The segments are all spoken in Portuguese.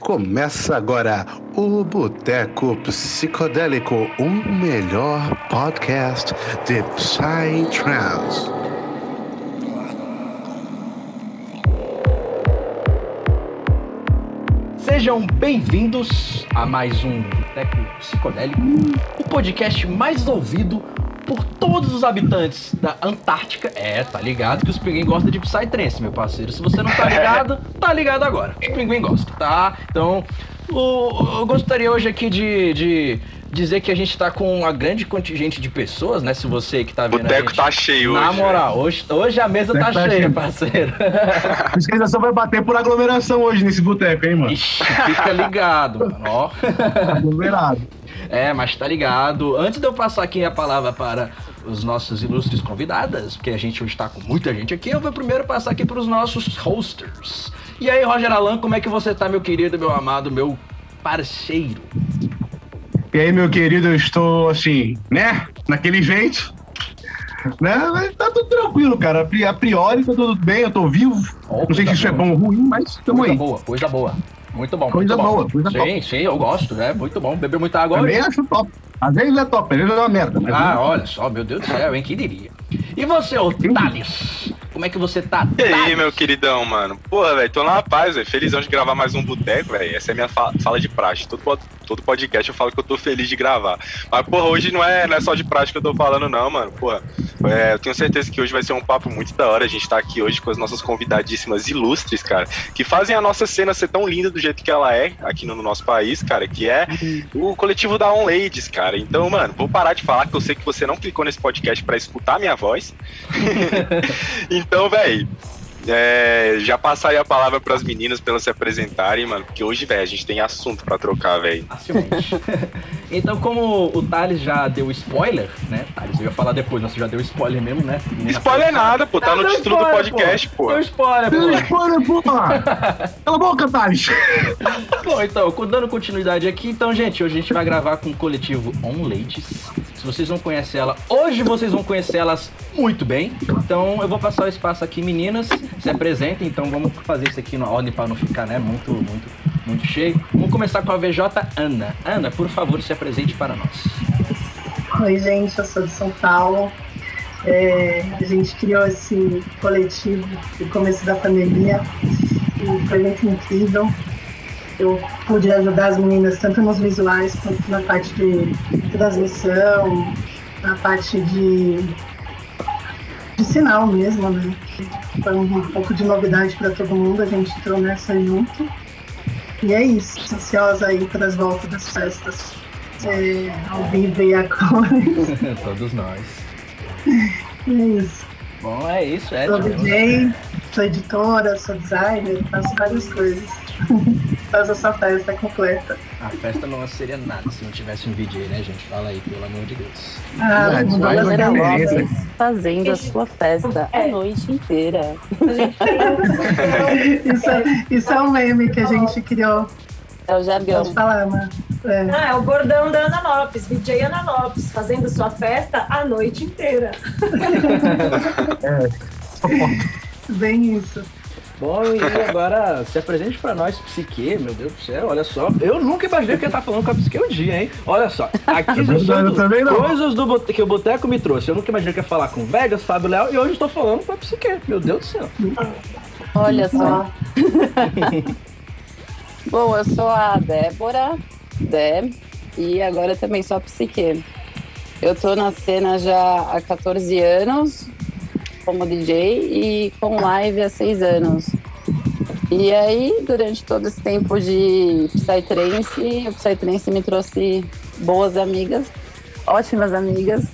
Começa agora o Boteco Psicodélico, o melhor podcast de Psytrance. Sejam bem-vindos a mais um Boteco Psicodélico, o podcast mais ouvido por todos os habitantes da Antártica. É, tá ligado que os pinguim gostam de Psytrance, meu parceiro. Se você não tá ligado, tá ligado agora. Os pinguim gostam, tá? Então, eu gostaria hoje aqui de, de dizer que a gente tá com uma grande contingente de pessoas, né? Se você que tá O vendo a boteco gente. tá cheio Na hoje. moral, hoje, hoje a mesa tá tá cheia, cheio. parceiro. A fiscalização vai bater por aglomeração hoje nesse boteco, hein, mano? Ixi, fica ligado, mano. Ó. Aglomerado. É, mas tá ligado. Antes de eu passar aqui a palavra para os nossos ilustres convidadas, porque a gente hoje tá com muita gente aqui, eu vou primeiro passar aqui para os nossos hosters. E aí, Roger Alan, como é que você tá, meu querido, meu amado, meu parceiro? E aí, meu querido, eu estou assim, né? Naquele jeito. Né? Mas tá tudo tranquilo, cara. A pri- A priori tá tudo bem, eu tô vivo. Ó, Não sei se coisa isso é boa. bom ou ruim, mas tamo Coisa aí. boa, coisa boa. Muito bom, Coisa muito bom. boa, coisa sim, boa. sim, eu gosto, né? Muito bom. Beber muita água Também hoje. acho top. Às vezes é top, às vezes é uma merda. Ah, olha só, meu Deus do céu, hein? Quem diria? E você, ô Thales? Como é que você tá, E aí, meu queridão, mano? Porra, velho, tô na paz, velho. Felizão de gravar mais um boteco, velho. Essa é a minha fa- fala de praxe. Todo, todo podcast eu falo que eu tô feliz de gravar. Mas, porra, hoje não é, não é só de praxe que eu tô falando, não, mano. Porra, é, eu tenho certeza que hoje vai ser um papo muito da hora. A gente tá aqui hoje com as nossas convidadíssimas ilustres, cara, que fazem a nossa cena ser tão linda do jeito que ela é aqui no, no nosso país, cara, que é o coletivo da On Ladies, cara. Então, mano, vou parar de falar que eu sei que você não clicou nesse podcast pra escutar minha voz. então, velho, é, já passar aí a palavra pras meninas pra elas se apresentarem, mano, porque hoje, velho, a gente tem assunto pra trocar, velho. Facilmente. então, como o Thales já deu spoiler, né? Thales, eu ia falar depois, mas você já deu spoiler mesmo, né? Menina Spoiler nada, pô, tá Não, no deu título do spoiler, podcast, pô. Deu spoiler, Deu pô. spoiler, porra! Cala a boca, Thales! Bom, então, dando continuidade aqui, então, gente, hoje a gente vai gravar com o coletivo On Ladies. Se vocês não conhecem ela, hoje vocês vão conhecer elas muito bem. Então, eu vou passar o espaço aqui, meninas, se apresentem. Então, vamos fazer isso aqui na ordem para não ficar, né, muito, muito, muito cheio. Vamos começar com a VJ Ana. Ana, por favor, se apresente para nós. Oi, gente, eu sou de São Paulo. É, a gente criou esse coletivo no começo da pandemia e foi muito incrível. Eu pude ajudar as meninas tanto nos visuais quanto na parte de transmissão, na parte de, de sinal mesmo, né? Foi um pouco de novidade para todo mundo, a gente entrou nessa junto. E é isso, ansiosa aí para as voltas das festas é, ao vivo e a cores. Todos nós. É isso. Bom, é isso, é. Sou DJ, sou editora, sou designer, faço várias coisas. Faço essa festa completa. A festa não seria nada se não tivesse um DJ, né, gente? Fala aí, pelo amor de Deus. Ah, fazer Galera diferença. Lopes fazendo a sua festa a É. noite inteira. isso, é- isso é um meme que a gente criou. É o jargão. Pode falar, né? É. Ah, é o bordão da Ana Lopes, DJ Ana Lopes, fazendo sua festa a noite inteira. Bem isso. Bom, e agora se apresente pra nós, Psique, meu Deus do céu, olha só. Eu nunca imaginei que eu ia estar falando com a Psique um dia, hein? Olha só, aqui Eu são também não. coisas do bote- que o Boteco me trouxe. Eu nunca imaginei que ia falar com Vegas, Fábio Léo, e hoje estou falando com a Psique, meu Deus do céu. Olha só. Bom, eu sou a Débora, Dé, e agora também sou a Psique. Eu tô na cena já há 14 anos como DJ e com live há 6 anos. E aí, durante todo esse tempo de Psytrance, o Psytrance me trouxe boas amigas, ótimas amigas.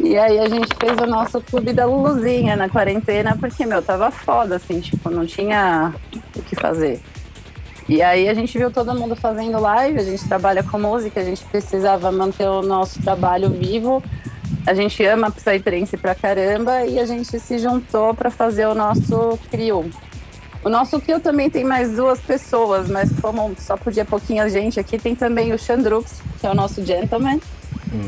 E aí a gente fez o nosso clube da Luluzinha na quarentena, porque, meu, tava foda, assim, tipo, não tinha o que fazer. E aí a gente viu todo mundo fazendo live, a gente trabalha com música, a gente precisava manter o nosso trabalho vivo. A gente ama Psytrance pra caramba e a gente se juntou para fazer o nosso CRIO. O nosso CRIO também tem mais duas pessoas, mas como só podia pouquinha gente aqui, tem também o Chandrux, que é o nosso gentleman,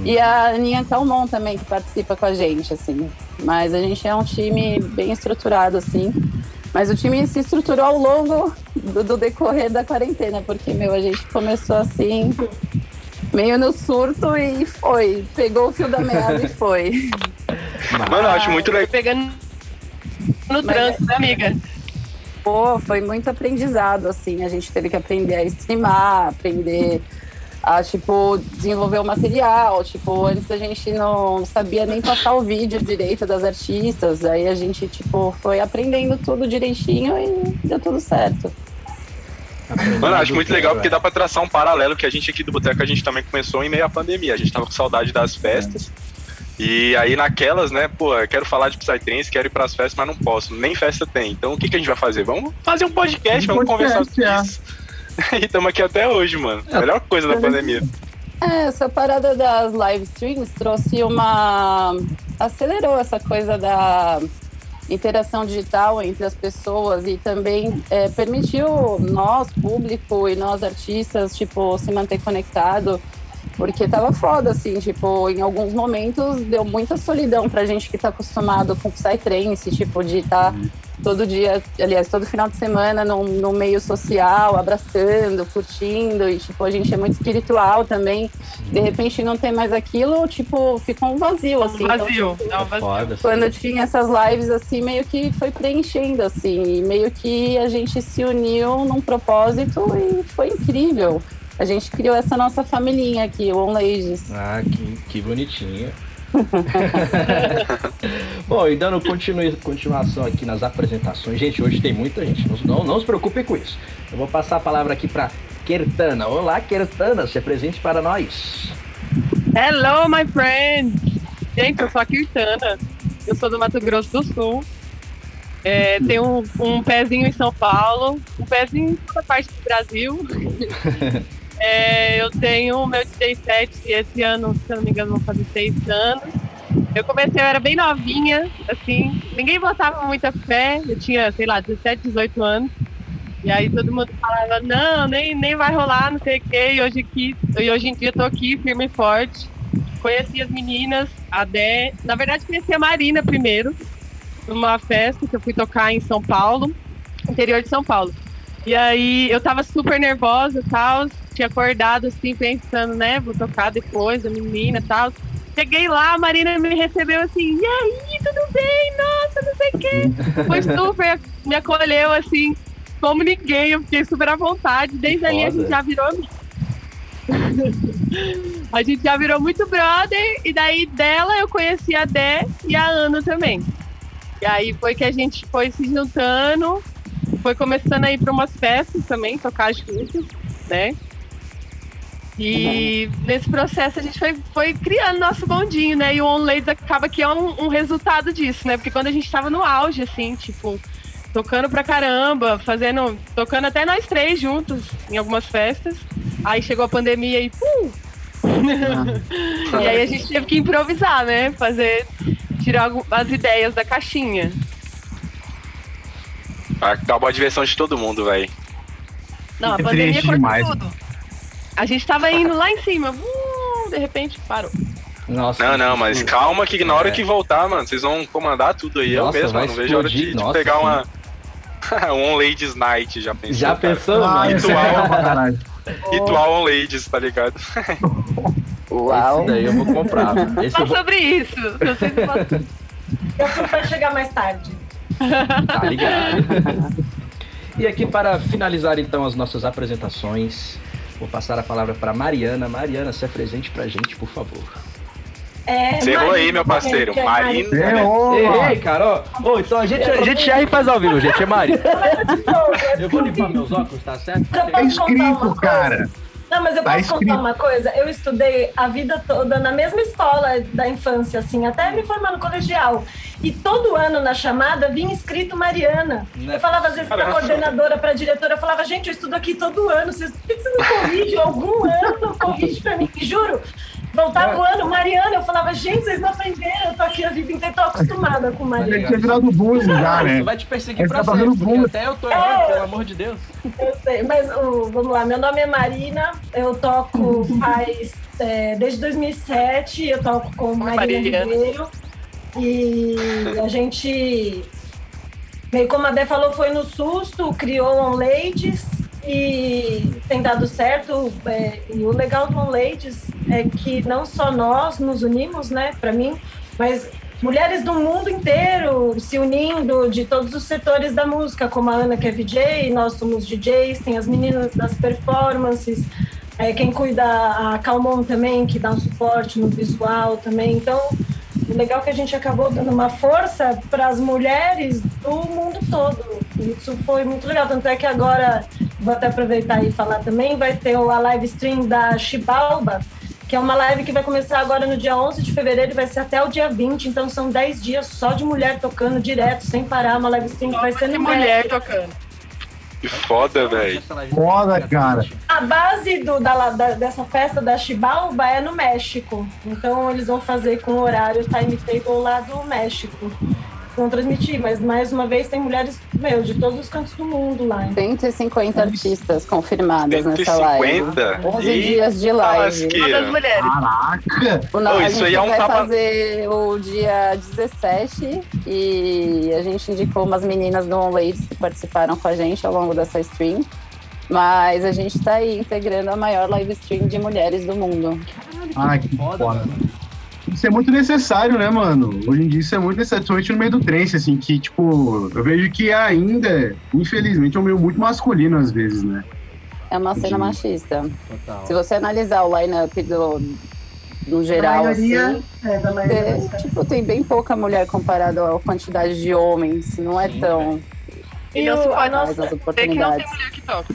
e a Aninha Calmon também, que participa com a gente, assim. Mas a gente é um time bem estruturado, assim. Mas o time se estruturou ao longo do, do decorrer da quarentena, porque, meu, a gente começou assim, meio no surto e foi. Pegou o fio da meada e foi. Mano, eu acho muito legal. Pegando no trânsito, né, amiga? Pô, foi muito aprendizado, assim. A gente teve que aprender a streamar, aprender a, tipo, desenvolver o material. Tipo, antes a gente não sabia nem passar o vídeo direito das artistas. Aí a gente, tipo, foi aprendendo tudo direitinho e deu tudo certo. Mano, acho muito legal porque dá pra traçar um paralelo que a gente aqui do Boteco, a gente também começou em meio à pandemia. A gente tava com saudade das festas. E aí naquelas, né, pô, eu quero falar de Psytrance, quero ir pras festas, mas não posso. Nem festa tem. Então o que, que a gente vai fazer? Vamos fazer um podcast, Um vamos podcast, conversar sobre é. isso. e estamos aqui até hoje, mano. Melhor coisa da pandemia. É, essa parada das live streams trouxe uma. acelerou essa coisa da interação digital entre as pessoas e também é, permitiu nós, público, e nós, artistas, tipo, se manter conectado. Porque tava foda, assim, tipo, em alguns momentos deu muita solidão pra gente que tá acostumado com Psytrance, tipo, de estar todo dia, aliás, todo final de semana no, no meio social, abraçando, curtindo, e tipo, a gente é muito espiritual também. De repente não tem mais aquilo, tipo, ficou um vazio, assim. Então, Vazio, dá um vazio. Assim. quando tinha essas lives, assim, meio que foi preenchendo, assim, e meio que a gente se uniu num propósito e foi incrível. A gente criou essa nossa familhinha aqui, o On Ladies. Ah, que, que bonitinho. Bom, e dando continui- continuação aqui nas apresentações, gente, hoje tem muita gente, não, não, não se preocupem com isso. Eu vou passar a palavra aqui para Kertana. Olá, Kertana, se apresente para nós. Hello, my friend! Gente, eu sou a Kirtana. Eu sou do Mato Grosso do Sul. É, tenho um, um pezinho em São Paulo, um pezinho em toda parte do Brasil. É, eu tenho meu DJ set esse ano, se eu não me engano, vão fazer seis anos. Eu comecei, eu era bem novinha, assim, ninguém botava muita fé, eu tinha, sei lá, 17, 18 anos. E aí todo mundo falava, não, nem, nem vai rolar, não sei o quê. E hoje, aqui, e hoje em dia eu tô aqui, firme e forte. Conheci as meninas, a Dé. Na verdade, conheci a Marina primeiro, numa festa que eu fui tocar em São Paulo, interior de São Paulo. E aí eu tava super nervosa e tal, tinha acordado assim, pensando, né, vou tocar depois, a menina e tal. Cheguei lá, a Marina me recebeu assim, e aí, tudo bem? Nossa, não sei o quê. Foi super, me acolheu assim, como ninguém, eu fiquei super à vontade. Desde ali a gente já virou. A gente já virou muito brother, e daí dela eu conheci a Dé e a Ana também. E aí foi que a gente foi se juntando, foi começando a ir para umas festas também, tocar juntos, né? E nesse processo a gente foi, foi criando nosso bondinho, né? E o On Ladies acaba que é um, um resultado disso, né? Porque quando a gente tava no auge, assim, tipo, tocando pra caramba, fazendo. tocando até nós três juntos em algumas festas. Aí chegou a pandemia e pum! e aí a gente teve que improvisar, né? Fazer. tirar as ideias da caixinha. Acabou a diversão de todo mundo, velho. Não, a pandemia cortou demais. tudo. A gente tava indo lá em cima, uh, de repente parou. Nossa, Não, não, mas calma que na hora É. que voltar, mano, vocês vão comandar tudo aí. Nossa, eu mesmo, mano, não vejo a hora de, de nossa, pegar uma. um On Ladies Night, já pensou? Já cara? pensou, Ah, mano? é caralho. Ritual On Ladies, tá ligado? Uau! Esse daí eu vou comprar. Esse eu Fala vou... sobre isso. Eu fui pra chegar mais tarde. Tá ligado. e aqui para finalizar então as nossas apresentações, vou passar a palavra para Mariana. Mariana, se apresente pra gente, por favor. É, Você errou aí, meu parceiro. é Marina. É, né? ô, Ei, cara, ó. Ô, então a gente, a gente já faz ao vivo, gente. É Mari. Eu vou limpar meus óculos, tá certo? Tá uma escrito, cara. Não, mas eu Tá posso contar uma coisa? Eu estudei a vida toda na mesma escola da infância, assim, até me formar no colegial. E todo ano na chamada vinha escrito Mariana. Né? Eu falava às vezes pra Caramba. coordenadora, pra diretora, eu falava, gente, eu estudo aqui todo ano. Vocês, por que que você não corrige? Algum ano corrige pra mim, juro. Voltava o ano, Mariana, eu falava, gente, vocês não aprenderam, eu tô aqui a vida inteira, tô acostumada com Mariana. tinha virado bullying já, né? vai te perseguir Ele pra tá sempre, bullying. até eu tô errado, pelo amor de Deus. Eu sei, mas vamos lá, meu nome é Marina, eu toco faz é, desde 2007, eu toco com Marina Mariana. Ribeiro e a gente meio como a Dé falou, foi no susto, criou On Ladies e tem dado certo. É, e o legal do Ladies é que não só nós nos unimos, né, para mim, mas mulheres do mundo inteiro se unindo de todos os setores da música, como a Ana que é VJ, nós somos DJs, tem as meninas das performances, é, quem cuida a Calmon também, que dá um suporte no visual também. Então, o legal é que a gente acabou dando uma força para as mulheres do mundo todo. Isso foi muito legal. Tanto é que agora, vou até aproveitar e falar também, vai ter a live stream da Chibalba, que é uma live que vai começar agora no dia 11 de fevereiro e vai ser até o dia 20. Então são 10 dias só de mulher tocando direto, sem parar. Uma live stream que vai ser no mulher México. tocando. Que foda, velho. Foda, cara. A base do, da, da- dessa festa da Chibalba é no México. Então eles vão fazer com o horário timetable lá do México. Vão transmitir, mas mais uma vez tem mulheres, meu, de todos os cantos do mundo lá. 150 artistas confirmadas nessa live. 150? 11 Ih, dias de live. Todas mulheres. Caraca! O, Ô, a isso gente aí é um vai tapa- fazer o dia 17 e a gente indicou umas meninas do On Ladies que participaram com a gente ao longo dessa stream. Mas a gente tá aí integrando a maior live stream de mulheres do mundo. Ai, que Foda, foda. Isso é muito necessário, né, mano? Hoje em dia isso é muito necessário, principalmente no meio do trance, assim, que, tipo, eu vejo que ainda, infelizmente, é um meio muito masculino às vezes, né? É uma cena machista. Total. Se você analisar o line-up do, no geral, a maioria, assim, é, da maioria é, festas. tipo, tem bem pouca mulher comparada à quantidade de homens. Não é Sim, tão E não o- se a pode nossa, mais as Sei que não tem oportunidades. mulher que toca.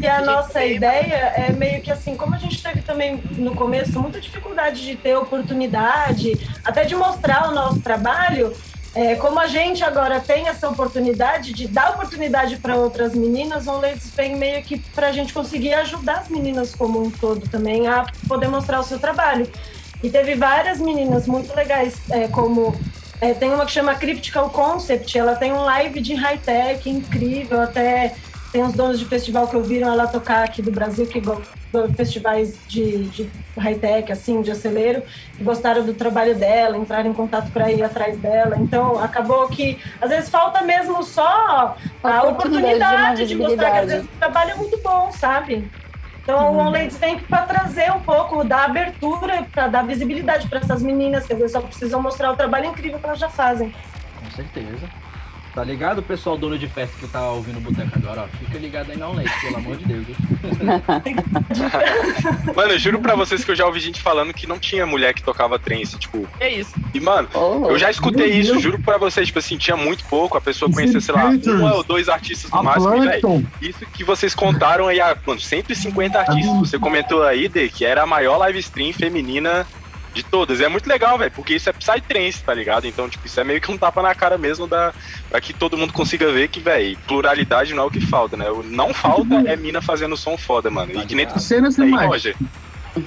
E a nossa ideia é meio que assim, como a gente teve também no começo muita dificuldade de ter oportunidade, até de mostrar o nosso trabalho, é, como a gente agora tem essa oportunidade de dar oportunidade para outras meninas, o Ladies vem meio que para a gente conseguir ajudar as meninas como um todo também a poder mostrar o seu trabalho. E teve várias meninas muito legais, é, como é, tem uma que chama Cryptical Concept, ela tem um live de high-tech incrível, até tem os donos de festival que ouviram ela tocar aqui do Brasil, que festivais de, de high-tech, assim, de acelero, e gostaram do trabalho dela, entraram em contato para ir atrás dela. Então, acabou que, às vezes, falta mesmo só a A oportunidade oportunidade de de mostrar que, às vezes, o trabalho é muito bom, sabe? Então, o On Ladies vem para trazer um pouco da abertura, para dar visibilidade para essas meninas, que às vezes só precisam mostrar o trabalho incrível que elas já fazem. Com certeza. Tá ligado, pessoal dono de festa que tá ouvindo o Boteco agora, ó? Fica ligado aí na Onlet, pelo amor de Deus. viu? Mano, eu juro pra vocês que eu já ouvi gente falando que não tinha mulher que tocava trance, tipo. É isso. E, mano, Ô, eu já escutei isso, Deus. juro pra vocês, tipo assim, tinha muito pouco, a pessoa conhecia, sei lá, um ou dois artistas no A máximo, e. Isso que vocês contaram aí, mano, 150 artistas. Você comentou aí, Dê, que era a maior live stream feminina de todas. E é muito legal, velho, porque isso é Psytrance, tá ligado? Então, tipo, isso é meio que um tapa na cara mesmo da, pra que todo mundo consiga ver que, velho, pluralidade não é o que falta, né? O não falta é mina fazendo som foda, mano. E que nem tu Cenas aí. Roger,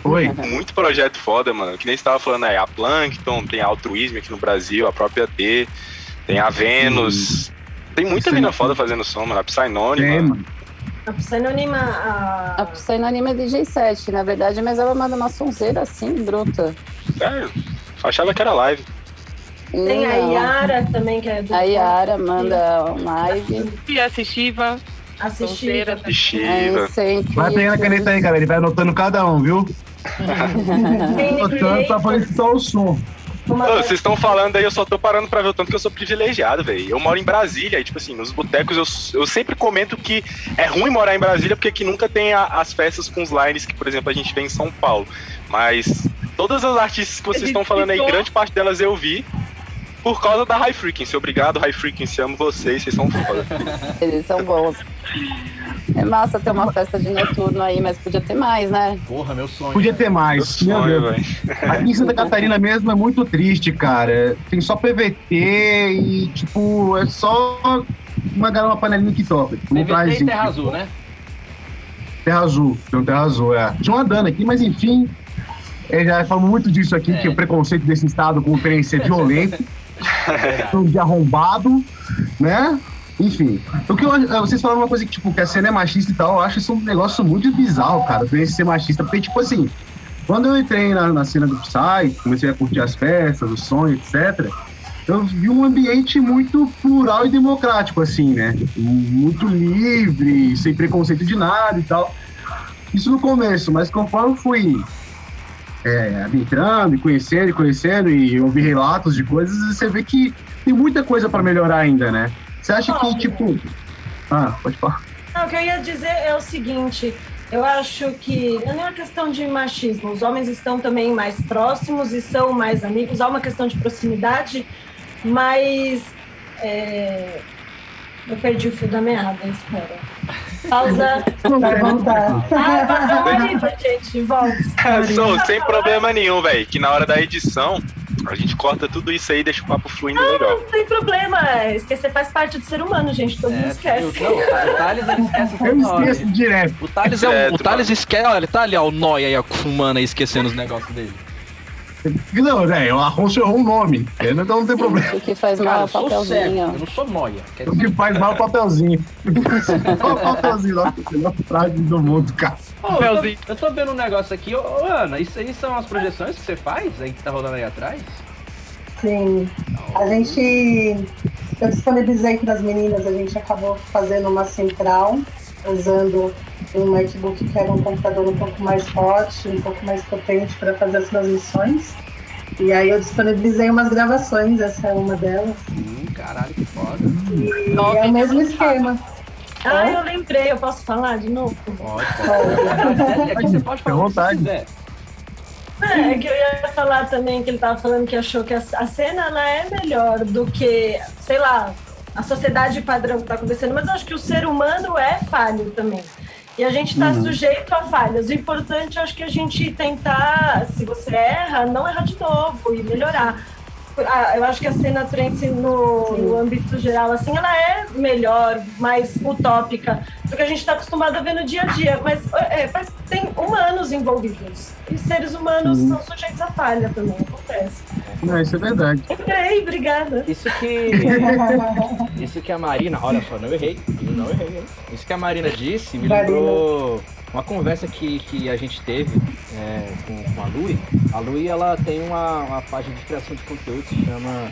Oi. muito projeto foda, mano. Que nem você tava falando aí, a Plankton, tem a Altruismo aqui no Brasil, a própria T, tem a Vênus. Tem muita Sim. mina foda fazendo som, mano. A Psynone, É, mano. mano. A Psynonima, a... A Psynonima é DJ 7, na verdade, mas ela manda uma sonzeira assim, bruta. Eu achava que era live. tem a. Yara também, que é do... A Yara manda live. E assistiva. Assistir. Sonzeira. De Shiva. Aí sempre. Vai pegando a caneta aí, galera. Ele vai anotando cada um, viu? Anotando pra poder escutar o som. Vocês estão falando aí, eu só tô parando pra ver o tanto que eu sou privilegiado, velho. Eu moro em Brasília e, tipo assim, nos botecos eu, eu sempre comento que é ruim morar em Brasília porque aqui nunca tem a- as festas com os lines que, por exemplo, a gente tem em São Paulo. Mas todas as artistas que vocês estão falando aí, grande parte delas eu vi por causa da High Frequency. Obrigado, High Frequency. Amo vocês, vocês são foda. Eles são bons. É massa ter uma festa de noturno aí, mas podia ter mais, né? Porra, meu sonho. Podia ter Meu mais. Meu sonho, Deus. velho. Aqui em Santa Catarina mesmo é muito triste, cara. Tem só PVT e, tipo, é só uma galera, uma panelinha que toca. Tipo, não traz, PVT e Terra Azul, né? Terra Azul. Tem um Terra Azul, é. Tinha uma Dana aqui, mas enfim. Eu já falamos muito disso aqui, É. que o preconceito desse estado com o trem é violento, um de arrombado, né? Enfim. O que eu, vocês falaram uma coisa que, tipo, que a cena é machista e tal, eu acho isso um negócio muito bizarro, cara, do ser machista. Porque, tipo assim, quando eu entrei na, na cena do Psy, comecei a curtir as festas, o som, etc., eu vi um ambiente muito plural e democrático, assim, né? Muito livre, sem preconceito de nada e tal. Isso no começo, mas conforme eu fui é, adentrando e conhecendo e conhecendo e ouvir relatos de coisas, você vê que tem muita coisa para melhorar ainda, né? Você acha que, tipo. Ah, pode falar. Não, o que eu ia dizer é o seguinte: eu acho que não é uma questão de machismo, os homens estão também mais próximos e são mais amigos, há uma questão de proximidade, mas. É... Eu perdi o fio da meada, espera. Pausa. Vai voltar. Ah, passou uma gente, volta. Sou, sem problema nenhum, velho. Que na hora da edição, a gente corta tudo isso aí e deixa o papo fluindo legal. Não tem problema, esquecer faz parte do ser humano, gente, todo mundo É, esquece. não, o Thales ele esquece Eu esqueço direto. O Thales, é um, Direto, o Thales esquece, olha, ele tá ali, ó, o Noia aí, ó, fumando aí, esquecendo os negócios dele. Não, né? O Arroz errou um nome. Então não tem problema. O que faz Cara, mal eu o sou cego, papelzinho. eu não sou Noia. Quer O que faz mal é o papelzinho. O papelzinho lá, melhor frase do mundo, cara. Ô, eu, tô, Papelzinho. eu tô vendo um negócio aqui, ô, ô, Ana, isso aí são as projeções que você faz aí que tá rolando aí atrás? Sim. A gente. Eu disponibilizei para as meninas, a gente acabou fazendo uma central, usando um notebook que era um computador um pouco mais forte, um pouco mais potente para fazer as transmissões. E aí eu disponibilizei umas gravações, essa é uma delas. Hum, caralho, que foda. E Nossa, é o mesmo esquema. Ah, eu lembrei, eu posso falar de novo? Pode, pode. Aqui você pode falar o que vontade. quiser. É, é que eu ia falar também que ele tava falando que achou que a, a cena ela é melhor do que, sei lá, a sociedade padrão que tá acontecendo, mas eu acho que o ser humano é falho também. E a gente tá sujeito a falhas. O importante, eu acho que a gente tentar, se você erra, não errar de novo e melhorar. Ah, eu acho que a cena trance no, no âmbito geral, assim, ela é melhor, mais utópica do que a gente está acostumado a ver no dia a dia. Mas é, faz, tem humanos envolvidos. E seres humanos são sujeitos a falha também, acontece. Não, isso é verdade. Entrei, obrigada. Isso que. Isso que a Marina. Olha só, não errei. Não errei, hein? Isso que a Marina disse me Marina. lembrou uma conversa que, que a gente teve é, com, com a Lui. A Lui ela tem uma, uma página de criação de conteúdo que se chama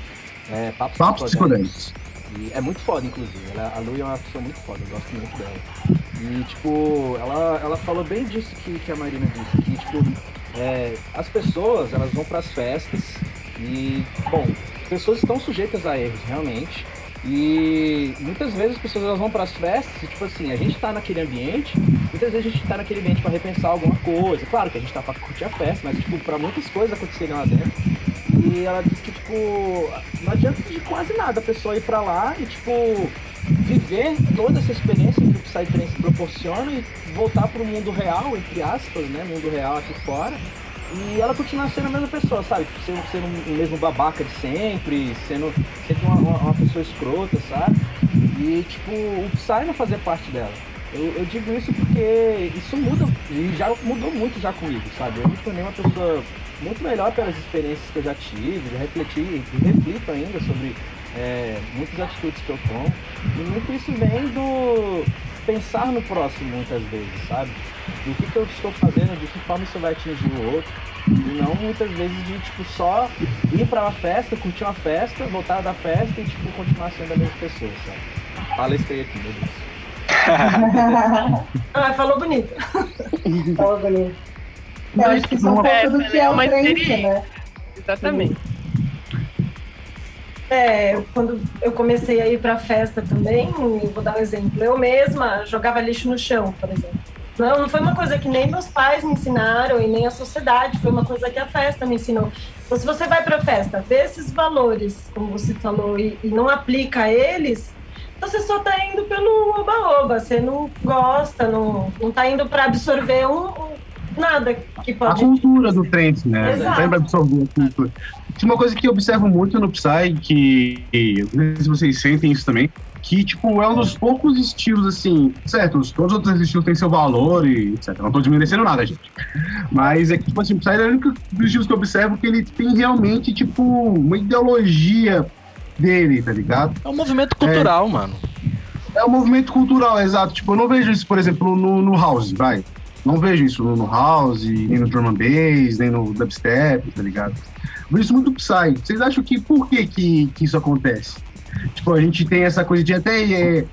é, Papos, Papos psicodélicos. E é muito foda, inclusive. Ela, a Lui é uma pessoa muito foda, eu gosto muito dela. E, tipo, ela, ela falou bem disso que, que a Marina disse, que, tipo, é, as pessoas, elas vão pras festas e, bom, as pessoas estão sujeitas a erros, realmente. E muitas vezes as pessoas elas vão pras festas e, tipo assim, a gente tá naquele ambiente, muitas vezes a gente tá naquele ambiente pra repensar alguma coisa. Claro que a gente tá pra curtir a festa, mas, tipo, pra muitas coisas acontecerem lá dentro. E ela disse que, tipo, não adianta de quase nada a pessoa ir pra lá e, tipo, viver toda essa experiência que o Psytrance proporciona e voltar pro mundo real, entre aspas, né? Mundo real aqui fora. E ela continuar sendo a mesma pessoa, sabe? Tipo, Sendo, sendo o mesmo babaca de sempre, sendo sempre uma, uma, uma pessoa escrota, sabe? E, tipo, o Psy não fazer parte dela. Eu, eu digo isso porque isso muda, e já mudou muito já comigo, sabe? Eu me tornei uma pessoa muito melhor pelas experiências que eu já tive, já refleti e reflito ainda sobre é, muitas atitudes que eu tomo. E muito isso vem do pensar no próximo muitas vezes, sabe? Do que, que eu estou fazendo, de que forma isso vai atingir o outro. E não muitas vezes de tipo só ir pra uma festa, curtir uma festa, voltar da festa e tipo continuar sendo a mesma pessoa, sabe? Palestrei aqui, meu Deus. Ah, falou bonito. Falou bonito. Eu acho que isso é um É, pouco do que é o uma trance, experiência. né? Exatamente. É, quando eu comecei a ir pra festa também, vou dar um exemplo, eu mesma jogava lixo no chão, por exemplo. Não, não foi uma coisa que nem meus pais me ensinaram e nem a sociedade, foi uma coisa que a festa me ensinou. Então, se você vai pra festa, vê esses valores, como você falou, e, e não aplica eles, você só tá indo pelo oba-oba, você não gosta, não, não tá indo pra absorver um, um- nada que A pode... cultura do trance, né? Exato. Sempre absorver a cultura. Tem uma coisa que eu observo muito no Psy, que não sei se vocês sentem isso também, que, tipo, é um dos poucos estilos, assim, certo, os- todos os outros estilos têm seu valor e etc. Não tô desmerecendo nada, gente. Mas é que, tipo assim, o Psy é o único dos estilos que eu observo que ele tem realmente, tipo, uma ideologia dele, tá ligado? É um movimento cultural, mano. É um movimento cultural, exato. Tipo, eu não vejo isso, por exemplo, no, no house, vai. Não vejo isso no, no house, nem no drum and bass, nem no dubstep, tá ligado? Vejo isso muito Psy. Vocês acham que por que, que, que isso acontece? Tipo, a gente tem essa coisa de até. É,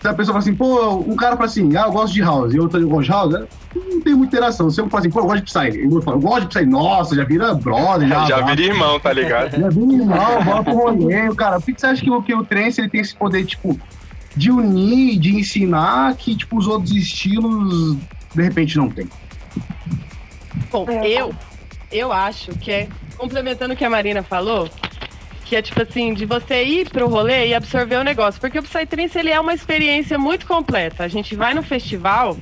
se a pessoa fala assim, pô, um cara fala assim, ah, eu gosto de house, e outro eu gosto de house, né? não tem muita interação. Se eu falo assim, pô, eu gosto de Psy, eu falo, eu gosto de Psy, nossa, já vira brother, já. Já vira irmão, tá ligado? Já vira irmão, bora pro rolê. Cara, por que você acha que, o- que o trance ele tem esse poder, tipo, de unir, de ensinar, que, tipo, os outros estilos, de repente, não tem? Bom, É. eu, eu acho que é, complementando o que a Marina falou, que é tipo assim, de você ir pro rolê e absorver o negócio. Porque o Psytrance, ele é uma experiência muito completa. A gente vai no festival,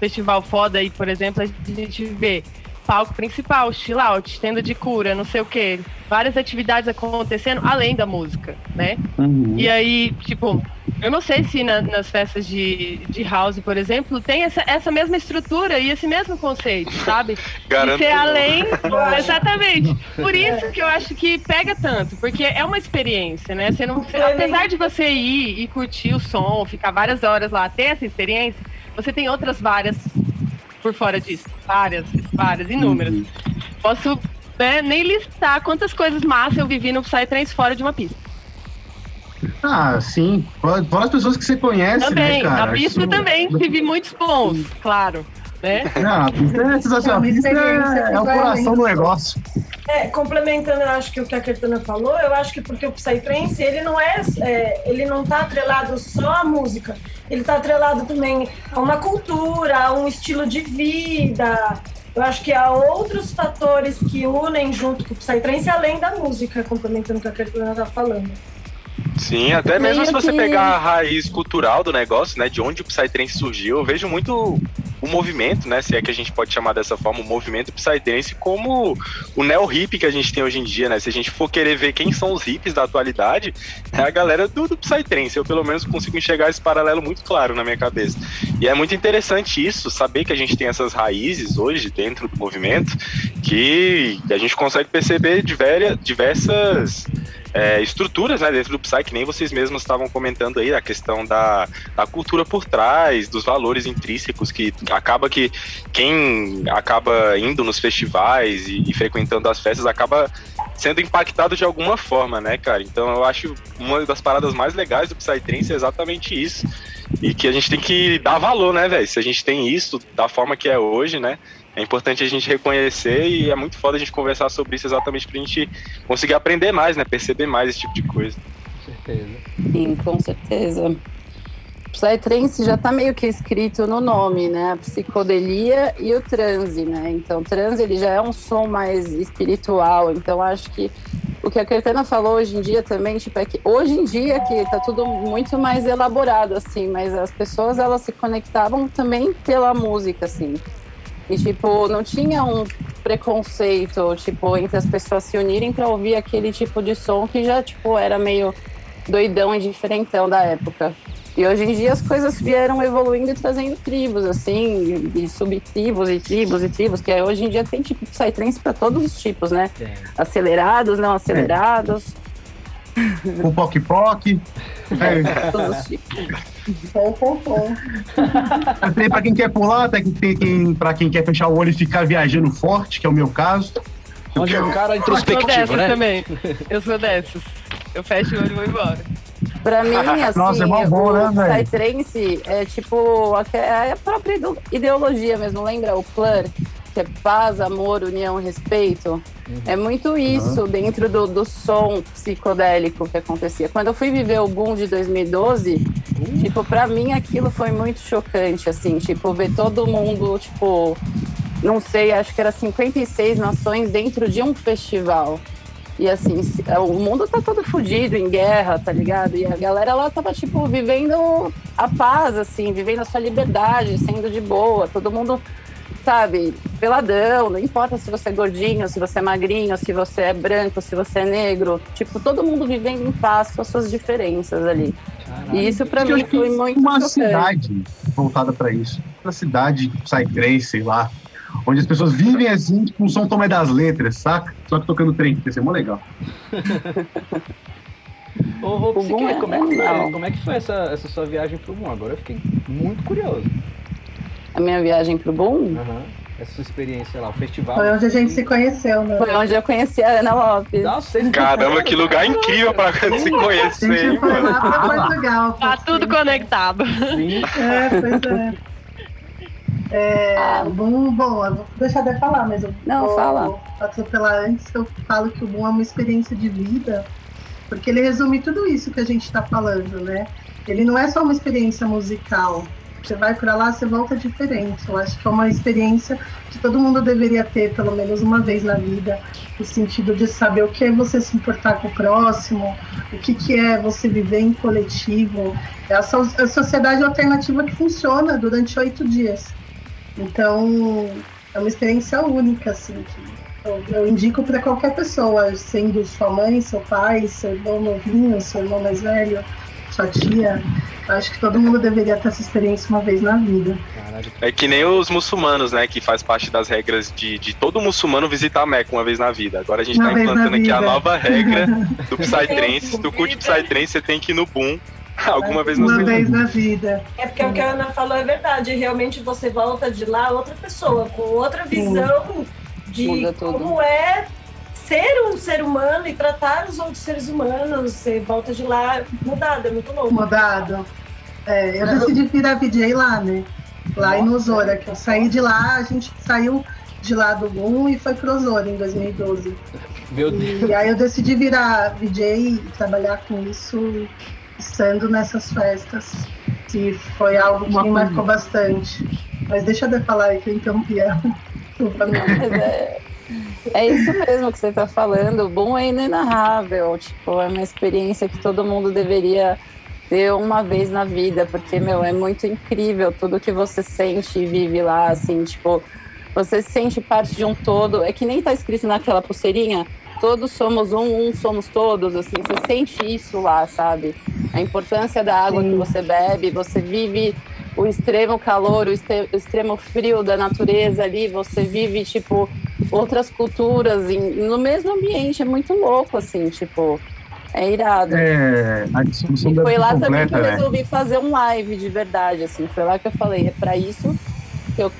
festival foda aí, por exemplo, a gente vê palco principal, chill out, tenda de cura, não sei o quê. Várias atividades acontecendo além da música, né? E aí, tipo, eu não sei se na- nas festas de, de house, por exemplo, tem essa, essa mesma estrutura e esse mesmo conceito, sabe? Garanto de ser além. Exatamente. Por isso que eu acho que pega tanto, porque é uma experiência, né? Você não, você- apesar de você ir e curtir o som, ficar várias horas lá, ter essa experiência, você tem outras várias por fora disso. Várias, várias, inúmeras. Posso né, nem listar quantas coisas massas eu vivi no Psytrance fora de uma pista. Ah, sim. Fora fora as pessoas que você conhece, Também, né, cara? na pista Isso- também, vivi muitos bons, claro. Né? Não, a pista é É é, é o coração do negócio. É, complementando, eu acho que o que a Kertana falou, eu acho que porque o Psytrance, ele não é, é, ele não tá atrelado só à música, ele tá atrelado também a uma cultura, a um estilo de vida. Eu acho que há outros fatores que unem junto com o Psytrance, além da música, complementando o que a Kertana tá falando. Sim, até mesmo se você que- pegar a raiz cultural do negócio, né, de onde o Psytrance surgiu, eu vejo muito o movimento, né, se é que a gente pode chamar dessa forma, o movimento Psytrance como o neo-hip que a gente tem hoje em dia, né, se a gente for querer ver quem são os hips da atualidade, é a galera do, do Psytrance, eu pelo menos consigo enxergar esse paralelo muito claro na minha cabeça. E é muito interessante isso, saber que a gente tem essas raízes hoje dentro do movimento, que a gente consegue perceber diver- diversas é, estruturas né, dentro do Psy, que nem vocês mesmos estavam comentando aí, a questão da, da cultura por trás, dos valores intrínsecos, que acaba que quem acaba indo nos festivais e, e frequentando as festas acaba sendo impactado de alguma forma, né, cara? Então eu acho uma das paradas mais legais do Psytrance é exatamente isso. E que a gente tem que dar valor, né, velho? Se a gente tem isso da forma que é hoje, né? É importante a gente reconhecer e é muito foda a gente conversar sobre isso exatamente pra gente conseguir aprender mais, né? Perceber mais esse tipo de coisa. Com certeza. Sim, com certeza. Psytrance já tá meio que escrito no nome, né? A psicodelia e o transe, né? Então, o transe ele já é um som mais espiritual. Então, acho que o que a Caetana falou hoje em dia também, tipo, é que hoje em dia que tá tudo muito mais elaborado, assim, mas as pessoas elas se conectavam também pela música, assim. E, tipo, não tinha um preconceito, tipo, entre as pessoas se unirem para ouvir aquele tipo de som que já, tipo, era meio doidão e diferentão da época. E hoje em dia as coisas vieram evoluindo e trazendo tribos, assim, e subtribos e tribos e tribos, que hoje em dia tem tipo psytrance para todos os tipos, né? Acelerados, não acelerados, Com poc-poc. É, todos os tipos. Pom, pom, pom. tem pra quem quer pular, tem, tem quem, pra quem quer fechar o olho e ficar viajando forte, que é o meu caso. Onde é um cara Eu sou introspectivo, dessas né? também. Eu sou dessas. Eu fecho o olho e vou embora. Pra mim, assim, Nossa, é bom, o né? Psytrance é tipo a, é a própria ide- ideologia mesmo. Lembra o Plur? Que é paz, amor, união, respeito. É muito isso dentro do, do som psicodélico que acontecia. Quando eu fui viver o boom de 2012, tipo, pra mim aquilo foi muito chocante, assim, tipo, ver todo mundo, tipo, não sei, acho que era 56 nações dentro de um festival. E assim, se- o mundo tá todo fudido, em guerra, tá ligado? E a galera lá tava, tipo, vivendo a paz, assim, vivendo a sua liberdade, sendo de boa, todo mundo, sabe, peladão, não importa se você é gordinho, se você é magrinho, se você é branco, se você é negro, tipo, todo mundo vivendo em paz com as suas diferenças ali. E isso eu mim foi muito uma chocante. cidade voltada pra isso. Uma cidade Psytrance, sei lá. Onde as pessoas vivem assim, com o som tomé das letras, saca? Só que tocando trem, ia ser mó legal. Ô, ô O Psique, bom é- como, é que foi, como é que foi essa, essa sua viagem pro mundo? Agora eu fiquei muito curioso. A minha viagem pro boom, Aham. essa sua experiência lá, o festival. Foi onde a gente se conheceu, né? Foi onde eu conheci a Ana Lopes. Nossa, Caramba, que lugar incrível pra se A conhecer, hein, gente foi mano. lá pra Portugal. Tá tudo conectado. Sim. É, pois é. É, o Boom, bom, eu vou deixar de falar, mas eu Não, vou fala. atropelar antes que eu falo que o Boom é uma experiência de vida, porque ele resume tudo isso que a gente está falando, né? Ele não é só uma experiência musical. Você vai para lá, você volta diferente. Eu acho que é uma experiência que todo mundo deveria ter pelo menos uma vez na vida, no sentido de saber o que é você se importar com o próximo, o que, que é você viver em coletivo. É a, so- a sociedade alternativa que funciona durante oito dias. Então, é uma experiência única, assim, que eu, eu indico para qualquer pessoa, sendo sua mãe, seu pai, seu irmão novinho, seu irmão mais velho, sua tia. Eu acho que todo mundo deveria ter essa experiência uma vez na vida. É que nem os muçulmanos, né? Que faz parte das regras de, de todo muçulmano visitar a Meca uma vez na vida. Agora a gente Uma tá implantando aqui a nova regra do Psytrance. Se tu curte Psytrance, você tem que ir no Boom alguma vez na Uma vez na vida. É porque o que a Ana falou é verdade. Realmente você volta de lá outra pessoa, com outra visão de Muda tudo. como é ser um ser humano e tratar os outros seres humanos. Você volta de lá mudado, é muito louco. mudado. É, eu decidi virar VJ lá, né? Lá em Osora, que eu saí de lá, a gente saiu de lá do Boom e foi pro Osora em 2012. Meu Deus. E aí eu decidi virar VJ e trabalhar com isso estando nessas festas. Que foi algo que Uma me coisa- marcou bastante. Mas deixa eu falar aí que eu interrompi ela. Desculpa, não. É, isso mesmo que você tá falando. O bom é inenarrável. Tipo, é uma experiência que todo mundo deveria ter uma vez na vida, porque, meu, é muito incrível tudo que você sente e vive lá, assim, tipo, você se sente parte de um todo. É que nem tá escrito naquela pulseirinha. Todos somos um, um somos todos, assim, você sente isso lá, sabe? A importância da água que você bebe, você vive o extremo calor, o extremo frio da natureza ali, você vive, tipo, outras culturas em- no mesmo ambiente, é muito louco, assim, tipo, é irado. É, a dissolução E foi lá também que completa, eu né? resolvi fazer um live de verdade, assim, foi lá que eu falei, é pra isso que eu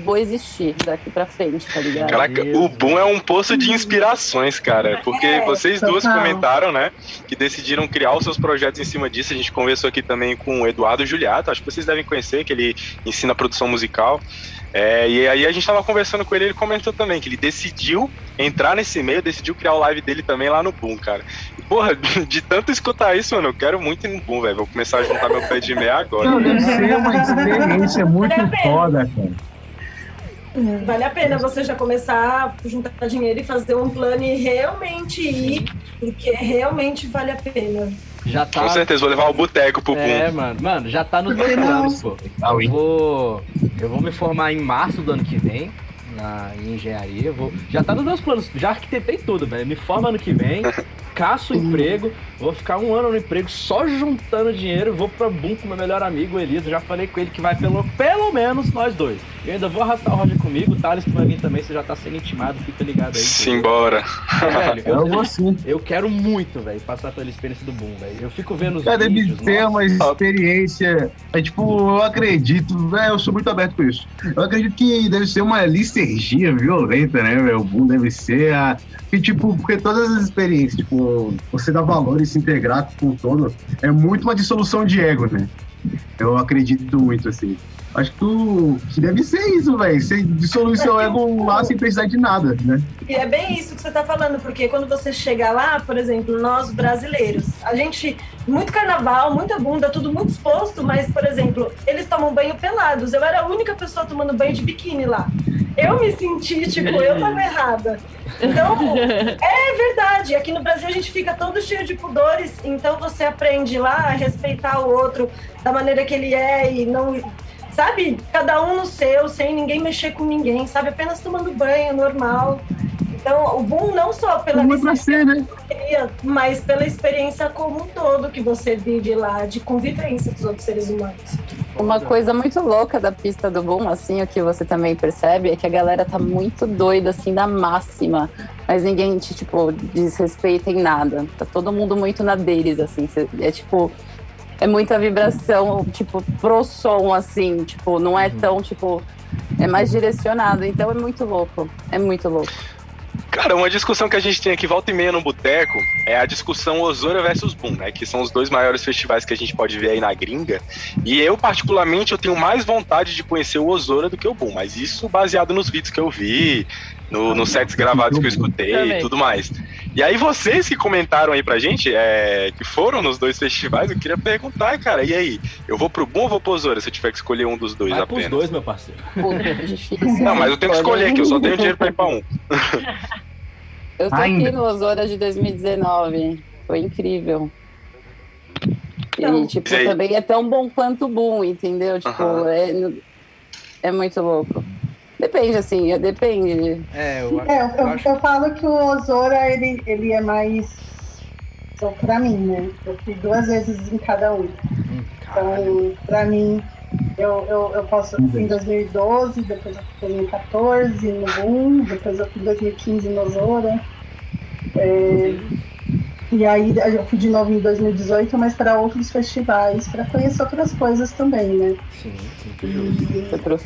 vou existir daqui pra frente, tá ligado? Caraca, o Boom é um poço de inspirações, cara. Porque É, vocês duas total. comentaram, né? Que decidiram criar os seus projetos em cima disso. A gente conversou aqui também com o Eduardo Juliato. Acho que vocês devem conhecer, que ele ensina produção musical. É, e aí a gente tava conversando com ele, ele comentou também que ele decidiu entrar nesse meio, decidiu criar o live dele também lá no Boom, cara. E, porra, de tanto escutar isso, mano, eu quero muito ir no Boom, velho. Vou começar a juntar meu pé de meia agora. Não, deve ser uma experiência muito foda, cara. Vale a pena você já começar a juntar dinheiro e fazer um plano e realmente ir, porque realmente vale a pena. Já tá. Com certeza, vou levar o boteco pro Boom. É, mano. Mano, já tá nos meus planos, pô. Eu vou, eu vou me formar em março do ano que vem. Na, em engenharia, vou. Já tá nos meus planos, já arquitetei tudo, velho. Me forma ano que vem, caço emprego, vou ficar um ano no emprego só juntando dinheiro, vou pra Boom com meu melhor amigo, o Elisa. Já falei com ele que vai pelo, pelo menos nós dois. Eu ainda vou arrastar o Roger comigo, o Thales que vai vir também, você já tá sendo intimado, fica ligado aí. Simbora. Velho, Eu eu, vou sim. eu quero muito, velho, passar pela experiência do Boom, velho. Eu fico vendo os É, deve vídeos, ser nossa. uma experiência. É tipo, eu acredito, é, eu sou muito aberto com isso. Eu acredito que deve ser uma licergia violenta, né, velho? O boom deve ser a. E, tipo, porque todas as experiências, tipo, você dá valor e se integrar com o todo, é muito uma dissolução de ego, né? Eu acredito muito, assim. Acho que, tu, que deve ser isso, velho. Você dissolui seu ego lá sem precisar de nada, né? E é bem isso que você está falando, porque quando você chega lá, por exemplo, nós brasileiros, a gente, muito carnaval, muita bunda, tudo muito exposto, mas, por exemplo, eles tomam banho pelados. Eu era a única pessoa tomando banho de biquíni lá. Eu me senti, tipo, eu tava errada. Então, é verdade. Aqui no Brasil a gente fica todo cheio de pudores, então você aprende lá a respeitar o outro da maneira que ele é e não. Sabe? Cada um no seu, sem ninguém mexer com ninguém, sabe? Apenas tomando banho normal. Então, o boom não só pela é ser, né? mas pela experiência como um todo que você vive lá, de convivência com os outros seres humanos. Uma coisa muito louca da pista do Boom, assim, o que você também percebe, é que a galera tá muito doida, assim, da máxima. Mas ninguém te, tipo, desrespeita em nada. Tá todo mundo muito na deles, assim. É tipo. É muita vibração, tipo, pro som, assim, tipo, não é tão, tipo. É mais direcionado, então é muito louco. É muito louco. Cara, uma discussão que a gente tem aqui volta e meia no boteco é a discussão Osora versus Boom, né? Que são os dois maiores festivais que a gente pode ver aí na gringa. E eu, particularmente, eu tenho mais vontade de conhecer o Osora do que o Boom. Mas isso baseado nos vídeos que eu vi, no, nos sets gravados que eu escutei Também. e tudo mais. E aí, vocês que comentaram aí pra gente, é, que foram nos dois festivais, eu queria perguntar, cara, e aí? Eu vou pro Boom ou vou pro Osora se eu tiver que escolher um dos dois Vai pros apenas? dois, meu parceiro. Puta, difícil. Não, mas eu tenho que escolher aqui, eu só tenho dinheiro pra ir pra um. Eu tô Ainda. aqui no Osora de 2019. Foi incrível. E, tipo, E aí? também é tão bom quanto o Boom, entendeu? Tipo, Aham. é, é muito louco. Depende, assim, é- depende. É, eu, É, eu, eu, eu falo que o Osora, ele, ele é mais. Então, pra mim, né? Eu fui duas vezes em cada um. Hum. Então, pra mim, eu, eu, eu posso. Eu fui em 2012, depois eu fui em 2014 no Boom, depois eu fui em 2015 no Osora. É, e aí eu fui de novo em 2018, mas para outros festivais, para conhecer outras coisas também, né? Sim,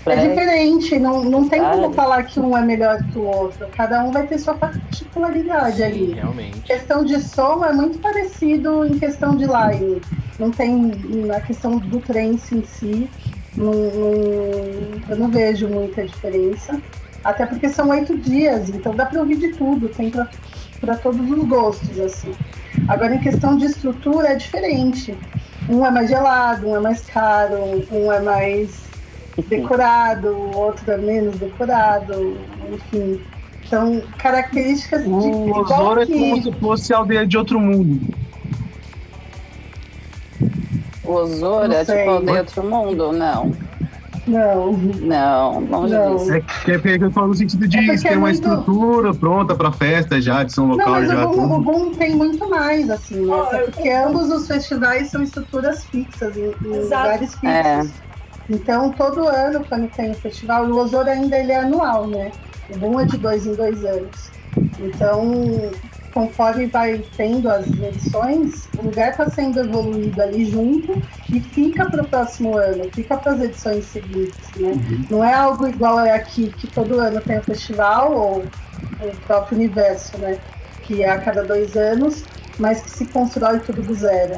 é diferente, não, não tem como falar que um é melhor que o outro. Cada um vai ter sua particularidade Sim, ali. realmente. questão de som é muito parecido em questão de line. Não tem na questão do trance em si, não, não- eu não vejo muita diferença. Até porque são oito dias, então dá para ouvir de tudo, tem para todos os gostos assim. Agora em questão de estrutura é diferente. Um é mais gelado, um é mais caro, um é mais decorado, o outro é menos decorado, enfim. São características de O Osora é que- como se fosse a aldeia de outro mundo. O Osora, Não tipo, aldeia outro mundo? Não. Não, Não, longe Não. disso. É que é porque eu falo no sentido de É porque ter é uma muito- estrutura pronta pra festa já, de São não Local mas já. o Boom, o. Boom tem muito mais, assim, né? Ó, Até eu porque ambos os festivais são estruturas fixas, em, em lugares fixos. É. Então, todo ano, quando tem o festival, o Osor ainda ele é anual, né? O Boom é de dois em dois anos. Então, conforme vai tendo as edições, o lugar está sendo evoluído ali junto e fica para o próximo ano, fica para as edições seguintes, né? Não é algo igual é aqui, que todo ano tem o festival, ou o próprio universo, né? Que é a cada dois anos, mas que se constrói tudo do zero.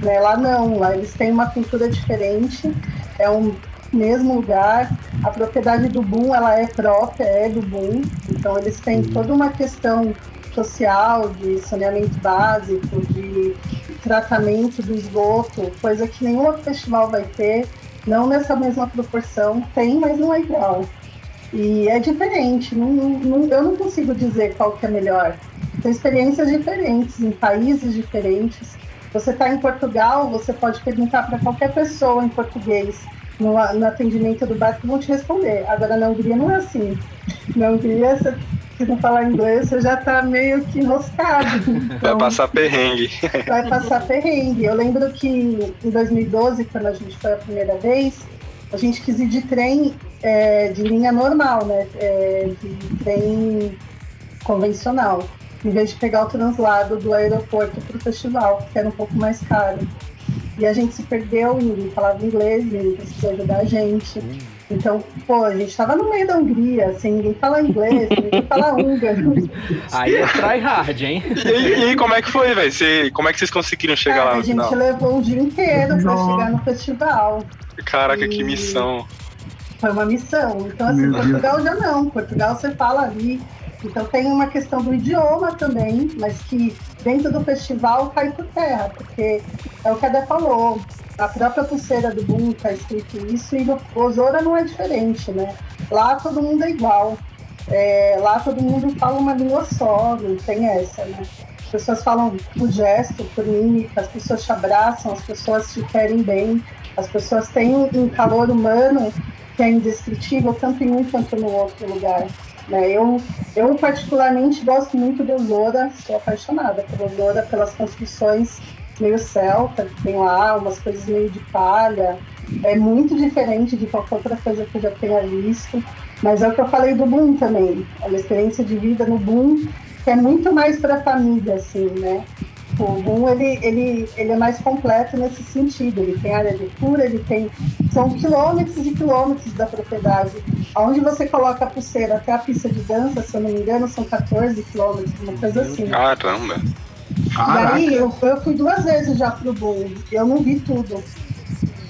Né? Lá não, lá eles têm uma cultura diferente, é um mesmo lugar, a propriedade do Boom ela é própria, é do Boom, então eles têm toda uma questão social, de saneamento básico, de tratamento do esgoto, coisa que nenhum outro festival vai ter, não nessa mesma proporção, tem, mas não é igual. E é diferente, não, não- eu não consigo dizer qual que é melhor. São experiências diferentes, em países diferentes. Você está em Portugal, você pode perguntar para qualquer pessoa em português no, no atendimento do bar que vão te responder. Agora, na Hungria não é assim. Na Hungria, você, se não falar inglês, você já está meio que enroscado. Vai Então, passar perrengue. vai passar perrengue. Eu lembro que em 2012, quando a gente foi a primeira vez, a gente quis ir de trem é, de linha normal, né? É, de trem convencional, em vez de pegar o translado do aeroporto para o festival, que era um pouco mais caro. E a gente se perdeu, ninguém falava inglês, ninguém precisou ajudar a gente. Então, pô, a gente estava no meio da Hungria, sem ninguém falar inglês, ninguém falar húngaro. Aí é try hard, hein? E, aí- e como é que foi, velho? Você- Como é que vocês conseguiram chegar Cara, lá a no gente final? levou um dia inteiro para chegar no festival. Caraca, que E- missão. Foi uma missão. Então, assim, Meu Deus. Portugal já não. Portugal você fala ali. Então tem uma questão do idioma também, mas que dentro do festival cai por terra, porque é o que a Dé falou. A própria pulseira do Boom está escrito isso e no Osora não é diferente, né? Lá todo mundo é igual. É, lá todo mundo fala uma língua só, não tem essa, né? As pessoas falam por gesto, por mímica, as pessoas te abraçam, as pessoas te querem bem, as pessoas têm um, calor humano que é indescritível tanto em um quanto no outro lugar. Né? Eu, eu particularmente gosto muito do Osora, sou apaixonada por Osora, pelas construções meio celta que tem lá, umas coisas meio de palha. É muito diferente de qualquer outra coisa que eu já tenha visto. Mas é o que eu falei do Boom também. É uma experiência de vida no Boom que é muito mais para a família, assim, né? O Boom, ele, ele, ele é mais completo nesse sentido. Ele tem área de cura, ele tem... São quilômetros e quilômetros da propriedade Onde você coloca a pulseira até a pista de dança, se eu não me engano, são 14 quilômetros, uma coisa assim. Caramba. E Caraca. aí eu, eu fui duas vezes já pro Boom. Eu não vi tudo.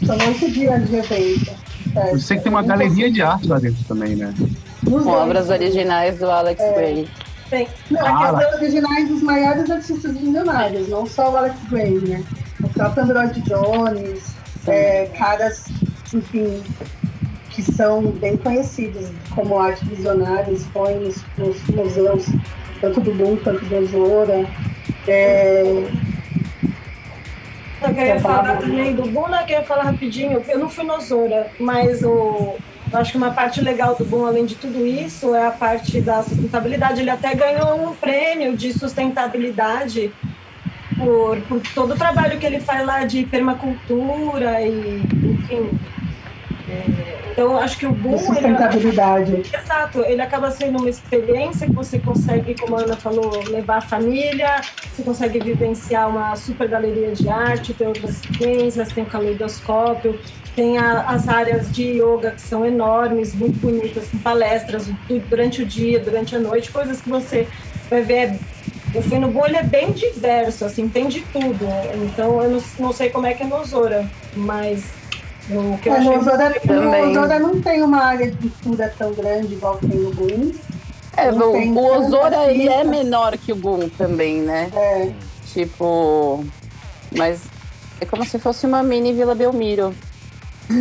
São oito dias de evento. É, Eu sei que tem uma galeria de arte lá dentro também, né? Com obras originais do Alex Gray. Tem. Não, a questão originais dos maiores artistas milionários, não só o Alex Gray, né? O próprio Android Jones, é, caras, enfim, que são bem conhecidos como arte visionária, expõem nos, nos museus, tanto do Boom quanto do Zora. É, Eu queria falar também do Boom, né, que eu ia falar rapidinho. Eu não fui no Zora, mas o, eu acho que uma parte legal do Boom, além de tudo isso, é a parte da sustentabilidade. Ele até ganhou um prêmio de sustentabilidade por, por todo o trabalho que ele faz lá de permacultura e, enfim. É, então, eu acho que o Boom... Ele, sustentabilidade. Exato, ele acaba sendo uma experiência que você consegue, como a Ana falou, levar a família, você consegue vivenciar uma super galeria de arte, tem outras ciências, tem o caleidoscópio, tem a- as áreas de yoga que são enormes, muito bonitas, com palestras du- durante o dia, durante a noite, coisas que você vai ver. O fui no ele é bem diverso, assim, tem de tudo. Então, eu não, não sei como é que é no Zora, mas o que eu achei Osora, Também. no Osora não tem uma área de cultura tão grande igual tem no Boom. É, Não o, o Osora tanta ele é menor que o Boom também, né? É, Tipo, mas é como se fosse uma mini Vila Belmiro.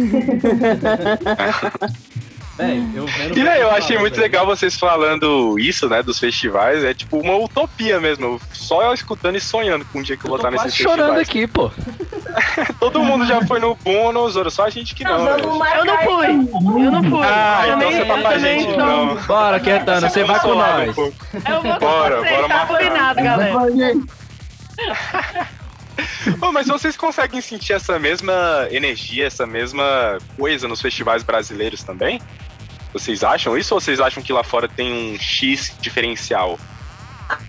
Véi, eu vendo. E daí, eu achei muito legal vocês falando isso, né, dos festivais. É tipo uma utopia mesmo. Só eu escutando e sonhando com um dia que eu vou Eu estar nesses chorando festivais. aqui, pô. Todo mundo já foi no Boom ou no Zoro, só a gente que não. Não, vamos marcar Eu não fui. Eu não fui. Ah, eu então também, você tá eu com a também gente, não. não. Bora, Quetana, você vai com nós. Eu vou com Bora, bora tá combinado, galera. Ô, mas vocês conseguem sentir essa mesma energia, essa mesma coisa nos festivais brasileiros também? Vocês acham isso ou vocês acham que lá fora tem um X diferencial?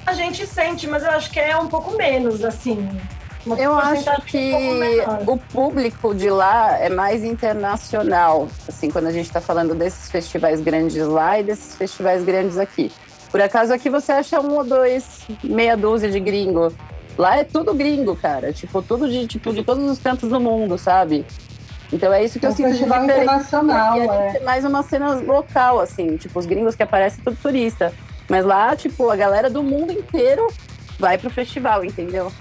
A gente sente, mas eu acho que é um pouco menos, assim. Uma Eu acho porcentagem que um o público de lá é mais internacional, assim, quando a gente está falando desses festivais grandes lá e desses festivais grandes aqui. Por acaso aqui você acha um ou dois, meia dúzia de gringo. Lá é tudo gringo, cara. Tipo, tudo de, tipo, de todos os cantos do mundo, sabe? Então é isso que é eu um sinto de diferente. internacional, E é. mais uma cena local, assim, tipo, os gringos que aparecem tudo turista. Mas lá, tipo, a galera do mundo inteiro vai pro festival, entendeu?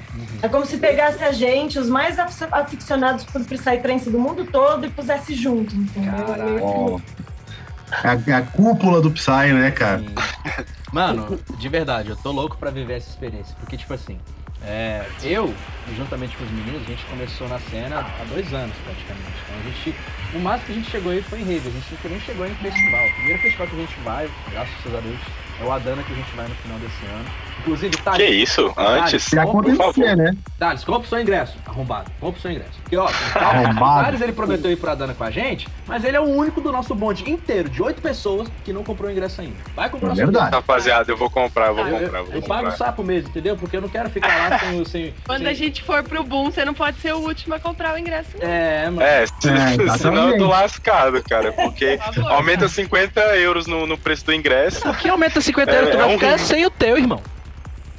É como se pegasse a gente, os mais af- aficionados por Psytrance do mundo todo, e pusesse junto, entendeu? É a, é a cúpula do Psy, né, cara? Mano, de verdade, eu tô louco pra viver essa experiência. Porque, tipo assim, é, eu, juntamente com os meninos, a gente começou na cena há dois anos praticamente. Então a gente. O máximo que a gente chegou aí foi em rave, a gente nem chegou em festival. O primeiro festival que a gente vai, graças a Deus, é o Adana que a gente vai no final desse ano. Inclusive, tá. Que isso? Antes? Favor. acontecer, né? Thales, compra o seu ingresso. Arrombado. Compra o seu ingresso. Porque, ó, o. Thales, ele prometeu ir pra Dana com a gente, mas ele é o único do nosso bonde inteiro, de oito pessoas, que não comprou o ingresso ainda. Vai comprar É o seu verdade. Rapaziada, eu vou comprar, eu vou Ah, eu, comprar, eu, vou eu pago o sapo mesmo, entendeu? Porque eu não quero ficar lá sem... o- sem Quando sem- a gente for pro Boom, você não pode ser o último a comprar o ingresso. não. É, mano. É, se- exatamente. senão eu tô lascado, cara, porque aumenta 50 euros no, no preço do ingresso. Por que aumenta 50 É, euros? Tu é vai um ficar risco. sem o teu, irmão.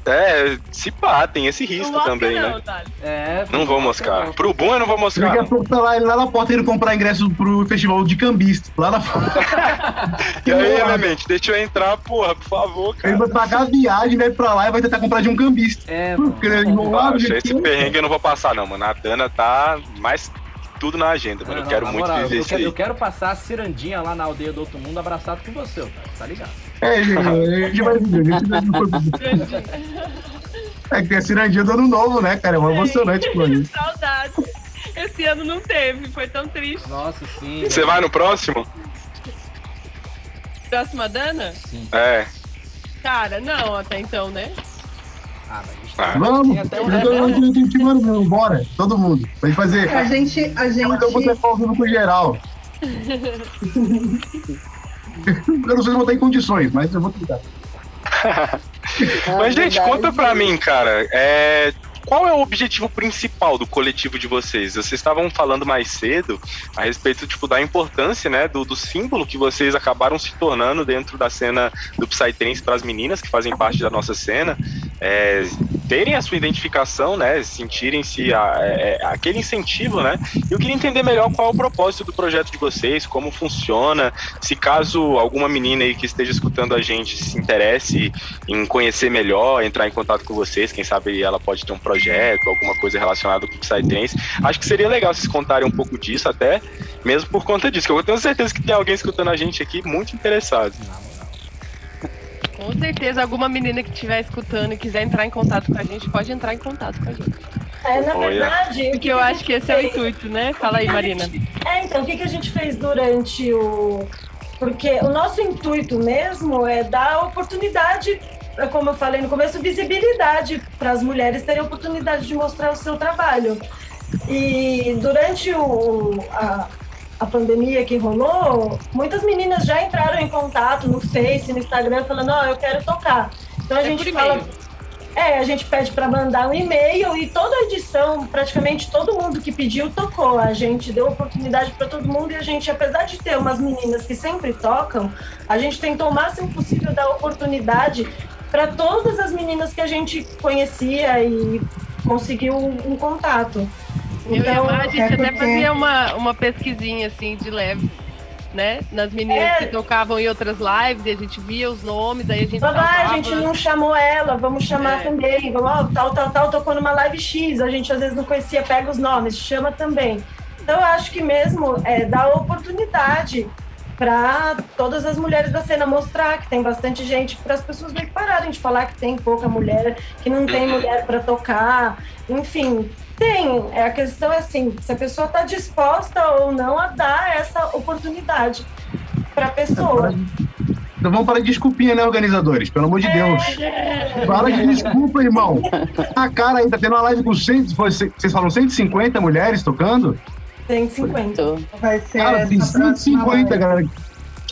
É, se pá, tem esse Não risco mostra também, não, né? Thales. É. Não vou moscar. Pro bom eu não vou moscar. Daqui a não. pouco tá lá, ele lá na porta indo comprar ingresso pro festival de cambista. Lá na E aí, Elemente, deixa eu entrar, porra, por favor, Ele cara. vai pagar a viagem, vai pra lá e vai tentar comprar de um cambista. É, mano. Porque ele não lá, Poxa, esse perrengue eu não vou passar, não, mano. A Dana tá mais tudo na agenda, mano. Não, Eu quero muito moral, viver eu isso quero, aí. eu quero passar a cirandinha lá na aldeia do outro mundo abraçado com você, tá ligado? É, gente, a gente vai viver. A gente não foi- É que tem a cirandinha do ano novo, né, cara? É uma emocionante com isso. Saudades. Esse ano não teve, foi tão triste. Nossa, sim. Você vai no próximo? Próxima Dana? Sim. É. Cara, não, até então, né? Ah, mas Ah. Vamos, até um eu tô- tô intimando mesmo, bora, todo mundo. Vai fazer. A gente, a gente, Então você tá ouvindo com geral. Eu não sei se vou ter condições, mas eu vou tentar. Mas, gente, conta pra mim, cara. É. qual é o objetivo principal do coletivo de vocês? Vocês estavam falando mais cedo a respeito tipo, da importância né, do, do símbolo que vocês acabaram se tornando dentro da cena do Psytrance para as meninas que fazem parte da nossa cena. É, terem a sua identificação, né? Sentirem-se é, é, aquele incentivo, né? Eu queria entender melhor qual é o propósito do projeto de vocês, como funciona, se caso alguma menina aí que esteja escutando a gente se interesse em conhecer melhor, entrar em contato com vocês, quem sabe ela pode ter um projeto, alguma coisa relacionada com o Psytrance. Acho que seria legal vocês contarem um pouco disso até, mesmo por conta disso, que eu tenho certeza que tem alguém escutando a gente aqui muito interessado. Com certeza, alguma menina que estiver escutando e quiser entrar em contato com a gente, pode entrar em contato com a gente. É, na verdade. Porque eu acho que esse é o intuito, né? Fala aí, Marina. É, então, o que, que a gente fez durante o. Porque o nosso intuito mesmo é dar oportunidade, como eu falei no começo, visibilidade para as mulheres terem oportunidade de mostrar o seu trabalho. E durante o, a, a pandemia que rolou, muitas meninas já entraram em contato no Face, no Instagram, falando: Ó, oh, eu quero tocar. Então a É gente fala. É, a gente pede para mandar um e-mail e toda a edição, praticamente todo mundo que pediu tocou. A gente deu oportunidade para todo mundo e a gente, apesar de ter umas meninas que sempre tocam, a gente tentou o máximo possível dar oportunidade para todas as meninas que a gente conhecia e conseguiu um contato. Eu a Então, a gente é até porque- fazia uma, uma pesquisinha, assim, de leve, né? Nas meninas É. que tocavam em outras lives, e a gente via os nomes, aí a gente Babá, a gente não chamou ela, vamos chamar É. também. Vamos, ó, tal, tal, tal, tocou numa live X, a gente às vezes não conhecia, pega os nomes, chama também. Então eu acho que mesmo é dar oportunidade para todas as mulheres da cena mostrar que tem bastante gente, para as pessoas meio que pararem de falar que tem pouca mulher, que não tem mulher para tocar, enfim. Tem, é, a questão é assim, se a pessoa está disposta ou não a dar essa oportunidade para a pessoa. Então vamos parar de desculpinha, né, organizadores? Pelo amor de Deus. Fala de desculpa, irmão. A cara ainda tendo uma live com 100, foi- vocês falam 150 mulheres tocando? 150. Então, Vai ser Cara, tem essa próxima 150, live. galera.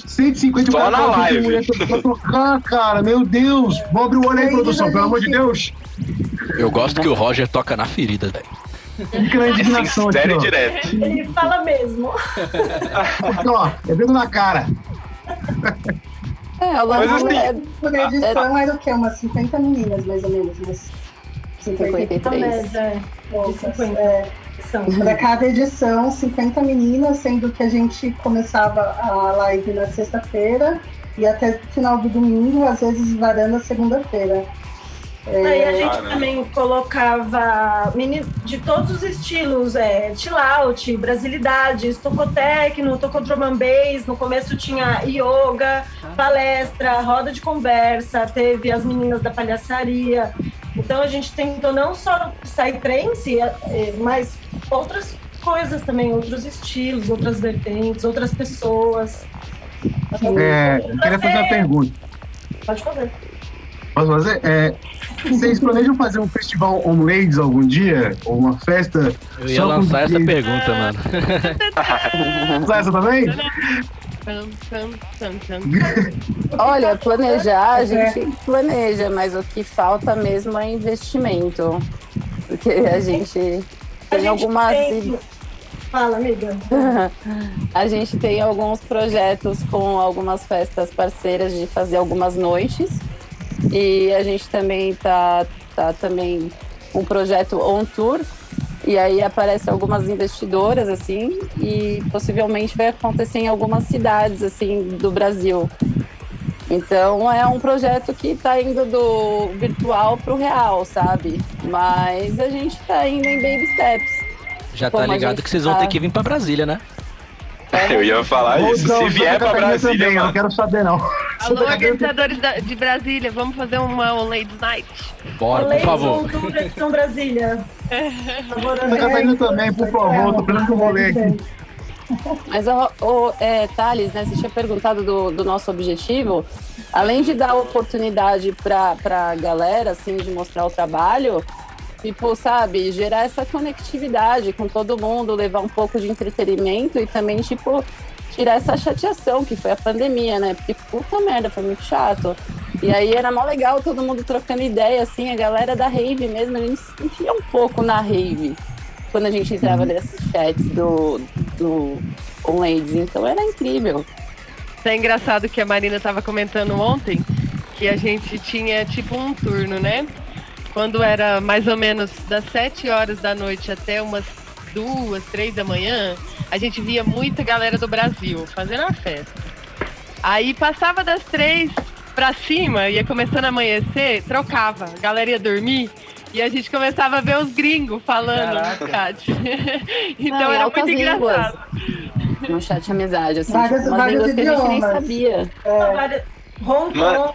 150 Só cara, na live. pra tocar, cara. Meu Deus. Vamos abrir o olho aí, produção, pelo amor de Deus. Eu gosto que o Roger toca na ferida, velho. Fica na indignação aqui, Sério ó. direto. Ele fala mesmo. Aqui, ó. É vendo na cara. é, o Mas lance assim, é Por edição era o quê? Umas 50 meninas, mais ou menos. Umas 50 A 53. média é de poucas. 50 É, são. Para cada edição, 50 meninas, sendo que a gente começava a live na sexta-feira e até o final do domingo, às vezes varando a segunda-feira. Aí a gente Caramba. também colocava meni- de todos os estilos, é, chill out, brasilidades, tocou techno, tocou drum and bass, no começo tinha yoga, palestra, roda de conversa, teve as meninas da palhaçaria. Então a gente tentou não só psytrance, é, é, mas outras coisas também, outros estilos, outras vertentes, outras pessoas. É, eu queria fazer uma pergunta. Pode fazer. Posso fazer? É, vocês planejam fazer um festival on ladies algum dia? Ou uma festa? Eu ia Só com lançar essa pergunta, mano. Lançar essa também? Tam, tam, tam, tam. Olha, planejar, a gente planeja, mas o que falta mesmo é investimento. Porque a gente tem algumas. tem- Fala, amiga. A gente tem alguns projetos com algumas festas parceiras de fazer algumas noites. E a gente também tá, tá também um projeto on tour. E aí aparecem algumas investidoras, assim, e possivelmente vai acontecer em algumas cidades, assim, do Brasil. Então é um projeto que está indo do virtual para o real, sabe? Mas a gente está indo em baby steps. Já tá Como a ligado que vocês vão tá- ter que vir pra Brasília, né? Eu ia falar Ou isso. não, Se vier pra Brasília, também, eu não quero saber, não. Alô, organizadores da- de Brasília, vamos fazer uma on Ladies Night? Bora, por favor. on Tour Edição Brasília. Por favor, Santa Catarina também, por favor. Tô de um rolê aqui. Mas, o, o, é, Thales, né, você tinha perguntado do, do nosso objetivo. Além de dar oportunidade para a galera, assim, de mostrar o trabalho, tipo, sabe, gerar essa conectividade com todo mundo, levar um pouco de entretenimento e também, tipo, tirar essa chateação que foi a pandemia, né? Porque, puta merda, foi muito chato. E aí era mó legal, todo mundo trocando ideia, assim, a galera da rave mesmo, a gente se sentia um pouco na rave quando a gente entrava nesses chats do, do On Ladies, então era incrível. É engraçado que a Marina estava comentando ontem que a gente tinha tipo um turno, né? Quando era mais ou menos das 7 horas da noite até umas duas, três da manhã, a gente via muita galera do Brasil fazendo a festa. Aí passava das três pra cima, ia começando a amanhecer, trocava. A galera ia dormir e a gente começava a ver os gringos falando no chat. então Não, era muito línguas. engraçado. No chat amizade, assim, Várias- tipo, línguas que a gente nem sabia. É, Hong. Kong,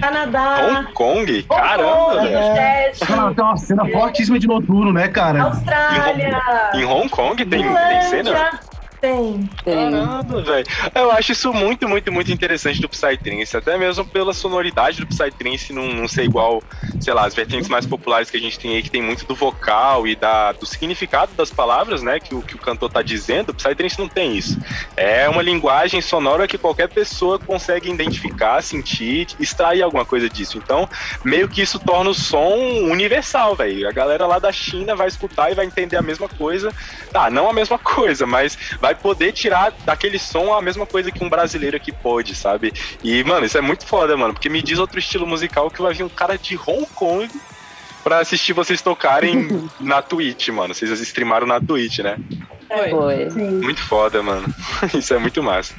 Canadá, Hong Kong? Hong Caramba, Kong, velho. Cara, tem uma cena fortíssima de noturno, né, cara? Austrália, Em Hong Kong tem, tem cena? Tem. Caramba, velho. Eu acho isso muito, muito, muito interessante do Psytrance, até mesmo pela sonoridade do Psytrance não, não ser igual, sei lá, as vertentes mais populares que a gente tem aí, que tem muito do vocal e da, do significado das palavras, né, que o, que o cantor tá dizendo, o Psytrance não tem isso. É uma linguagem sonora que qualquer pessoa consegue identificar, sentir, extrair alguma coisa disso. Então, meio que isso torna o som universal, velho. A galera lá da China vai escutar e vai entender a mesma coisa. Tá, não a mesma coisa, mas vai poder tirar daquele som a mesma coisa que um brasileiro aqui pode, sabe? E, mano, isso é muito foda, mano, porque me diz outro estilo musical que vai vir um cara de Hong Kong pra assistir vocês tocarem na Twitch, mano. Vocês streamaram na Twitch, né? Foi. Foi. sim. Muito foda, mano. Isso é muito massa.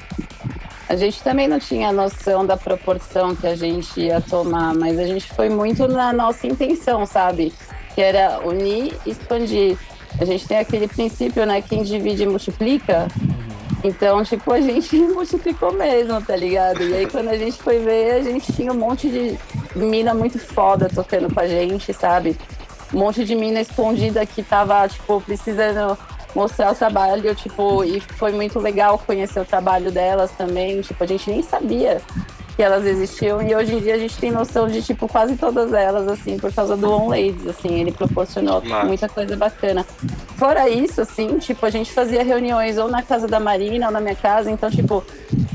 A gente também não tinha noção da proporção que a gente ia tomar, mas a gente foi muito na nossa intenção, sabe? Que era unir e expandir. A gente tem aquele princípio, né? Quem divide multiplica. Então, tipo, a gente multiplicou mesmo, tá ligado? E aí, quando a gente foi ver, a gente tinha um monte de mina muito foda tocando com a gente, sabe? Um monte de mina escondida que tava, tipo, precisando mostrar o trabalho, tipo, e foi muito legal conhecer o trabalho delas também. Tipo, a gente nem sabia que elas existiam e hoje em dia a gente tem noção de, tipo, quase todas elas, assim, por causa do On Ladies, assim, ele proporcionou Massa. muita coisa bacana. Fora isso, assim, tipo, a gente fazia reuniões ou na casa da Marina ou na minha casa, então, tipo,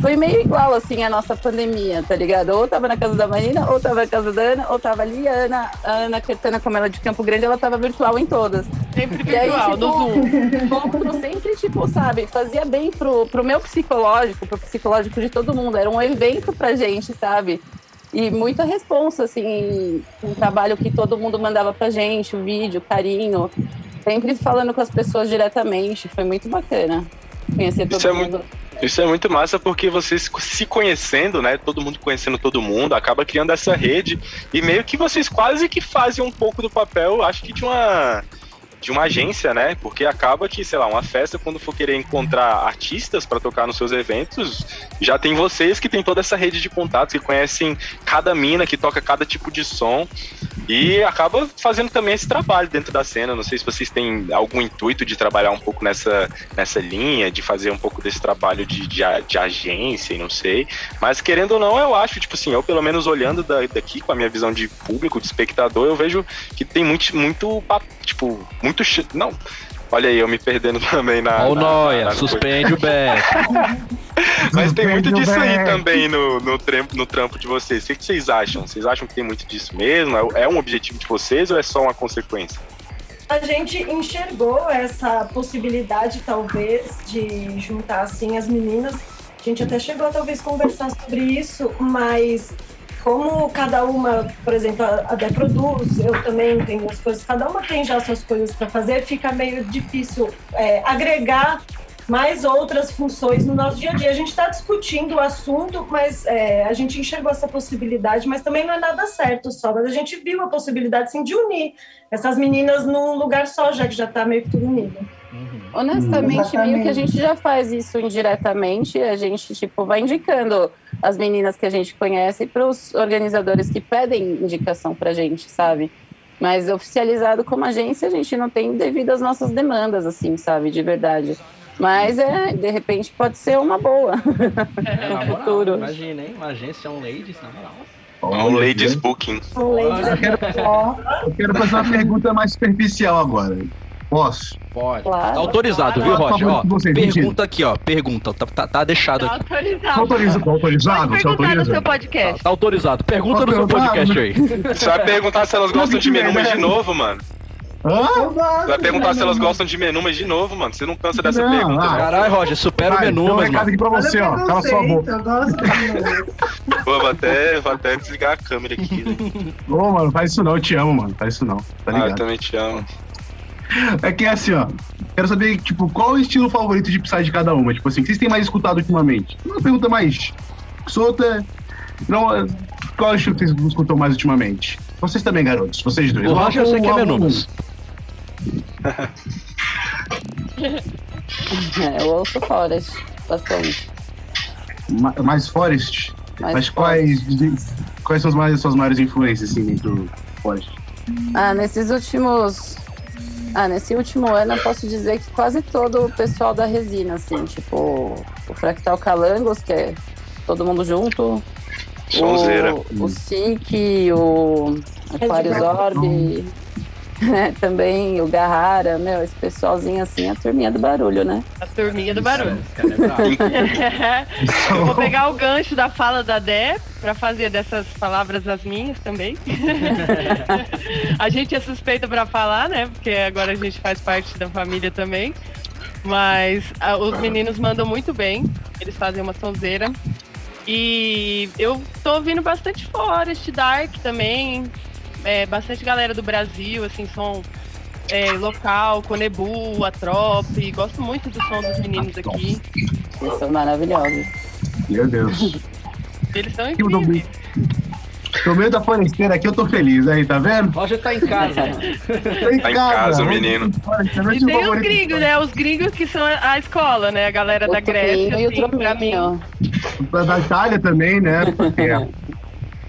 foi meio igual, assim, a nossa pandemia, tá ligado? Ou tava na casa da Marina, ou tava na casa da Ana, ou tava ali, a Ana, a Ana Quertana, como ela é de Campo Grande, ela tava virtual em todas. Sempre E aí, virtual, tipo, no Zoom. Sempre, tipo, sabe, fazia bem pro, pro meu psicológico, pro psicológico de todo mundo. Era um evento pra gente, sabe? E muita responsa, assim, um trabalho que todo mundo mandava pra gente, o vídeo, carinho. Sempre falando com as pessoas diretamente. Foi muito bacana conhecer todo Isso é mundo. Isso é muito massa porque vocês se conhecendo, né? Todo mundo conhecendo todo mundo, acaba criando essa rede e meio que vocês quase que fazem um pouco do papel, acho que de uma de uma agência, né? Porque acaba que, sei lá, uma festa quando for querer encontrar artistas para tocar nos seus eventos, já tem vocês que tem toda essa rede de contatos que conhecem cada mina que toca cada tipo de som e acaba fazendo também esse trabalho dentro da cena. Não sei se vocês têm algum intuito de trabalhar um pouco nessa, nessa linha, de fazer um pouco desse trabalho de, de, de agência e não sei. Mas querendo ou não, eu acho, tipo assim, eu pelo menos olhando da- daqui com a minha visão de público, de espectador, eu vejo que tem muito, muito tipo, muito. Ch- Não. Olha aí, eu me perdendo também na. O Noia, suspende o bet. Mas tem muito disso aí também no, no, trampo, no trampo de vocês. O que vocês acham? Vocês acham que tem muito disso mesmo? É, é um objetivo de vocês ou é só uma consequência? A gente enxergou essa possibilidade, talvez, de juntar assim as meninas. A gente até chegou a talvez conversar sobre isso, mas como cada uma, por exemplo, a Dé produz, eu também tenho as coisas, cada uma tem já suas coisas para fazer, fica meio difícil é, agregar mais outras funções no nosso dia a dia. A gente está discutindo o assunto, mas é, a gente enxergou essa possibilidade, mas também não é nada certo só, mas a gente viu a possibilidade sim de unir essas meninas num lugar só, já que já está meio que tudo unido. Honestamente, meio que a gente já faz isso indiretamente. A gente, tipo, vai indicando as meninas que a gente conhece para os organizadores que pedem indicação pra gente, sabe? Mas oficializado como agência, a gente não tem devido às nossas demandas, assim, sabe? De verdade. Mas, é, de repente, pode ser uma boa. É, No moral, futuro. Imagina, hein? Uma agência on ladies, na moral. Um ladies booking. Um ladies Eu quero, eu quero fazer uma pergunta mais superficial agora. Posso? Pode. Claro. Tá autorizado, viu, Por favor, Roger? Ó, vocês, pergunta aqui, ó. Pergunta. Tá, tá- tá deixado Tá aqui. Tá autorizado. autorizado? Tá autorizado? Pode Você perguntar no autoriza? seu podcast. Tá autorizado. Pergunta no seu podcast aí. Você vai perguntar se elas gostam de menumas de novo, mano. Hã? Você vai perguntar se elas gostam de menumas de novo, mano. Você não cansa dessa Não, pergunta, ah. né? Caralho, Roger, supera o Vai, menu, tem um mas, recado mano. aqui pra você, ó. Cala sua boca. Eu gosto de Pô, vou até, vou até desligar a câmera aqui. né? Ô, mano, faz isso não, eu te amo, mano. Faz isso não, tá Ah, eu ligado? também te amo. É que é assim, ó. Quero saber, tipo, qual o estilo favorito de Psy de cada uma? Tipo assim, o que vocês têm mais escutado ultimamente? Uma pergunta mais solta. Não, qual é o estilo que vocês escutam mais ultimamente? Vocês também, garotos. Vocês dois. O eu sei que é menumas. É, eu ouço Forest bastante. Ma- Mais Forest? Mais Mas quais, quais são as mais, suas maiores influências, assim, dentro do Forest? Ah, nesses últimos. Ah, nesse último ano eu posso dizer que quase todo o pessoal da resina, assim, tipo o Fractal Calangos, que é todo mundo junto. Sonzeira. O, o o Aquarius Orb, é, também o Garrara, meu, esse pessoalzinho assim, a turminha do barulho, né? A turminha do barulho. É bravo. Eu vou pegar o gancho da fala da Dé pra fazer dessas palavras as minhas também. a gente é suspeita pra falar, né? Porque agora a gente faz parte da família também. Mas ah, os meninos mandam muito bem. Eles fazem uma sonzeira. E eu tô ouvindo bastante Forest, Dark também. É, bastante galera do Brasil, assim, som é, local, Conebu, Atrop. Gosto muito do som dos meninos aqui. Eles são maravilhosos. Meu Deus. Eles são incríveis. No meio da foresteira aqui eu tô feliz, aí, tá vendo? Roger tá em casa. Tô Tá em casa, o menino. E tem os gringos, né? Os gringos que são a escola, né? A galera da Grécia, Topinho e o assim, pra mim. Da Itália também, né? Porque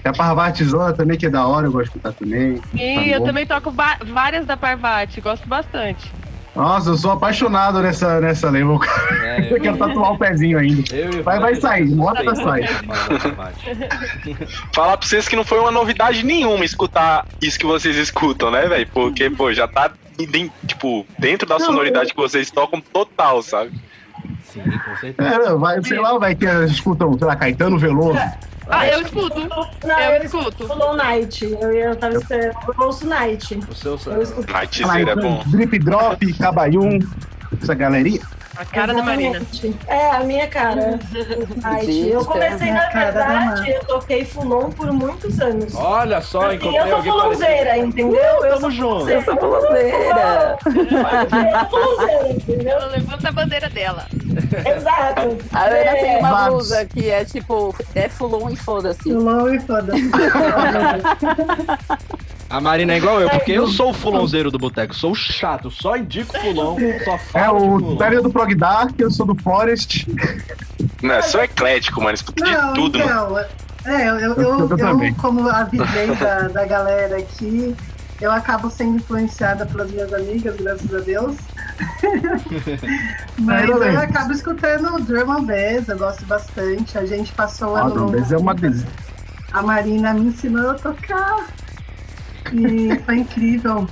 Tem a Parvatizona também, que é da hora, eu gosto de escutar também. Sim, Tá eu bom. também toco várias da Parvati, gosto bastante. Nossa, eu sou apaixonado nessa, nessa lei. Eu É, eu quero tatuar o pezinho ainda. Vai, vai sair, já bota tem sai. Falar pra vocês que não foi uma novidade nenhuma escutar isso que vocês escutam, né, velho? Porque, pô, já tá, tipo, dentro da sonoridade que vocês tocam total, sabe? Sim, com certeza. É, não, vai, sei lá, vai que escutam, sei lá, Caetano Veloso. Ah, eu escuto. Não, Eu eu escuto. escuto Slow Night. Eu, eu tava esperando. Eu ouço Night. O seu Eu escuto. Nightzeira é bom. Drip Drop, Cabaium, essa galerinha. A cara da Marina. Exatamente. É, a minha cara. Night. Eu comecei, na verdade, eu toquei Fulon por muitos anos. Olha só, Assim, encontrei eu sou fulonzeira, entendeu? Eu Tamo sou junto. Eu sou fuloseira. Eu sou fulonzeira, entendeu? Ela levanta a bandeira dela. Exato. A Ana tem uma Vamos. blusa que é tipo, é fulon e foda-se. Fulon e foda. A Marina é igual eu, porque eu sou o fulonzeiro do boteco. Sou o chato, só indico fulon, só É falo de o. Pério do Prog Dark, eu sou do Forest. Não, sou eclético, mano. Escuto de Não, tudo, mano. então, é, eu, eu, Eu- eu eu, como avisei da, da galera aqui, eu acabo sendo influenciada pelas minhas amigas, graças a Deus. Mas bem. eu acabo escutando drum and bass, eu gosto bastante. A gente passou Ah, ano Drumbez é uma delícia. a Marina me ensinou a tocar. E foi incrível.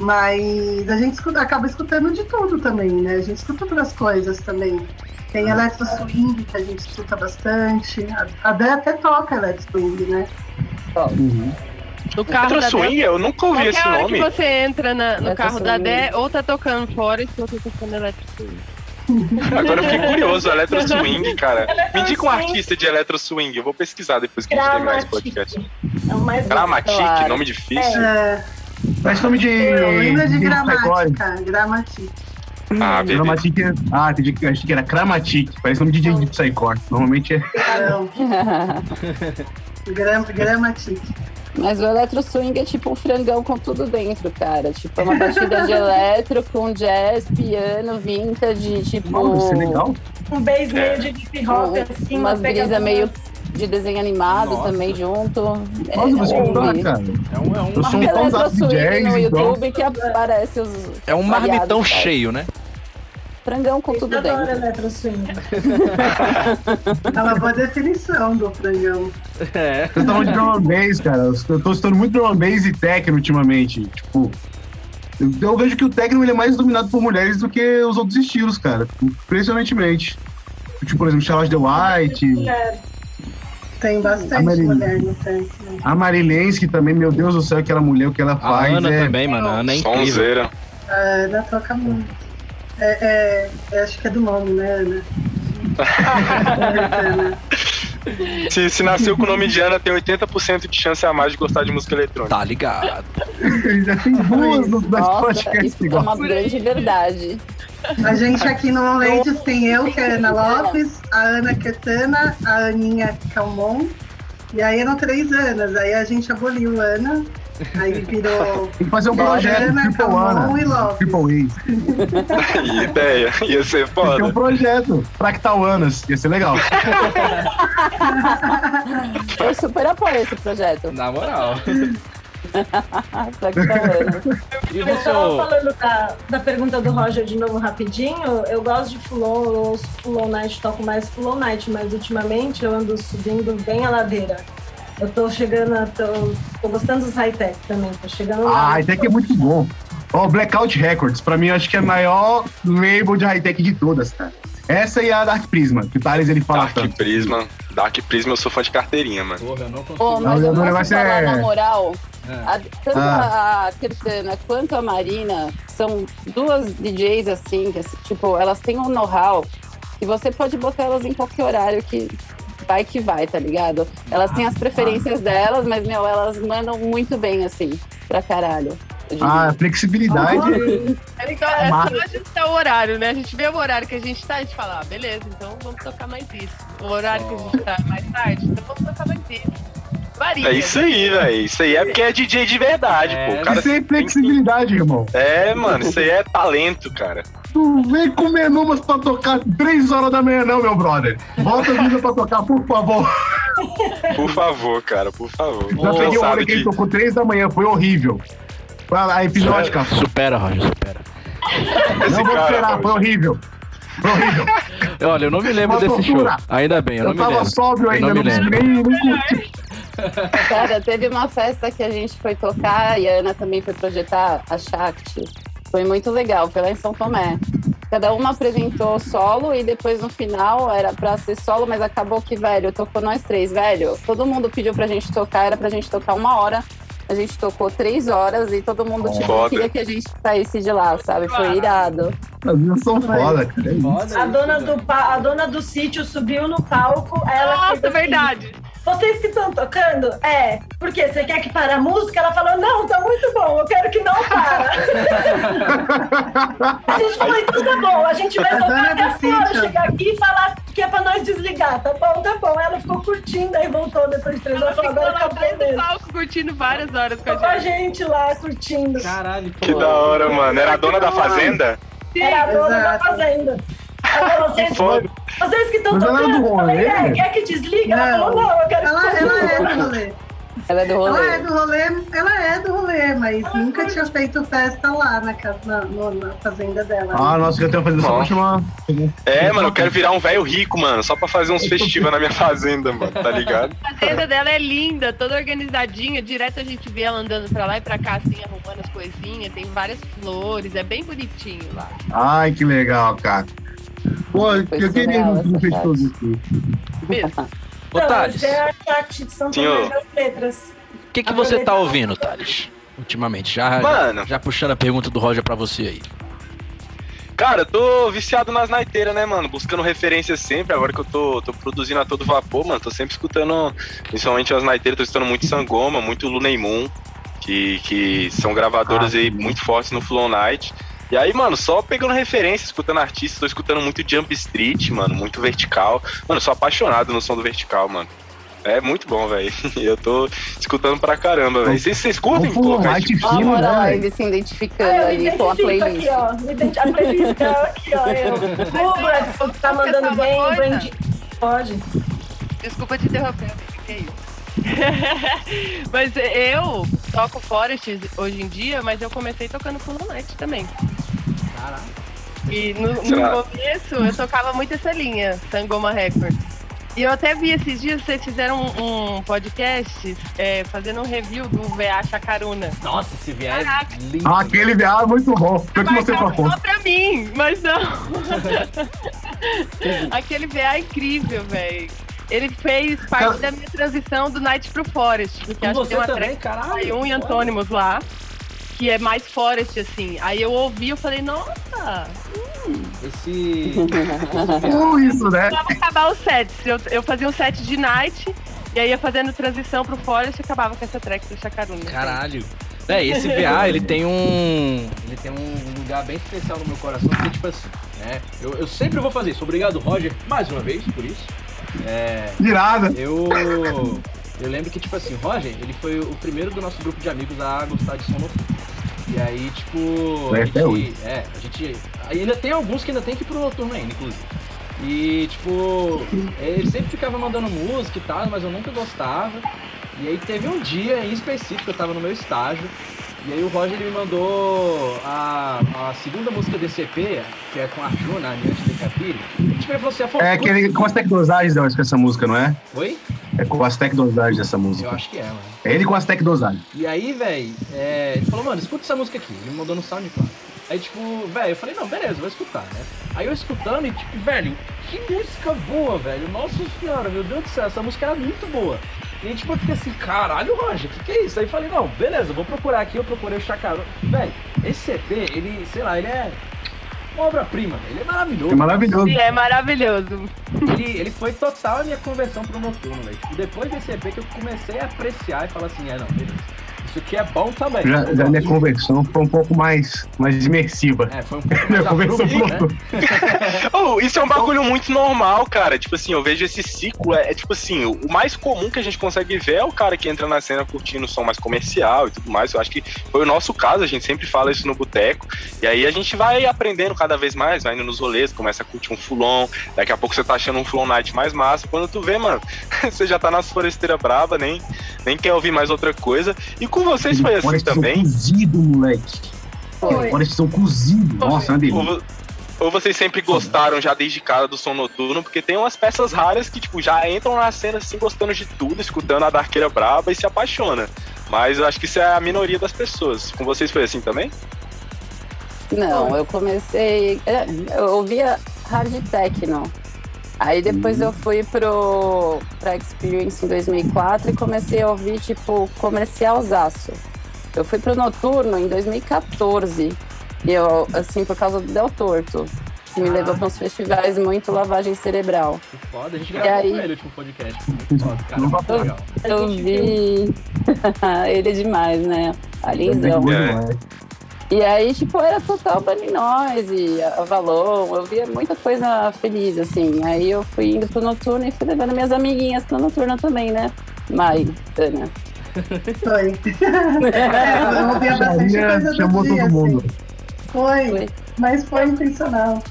Mas a gente escuta- acaba escutando de tudo também, né? A gente escuta outras coisas também. Tem electro swing que a gente escuta bastante. A- Dé até toca electro swing, né? No carro da. Swing, eu nunca ouvi esse Qualquer hora nome. que você entra na- no carro da. Dé, ou tá tocando Forest, ou tá tocando Electro Swing. Agora eu fiquei curioso, Electro Swing, cara. Me indica um artista de Electro Swing. Eu vou pesquisar depois que a gente terminar esse Gramatic. podcast. É o mais Gramatic, Claro. nome difícil. É, Parece nome de. eu lembro de de gramática. Gramática. Ah, beleza. Gramatic é- Ah, entendi que achei que era Cramatic. Parece nome de DJ de Psycore. Normalmente é. Não. Gram, gramática. Mas o eletro swing é tipo um frangão com tudo dentro, cara. Tipo, é uma batida de eletro com jazz, piano, vintage, tipo. Nossa, isso é legal. Um bass É. meio de hip hop, assim, umas brisa meio de desenho animado Nossa. também junto. É, Nossa, você ouve. contar, cara. É um, é um, Eu sou um no então. YouTube que aparece os. é um variados, marmitão cara. cheio, né? Frangão com tudo Eu adoro dentro. electro swing. É uma boa definição do frangão. É. Vocês estavam de drum and bass, cara. Eu tô escutando muito drum and bass e techno ultimamente. Tipo, Eu, eu vejo que o techno ele é mais dominado por mulheres do que os outros estilos, cara. Impressionantemente. Tipo, por exemplo, Charlotte The White, Mulher. Tem bastante Amarelo. mulher no né? a Marilensky também, meu Deus do céu, aquela mulher, o que ela A faz. Ana é... também, mano. A Ana é incrível. Sonzeira. A Ana toca muito. É, é, é, acho que é do nome, né, Ana? Se, se nasceu com o nome de Ana, tem 80% de chance a mais de gostar de música eletrônica. Tá ligado. Já tem duas nos dois Nossa, podcasts isso é uma grande verdade. A gente aqui no Ladies tem eu, que é a Ana Lopes, a Ana Quetana, a Aninha Calmon. E aí eram três Anas. Aí a gente aboliu Ana. Aí virou Tem que fazer um projeto, Triple Ana. Lopes. Triple A. Que ideia. Ia ser Tem que ter um foda. projeto. Fractal Anas. Ia ser legal. Eu super apoio esse projeto. Na moral. Eu tava você, falando da, da pergunta do Roger de novo rapidinho. Eu gosto de Fulon, eu ouço Fulon Night, toco mais Fulon Night, mas ultimamente eu ando subindo bem a ladeira. Eu tô chegando, a- tô, tô gostando dos high-tech também, tô chegando lá. Ah, high-tech é muito bom. Ó, Blackout Records, pra mim, acho que é a maior label de high-tech de todas, cara. Essa e a Dark Prisma, que o Thales ele fala Dark tanto. Prisma. Dark Prisma, eu sou fã de carteirinha, mano. porra, eu não consigo. Mas Não, eu o posso falar é- na moral, É. a- tanto Ah. a Kirtana quanto a Marina são duas DJs assim, que tipo, elas têm um know-how que você pode botar elas em qualquer horário que vai que vai, tá ligado? Elas têm as preferências delas, mas, meu, elas mandam muito bem, assim, pra caralho. Ah, flexibilidade. Então, é só ajustar o horário, né? A gente vê o horário que a gente tá, a gente fala, ah, beleza, então vamos tocar mais isso. O horário que a gente tá mais tarde, então vamos tocar mais isso. Varia. É isso aí, velho. Isso aí é porque é DJ de verdade, É, pô. O cara Isso é flexibilidade, irmão. É, mano, isso aí é talento, cara. Tu vem com menumas pra tocar 3 horas da manhã, não, meu brother. Bota a vida pra tocar, por favor. Por favor, cara, por favor. Já Tô peguei o cansado hora que ele tocou 3 da manhã, foi horrível. A episódica. Supera, Roger, supera. Esse Não vou cara, esperar, mano. foi horrível. Foi horrível. Olha, eu não me lembro Uma desse show. Ainda bem, eu não Eu me tava lembro. sóbrio Eu ainda, não não me lembro. nem, nem curtir. Cara, teve uma festa que a gente foi tocar e a Ana também foi projetar a Shakti. Foi muito legal, foi lá em São Tomé. Cada uma apresentou solo e depois no final era pra ser solo, mas acabou que, velho, tocou nós três, velho. Todo mundo pediu pra gente tocar, era pra gente tocar uma hora. A gente tocou três horas e todo mundo tipo, Foda. queria que a gente saísse de lá, sabe? Foi irado. As minhas são foda, cara. É. A dona, do, pa- a dona do sítio subiu no palco, ela Nossa, assim, verdade. Vocês que estão tocando? É. Por quê? Você quer que pare a música? Ela falou, não, tá muito bom, eu quero que não para. a gente falou, então tá bom, a gente vai A tocar dona até fora, sítio. chegar aqui e falar que é pra nós desligar. Tá bom, tá bom. Ela ficou curtindo, aí voltou depois de três Ela horas, falou, ficou agora mesmo. palco curtindo várias horas com Ficou com a a gente. gente lá, curtindo. Caralho, pô. Que da hora, mano. Era a dona da fazenda? Era a dona da Exato. fazenda. Ela falou, vocês, Foda. vocês que estão ela é do tocando, eu falei, é, quer que desliga? Ela Não. falou, não, eu quero Ela, que ela é continue. do rolê. Ela é do rolê. Ela é do rolê, ela é do rolê, mas nunca tinha feito festa lá na, casa, na, na fazenda dela. né? Ah, nossa, eu tenho que fazer só pra chamar. É, mano, eu quero virar um velho rico, mano, só pra fazer uns festivos na minha fazenda, mano, tá ligado? A fazenda dela é linda, toda organizadinha. Direto a gente vê ela andando pra lá e pra cá, assim, arrumando as coisinhas. Tem várias flores, é bem bonitinho lá. Ai, que legal, cara. Pô, eu queria festival festa. aqui. Mesmo. Ô, Thales, é São Senhor. Letras. o que, que você tá ouvindo, Thales? Ultimamente, já, Mano. já puxando a pergunta do Roger pra você aí. Cara, eu tô viciado nas naiteiras, né, mano? Buscando referências sempre. Agora que eu tô, tô produzindo a todo vapor, mano, tô sempre escutando, principalmente as naiteiras, tô escutando muito Sangoma, muito Lunay Moon, que, que são gravadoras Ah, aí muito fortes no Flow Night. E aí, mano, só pegando referências, escutando artistas, tô escutando muito Jump Street, mano, muito vertical. Mano, eu sou apaixonado no som do vertical, mano. É muito bom, velho. Eu tô escutando pra caramba, velho. Vocês, vocês curtem colocar esse tipo fino, né, ele se identificando Ah, eu ali com a playlist. aqui, ó. Me identi- A playlist é aqui, ó. Eu. O Bradford tá Posso mandando pensar uma bem? Brand... Pode. Desculpa te interromper, amiga, que é isso? mas eu toco Forest hoje em dia, mas eu comecei tocando Full Night também. E no, no começo eu tocava muito essa linha, Sangoma Records. E eu até vi esses dias, vocês fizeram um, um podcast é, fazendo um review do VA Chacaruna. Nossa, esse viés Caraca. é lindo. Ah, aquele VA é muito bom. Mostrei pra Marcava foto. só pra mim, mas não. Aquele VA é incrível, velho. Ele fez parte Cara- da minha transição do Night pro Forest. Porque Com acho que tem uma também, track caralho. Aí um e Antônimos lá, que é mais Forest, assim. Aí eu ouvi e falei, nossa, Esse. Tudo isso, né? Vamos acabar os sets. Eu, eu fazia um set de night, e aí ia fazendo transição pro Forest e acabava com essa track do Chacaruna. Caralho. É, e esse VA, ele tem um. Ele tem um lugar bem especial no meu coração, porque, tipo assim, né? Eu, eu sempre vou fazer isso. Obrigado, Roger, mais uma vez, por isso. É. Irada. Eu. Eu lembro que, tipo assim, o Roger, ele foi o primeiro do nosso grupo de amigos a gostar de som noturno. E aí, tipo. É, a gente, é, a gente. Ainda tem alguns que ainda tem que ir pro noturno ainda, inclusive. E, tipo, ele sempre ficava mandando música e tal, mas eu nunca gostava. E aí teve um dia em específico, eu tava no meu estágio, e aí o Roger me mandou a, a segunda música desse EP, que é com a Arjuna, a Aniante de falou assim, Afonso, É aquele com as não, com essa música, não é? Oi? É com as tech dosagens dessa Eu música. acho que é, mano. É ele com as tech dosagens. E aí, velho, ele falou, mano, escuta essa música aqui. Ele me mandou no SoundCloud. Aí, tipo, velho, eu falei, não, beleza, vou escutar, né? Aí eu escutando e, tipo, velho, que música boa, velho. Nossa senhora, meu Deus do céu, essa música era muito boa. E aí, tipo, eu fiquei assim, caralho, Roger, que que é isso? Aí eu falei, não, beleza, vou procurar aqui, eu procurei o Chacarão. Velho, esse EP, ele, sei lá, ele é uma obra-prima, ele é maravilhoso. É maravilhoso. E é maravilhoso. Ele, ele foi total a minha conversão pro noturno, velho. Tipo, depois desse EP que eu comecei a apreciar e falar assim, é, não, beleza. Isso aqui é bom também. Já, já minha conversão foi um pouco mais, mais imersiva. É, foi um pouco Minha mais conversão abrupto, né? Oh, isso é um bagulho muito normal, cara. Tipo assim, eu vejo esse ciclo. É, é tipo assim, o mais comum que a gente consegue ver é o cara que entra na cena curtindo o som mais comercial e tudo mais. Eu acho que foi o nosso caso, a gente sempre fala isso no boteco. E aí a gente vai aprendendo cada vez mais, vai indo nos rolês, começa a curtir um fulon. Daqui a pouco você tá achando um fulon night mais massa. Quando tu vê, mano, você já tá nas foresteiras braba, nem, nem quer ouvir mais outra coisa. E com vocês foi assim também? cozido, moleque. Foi. Forestzão cozido. Nossa, é uma ou vocês sempre gostaram já desde cara do som noturno? Porque tem umas peças raras que, tipo, já entram na cena assim, gostando de tudo, escutando a Darqueira Braba e se apaixona. Mas eu acho que isso é a minoria das pessoas. Com vocês foi assim também? Não, eu comecei. é, Eu ouvia hard techno. Aí depois eu fui pro pra Experience em 2004 e comecei a ouvir tipo comercialzaço. Eu fui pro noturno em 2014. E eu, assim, por causa do Del Torto. Que me levou para uns festivais muito lavagem cerebral. Que foda, a gente E gravou aí? com ele o último podcast. Muito foda, cara, muito Eu- legal. Eu vi. Ele é demais, né? Alinzão. boa É. E aí, tipo, era total Bunny Noise, Avalon, eu via muita coisa feliz, assim. Aí eu fui indo pro noturno e fui levando minhas amiguinhas pro noturno também, né? Mai, Ana. Foi. É, eu ouvia bastante coisa do chamou dia, todo mundo. assim. Foi, Foi. mas foi intencional.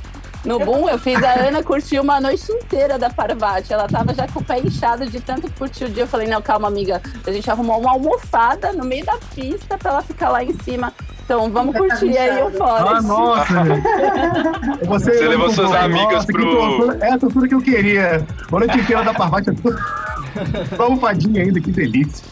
No Boom, eu fiz a Ana curtir uma noite inteira da Parvati. Ela tava já com o pé inchado de tanto curtir o dia. Eu falei, não, calma, amiga. A gente arrumou uma almofada no meio da pista pra ela ficar lá em cima. Então, vamos tava curtir aí o inchado. Ah, Forest. nossa, velho. Você, Você levou suas Nossa, amigas que pro- tortura- É a tortura que eu queria. A noite inteira da Parvati. Só fadinho ainda, que delícia.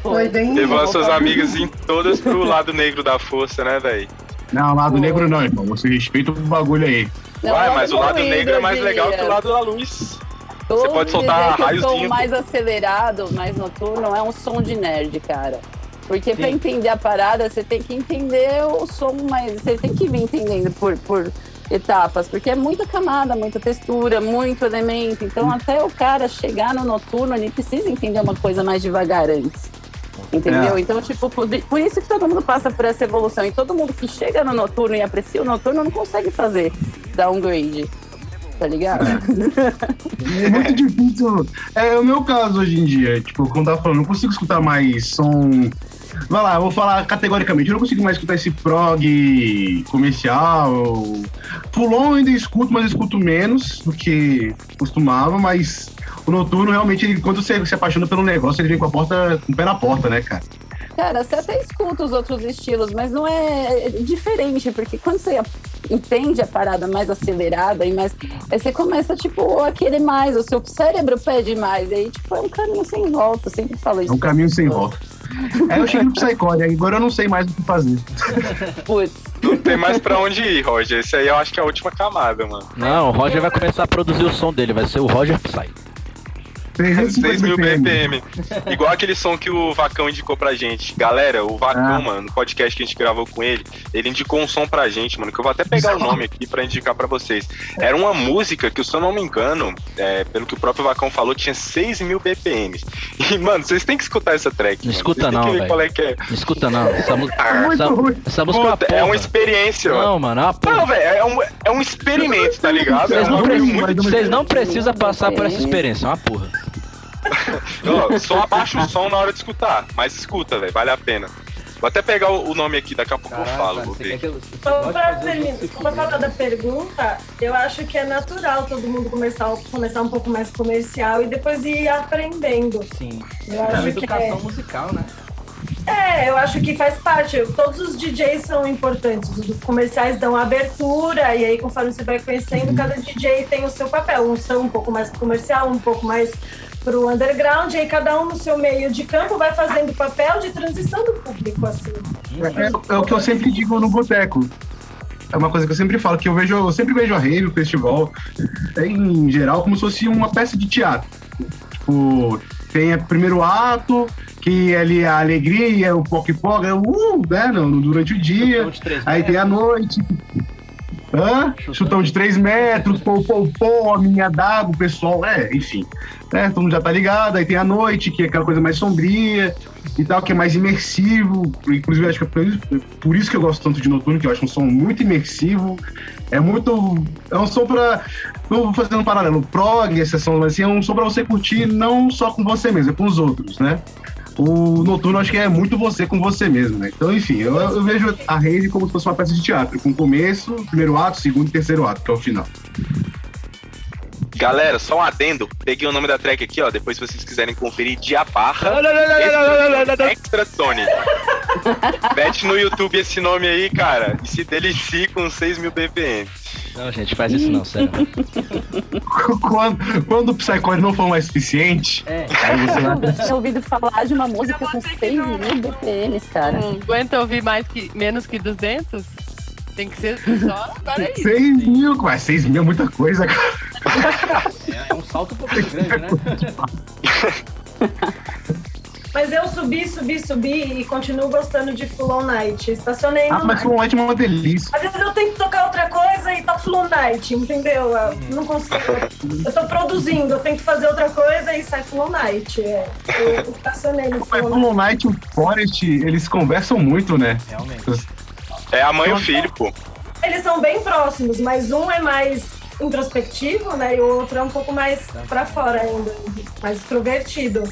Foi bem. Levou as suas amigas em todas pro lado negro da força, né, velho? Não, lado negro não, irmão. Você respeita o bagulho aí. Não, Uai, mas o lado negro é mais legal que o lado da luz. Todo Você pode soltar que o som mais acelerado, mais noturno, é um som de nerd, cara. Porque pra Sim. entender a parada, você tem que entender o som mais. Você tem que vir entendendo por, por etapas, porque é muita camada, muita textura, muito elemento. Então, até o cara chegar no noturno, ele precisa entender uma coisa mais devagar antes. Entendeu? É. Então, tipo, por, por isso que todo mundo passa por essa evolução. E todo mundo que chega no noturno e aprecia o noturno não consegue fazer downgrade. Tá ligado? É muito difícil. É o meu caso hoje em dia. Tipo, como eu tava falando, não consigo escutar mais som. Vai lá, eu vou falar categoricamente. Eu não consigo mais escutar esse prog comercial. Eu ainda escuto, mas escuto menos do que costumava, mas o noturno realmente, ele, quando você se apaixona pelo negócio, ele vem com a porta, com o pé na porta, né, cara? Cara, você até escuta os outros estilos, mas não é, é diferente, porque quando você entende a parada mais acelerada e mais. Aí você começa, tipo, a querer mais, o seu cérebro pede mais. E aí, tipo, é um caminho sem volta. Eu sempre falo isso. É um caminho sem volta. Aí eu cheguei no Psycore, agora eu não sei mais o que fazer. Putz. Não tem mais pra onde ir, Roger. Esse aí eu acho que é a última camada, mano. Não, o Roger vai começar a produzir o som dele, vai ser o Roger Psy. 6 mil BPM. Igual aquele som que o Vacão indicou pra gente. Galera, o Vacão, Ah. mano, no podcast que a gente gravou com ele, ele indicou um som pra gente, mano, que eu vou até pegar o nome aqui pra indicar pra vocês. Era uma música que, se eu não me engano, é, pelo que o próprio Vacão falou, tinha 6 mil BPMs. E, mano, vocês têm que escutar essa track. Não mano. escuta Vocês não, velho. qual é que é. Não escuta não, essa, mu- Muito essa, essa música é uma Puta, é uma porra. experiência, mano. Não, mano, é uma porra. Não, velho, é um, é um experimento, tá ligado? Vocês É não, não precisam passar por essa experiência, é uma porra. Só abaixa o som na hora de escutar, mas escuta, velho, vale a pena. Vou até pegar o nome aqui, daqui a pouco eu falo. Vou ver. Pra, terminar, pra falar da pergunta, eu acho que é natural todo mundo começar, começar um pouco mais comercial e depois ir aprendendo. Sim. Eu É acho uma que educação é. musical, né? É, eu acho que faz parte. Todos os DJs são importantes. Os comerciais dão abertura, e aí, conforme você vai conhecendo, cada DJ tem o seu papel. Uns são um pouco mais comercial, um pouco mais pro underground, e aí cada um no seu meio de campo vai fazendo o papel de transição do público, assim. É, é o que eu sempre digo no boteco. É uma coisa que eu sempre falo, que eu vejo, eu sempre vejo a rave, o festival, em geral, como se fosse uma peça de teatro. Tipo, tem o primeiro ato, que ali a alegria, o poc-poc, é uh, né, durante o dia. Aí tem a noite. Hã? Chutão de 3 metros, pô, pô, pô, a minha d'água, o pessoal, é, enfim. Né, todo mundo já tá ligado. Aí tem a noite, que é aquela coisa mais sombria e tal, que é mais imersivo. Inclusive, acho que é por isso, que eu gosto tanto de Noturno, que eu acho um som muito imersivo. É muito. É um som pra. Eu vou fazendo um paralelo. Prog, exceção assim, é um som pra você curtir não só com você mesmo, é com os outros, né? O Noturno acho que é muito você com você mesmo, né? Então, enfim, eu, eu vejo a rede como se fosse uma peça de teatro, com começo, primeiro ato, segundo e terceiro ato, que é o final. Galera, só um adendo. Peguei o nome da track aqui, ó. Depois, se vocês quiserem conferir, Dia Barra. Extra Tony. Mete no YouTube esse nome aí, cara. E se delicie com 6 mil BPM. Não, gente, faz isso não, sério. quando, quando o Psychoid não for mais suficiente, É. aí você vai Eu tinha ouvido falar de uma música com 6 mil BPMs, cara. Não aguenta ouvir mais que, menos que 200? Tem que ser só para isso. 6 mil, mas 6 mil é muita coisa, cara. É, é um salto um pouco grande, né? Mas eu subi, subi, subi e continuo gostando de Full On Night. Estacionei Ah, no mas night. Full Light é uma delícia. Às vezes eu tenho que tocar outra coisa e tá Full On Night, entendeu? Eu não consigo. Eu tô produzindo, eu tenho que fazer outra coisa e sai Full On Night. É. Eu estacionei no Mas Full On Full Light e o Forest, eles conversam muito, né? Realmente. É a mãe e o filho, pô. Eles são bem próximos, mas um é mais introspectivo, né? E o outro é um pouco mais pra fora ainda, mais extrovertido.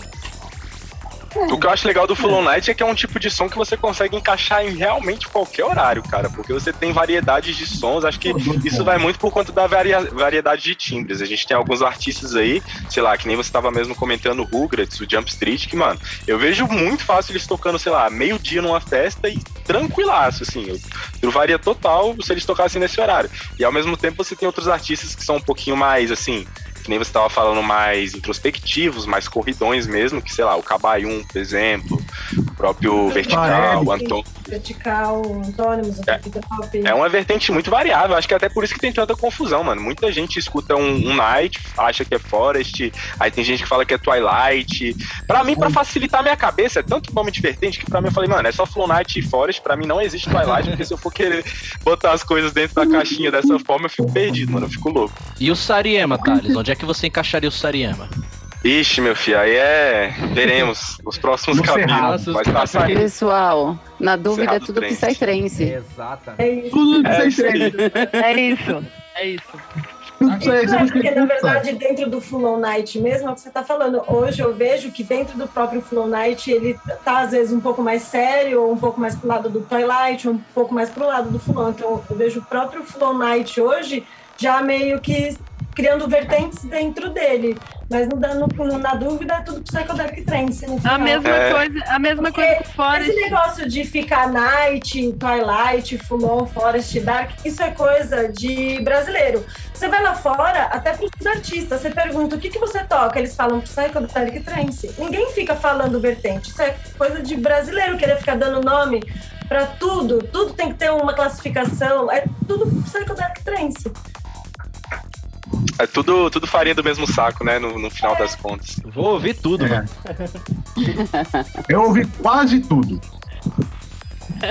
O que eu acho legal do Full On Night é que é um tipo de som que você consegue encaixar em realmente qualquer horário, cara. Porque você tem variedades de sons. Acho que isso vai muito por conta da varia- variedade de timbres. A gente tem alguns artistas aí, sei lá, que nem você tava mesmo comentando o Rugrats, o Jump Street, que, mano, eu vejo muito fácil eles tocando, sei lá, meio-dia numa festa e tranquilaço, assim. Eu, eu varia total se eles tocassem nesse horário. E ao mesmo tempo você tem outros artistas que são um pouquinho mais, assim, que nem você tava falando, mais introspectivos, mais corridões mesmo, que sei lá, o Cabaium, por exemplo, o próprio Vertical, o Antônio. Vertical, antônimos, É. É uma vertente muito variável, acho que até por isso que tem tanta confusão, mano. Muita gente escuta um, um Night, acha que é Forest, aí tem gente que fala que é Twilight. Pra mim, pra facilitar a minha cabeça, é tanto nome de vertente que pra mim eu falei, mano, é só Flow Night e Forest, pra mim não existe Twilight, porque se eu for querer botar as coisas dentro da caixinha dessa forma, eu fico perdido, mano, eu fico louco. E o Sariema, Thales? Onde é que você encaixaria o Sariema? Ixi, meu filho, aí é. Veremos os próximos capítulos. Tá saindo. Pessoal, na dúvida é tudo Trance. Psytrance. Exatamente. É isso. Tudo É, isso aí, É isso. É isso. tudo isso é, porque na verdade dentro do Full On Night mesmo, é o que você tá falando. Hoje eu vejo que dentro do próprio Full On Night ele tá às vezes um pouco mais sério, ou um pouco mais pro lado do Twilight, ou um pouco mais pro lado do Full On. Então eu vejo o próprio Full On Night hoje já meio que criando vertentes dentro dele. Mas no, no, na dúvida é tudo psychedelic trance. No final. A mesma É. coisa, a mesma Porque coisa que fora. Esse negócio de ficar night, twilight, full on, forest, dark, isso é coisa de brasileiro. Você vai lá fora, até pros artistas, você pergunta o que, que você toca, eles falam psychedelic trance. Ninguém fica falando vertente. Isso é coisa de brasileiro querer ficar dando nome pra tudo. Tudo tem que ter uma classificação. É tudo psychedelic trance. É tudo, tudo farinha do mesmo saco, né? No, no final das contas. Vou ouvir tudo, É. mano. Eu ouvi quase tudo.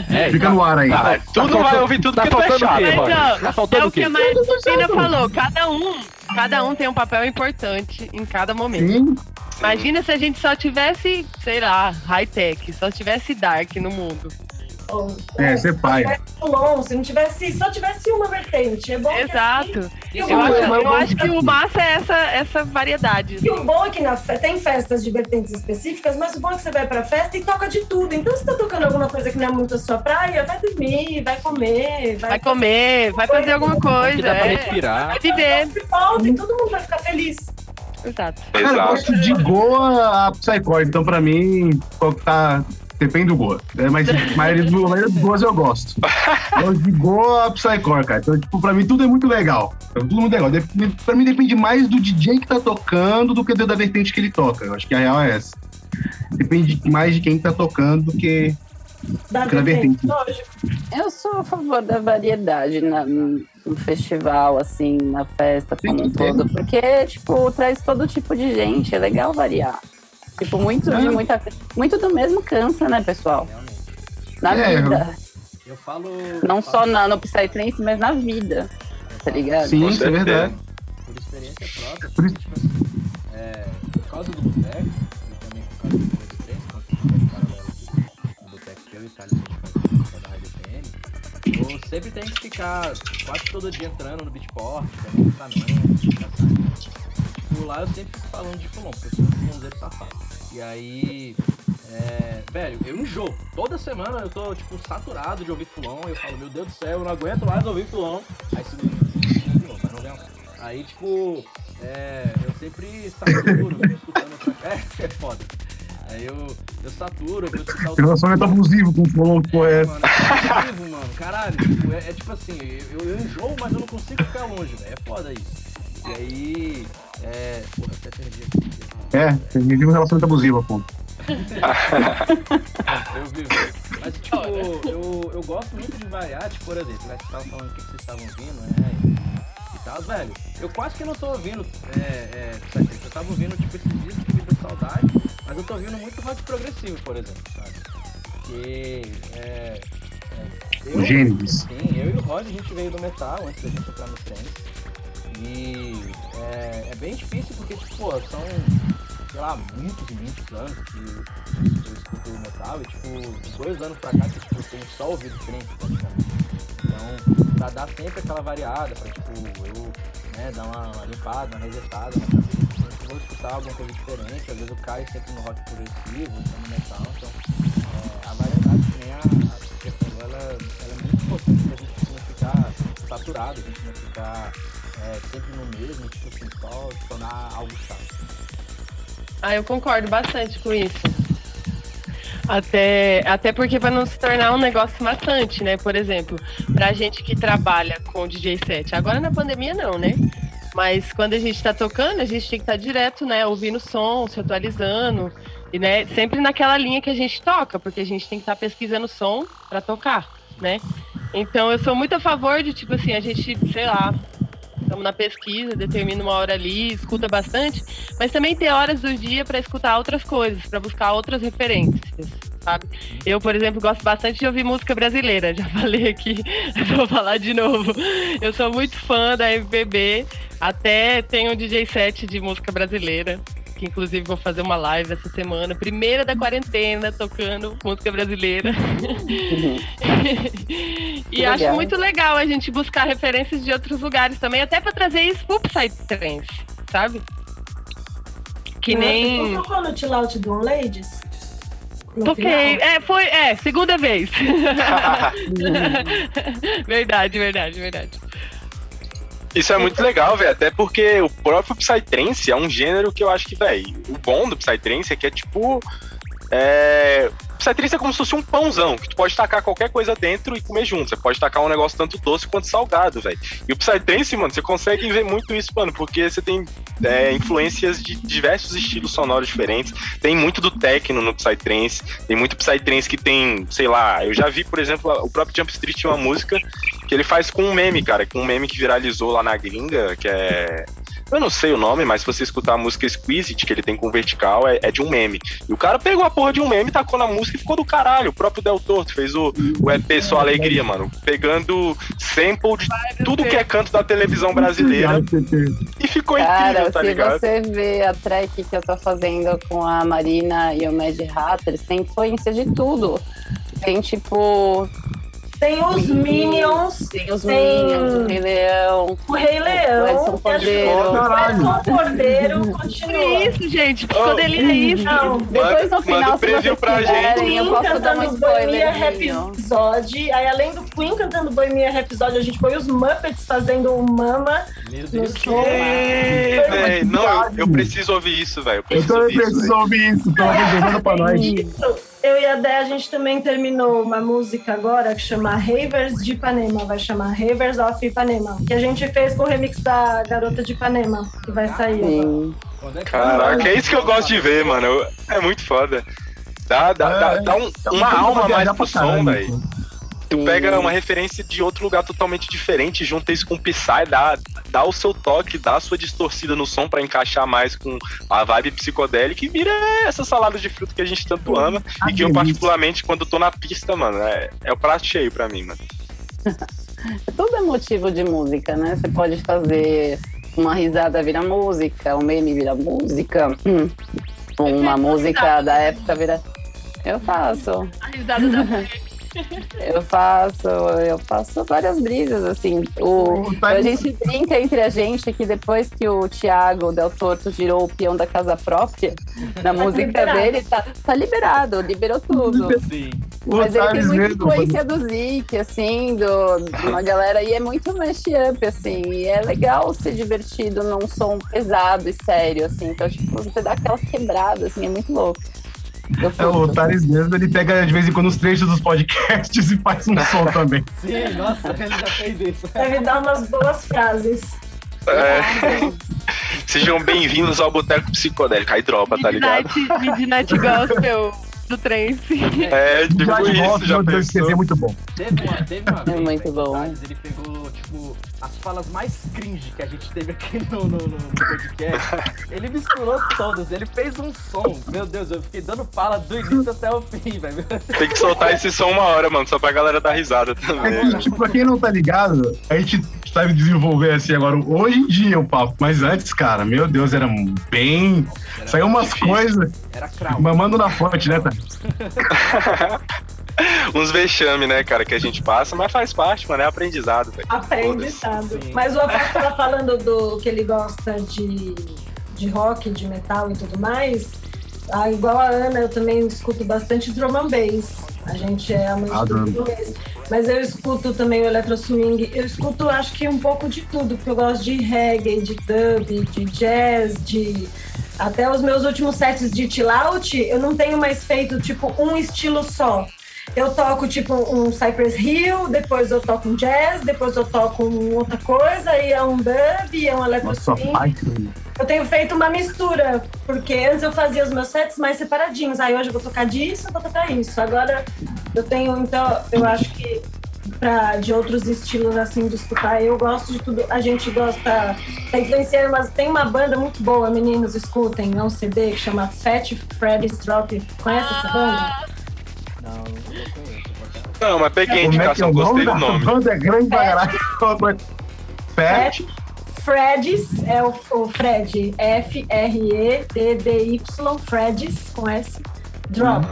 É, Fica no ar aí. Ah, tudo vai ouvir tudo tá que tu é faltando o chato. quê, Mas, ó, Tá faltando é o que a Marina falou. Cada um, cada um tem um papel importante em cada momento. Sim, Imagina se a gente só tivesse, sei lá, high-tech, só tivesse dark no mundo. É, ou você se pai. se não tivesse, só tivesse uma vertente. É bom que Exato. assim- Eu acho, é- eu acho que o massa é essa, essa variedade. E o bom é que na tem festas de vertentes específicas, mas o bom é que você vai pra festa e toca de tudo. Então, se tá tocando alguma coisa que não é muito a sua praia, vai dormir, vai comer, vai, Vai comer, vai fazer alguma Que coisa. dá pra É, respirar. vai viver. E volta e todo mundo vai ficar feliz. Exato. Cara, eu gosto de Goa a Psycore, então pra mim, qual que tá. Depende do Goa. É, mas a maioria do- a maioria dos Goas eu gosto. Eu gosto de Goa a Psycore, cara. Então, tipo, pra mim tudo é muito legal. É tudo muito legal. Dep- Pra mim depende mais do DJ que tá tocando do que da vertente que ele toca. Eu acho que a real é essa. Depende mais de quem tá tocando do que. Da vertente. Eu sou a favor da variedade na- no festival, assim, na festa como um todo, porque, tipo, traz todo tipo de gente, é legal variar. Tipo, muito É. muita. Muito do mesmo cansa, né, pessoal? Na É, vida. Eu falo. Não só na, no Psytrance, mas na vida. Tá ligado? Sim, isso é verdade. por experiência própria, Por porque, tipo assim, é, por causa do boteco, e também por causa do FM, quando eu paralelo do boteco que eu e o Thales a gente faz música da Rádio FM, eu sempre tenho que ficar quase todo dia entrando no beatport, pegando equipamento, ficar saindo. Tipo, lá eu sempre falando de fulon, porque eu sou um fulonzeiro safado. E aí, é, velho, eu enjoo. Toda semana eu tô, tipo, saturado de ouvir fulon, eu falo, meu Deus do céu, eu não aguento mais ouvir fulon. Aí mas não caso. Aí, tipo, é, eu sempre saturo, escutando outra... É, é foda. Aí eu, eu saturo, eu vou escutar o Relacionamento abusivo com o Fulon, que é essa? Mano, é abusivo, mano. Caralho, tipo, é, é tipo assim, eu, eu enjoo, mas eu não consigo ficar longe, velho. É foda isso. E aí, é... Porra, até perdi aqui. É, tem um relacionamento abusivo, ponto. Eu vivo. Mas, tipo, eu, eu gosto muito de variar, tipo, por exemplo, né, vocês estavam falando o que vocês estavam ouvindo, né? E, e tal, velho. Eu quase que não tô ouvindo, é, é, eu tava ouvindo, tipo, esses discos que me deu saudade, mas eu tô ouvindo muito rock progressivo, por exemplo, sabe? Porque, é... é O Gênesis. Sim, eu e o Rod, a gente veio do metal antes da gente entrar no trance. E é, é bem difícil porque, tipo, pô, são, sei lá, muitos e muitos anos que eu escuto metal e, tipo, dois anos pra cá que tipo, eu tenho só ouvido trance, praticamente. Então, pra dar sempre aquela variada, pra, tipo, eu né, dar uma, uma limpada, uma resetada na cabeça, sempre vou escutar alguma coisa diferente, às vezes eu caio sempre no rock progressivo, no metal, então é, a variedade que nem a, a questão dela, ela é muito importante pra gente não ficar saturado, a gente não ficar é, sempre no mesmo, tipo assim, só tornar algo chato. Ah, eu concordo bastante com isso. Até, até porque para não se tornar um negócio maçante, né? Por exemplo, pra gente que trabalha com DJ set. Agora na pandemia não, né? Mas quando a gente tá tocando, a gente tem que estar direto, né? Ouvindo som, se atualizando. E, né, sempre naquela linha que a gente toca, porque a gente tem que estar pesquisando som para tocar, né? Então eu sou muito a favor de, tipo assim, a gente, sei lá, estamos na pesquisa, determina uma hora ali, escuta bastante, mas também ter horas do dia para escutar outras coisas, para buscar outras referências, sabe? Eu, por exemplo, gosto bastante de ouvir música brasileira, já falei aqui, vou falar de novo. Eu sou muito fã da MPB, até tenho um DJ set de música brasileira. Que inclusive vou fazer uma live essa semana, primeira da quarentena, tocando música brasileira. e Que acho legal. muito legal a gente buscar referências de outros lugares também, até para trazer isso pro Psytrance, sabe? Que nem. Você tocou no Chill Out do Ladies? No Toquei. final? É, foi. É, segunda vez. verdade, verdade, verdade. Isso é muito legal, velho. Até porque o próprio Psytrance é um gênero que eu acho que, velho, o bom do Psytrance é que é tipo. É... Psytrance é como se fosse um pãozão, que tu pode tacar qualquer coisa dentro e comer junto. Você pode tacar um negócio tanto doce quanto salgado, velho. E o Psytrance, mano, você consegue ver muito isso, mano, porque você tem é, influências de diversos estilos sonoros diferentes. Tem muito do techno no Psytrance, tem muito Psytrance que tem, sei lá, eu já vi, por exemplo, o próprio Jump Street uma música que ele faz com um meme, cara, com um meme que viralizou lá na gringa, que é eu não sei o nome, mas se você escutar a música Squeezed, que ele tem com vertical, é, é, de um meme. E o cara pegou a porra de um meme, tacou na música e ficou do caralho. O próprio Del Torto fez o, o EP Só Alegria, mano. Pegando sample de tudo que é canto da televisão brasileira. E ficou Cara, incrível, tá se ligado? você vê a track que eu tô fazendo com a Marina e o Mad Hatters, tem influência de tudo. Tem tipo. Tem os Minions, Tem os Tem- Minions, o Rei Leão. o Rei Leão, Edson que ajudou. Cordeiro. O Edson Cordeiro Que continua. isso, gente? Psicodelia é isso. Não, Depois no final, manda se vocês pra quiserem, Queen eu posso dar um cantando Bohemia spoilerzinho. Rhapsody. Aí, além do Queen cantando Bohemia Rhapsody, a gente foi os Muppets fazendo o Mama. Meu Deus. Ei, velho, não, eu, eu preciso ouvir isso, velho. Eu Eu preciso também ouvir isso, preciso velho. ouvir isso, pelo amor de Deus, manda pra nós. Isso. Eu e a Dé, a gente também terminou uma música agora que chama Ravers de Ipanema. Vai chamar Ravers of Ipanema. Que a gente fez com o remix da Garota de Ipanema, que vai sair agora. É Caraca, é isso que eu gosto de ver, mano. É muito foda. Dá, dá, dá, dá um- É uma coisa alma mais pro som, velho. Tu pega uma referência de outro lugar totalmente diferente, junta isso com o Psy, dá, dá o seu toque, dá a sua distorcida no som pra encaixar mais com a vibe psicodélica e vira essa salada de fruta que a gente tanto ama. Ah, e que eu, particularmente, quando tô na pista, mano, é, é o prato cheio pra mim, mano. Tudo é motivo de música, né? Você pode fazer uma risada vira música, um meme vira música, hum, uma música da época vira. Eu faço, A risada da eu faço, eu faço várias brisas, assim. O, O a gente brinca entre a gente que depois que o Thiago Del Torto girou o peão da casa própria, na música liberado. dele, tá, tá liberado, liberou tudo. Sim. Mas ele tem muita influência do Zik, assim, do, de uma galera, e é muito mashup, assim, e é legal ser divertido num som pesado e sério, assim, então, tipo, você dá aquela quebrada, assim, é muito louco. É, o. Thales mesmo, ele pega de vez em quando os trechos dos podcasts e faz um som também. Sim, nossa, ele já fez isso. Deve dar umas boas frases. É, sejam bem-vindos ao Boteco Psicodélico. Aí dropa, tá ligado? Midnight, Midnight Gospel do Trance. É, tipo Já de isso, já pensou? escrever é muito bom. Teve uma, teve uma É muito bom. ele pegou, tipo, as falas mais cringe que a gente teve aqui no, no, no- podcast. ele misturou todas, ele fez um som. Meu Deus, eu fiquei dando fala do início até o fim, velho. Tem que soltar esse som uma hora, mano, só pra galera dar risada É também. que, tipo, pra quem não tá ligado, a gente sabe desenvolver assim agora, hoje em dia o papo, mas antes, cara, meu Deus, era bem. Saiu umas difícil. coisas, Era crowd. mamando na fonte, né, tá? Uns vexame, né, cara, que a gente passa, mas faz parte, mano, é aprendizado, velho. Aprendizado. Mas o Afonso tava falando do que ele gosta de, de rock, de metal e tudo mais. Ah, igual a Ana, eu também escuto bastante drum and bass. A gente é amante Ah, do drum. bass. Mas eu escuto também o electro swing. Eu escuto, acho que um pouco de tudo, porque eu gosto de reggae, de dub, de jazz, de até os meus últimos sets de chill out, eu não tenho mais feito tipo um estilo só. Eu toco tipo um Cypress Hill, depois eu toco um jazz, depois eu toco um outra coisa, aí é um dub, é um electro swing. Eu tenho feito uma mistura, porque antes eu fazia os meus sets mais separadinhos. Aí hoje eu vou tocar disso, eu vou tocar isso. Agora eu tenho, então, eu acho que pra, de outros estilos assim de escutar, eu gosto de tudo. A gente gosta, tá influenciando, mas tem uma banda muito boa, meninos, escutem, é um CD que chama Fat Freddy's Drop. Conhece essa banda? Não, mas peguei a Como é que é indicação, o gostei nome do nome. banda? É grande pra caralho. Fat. Freddy's é o, o Fred, F-R-E-D-D-Y, Freddy's com S, Drop.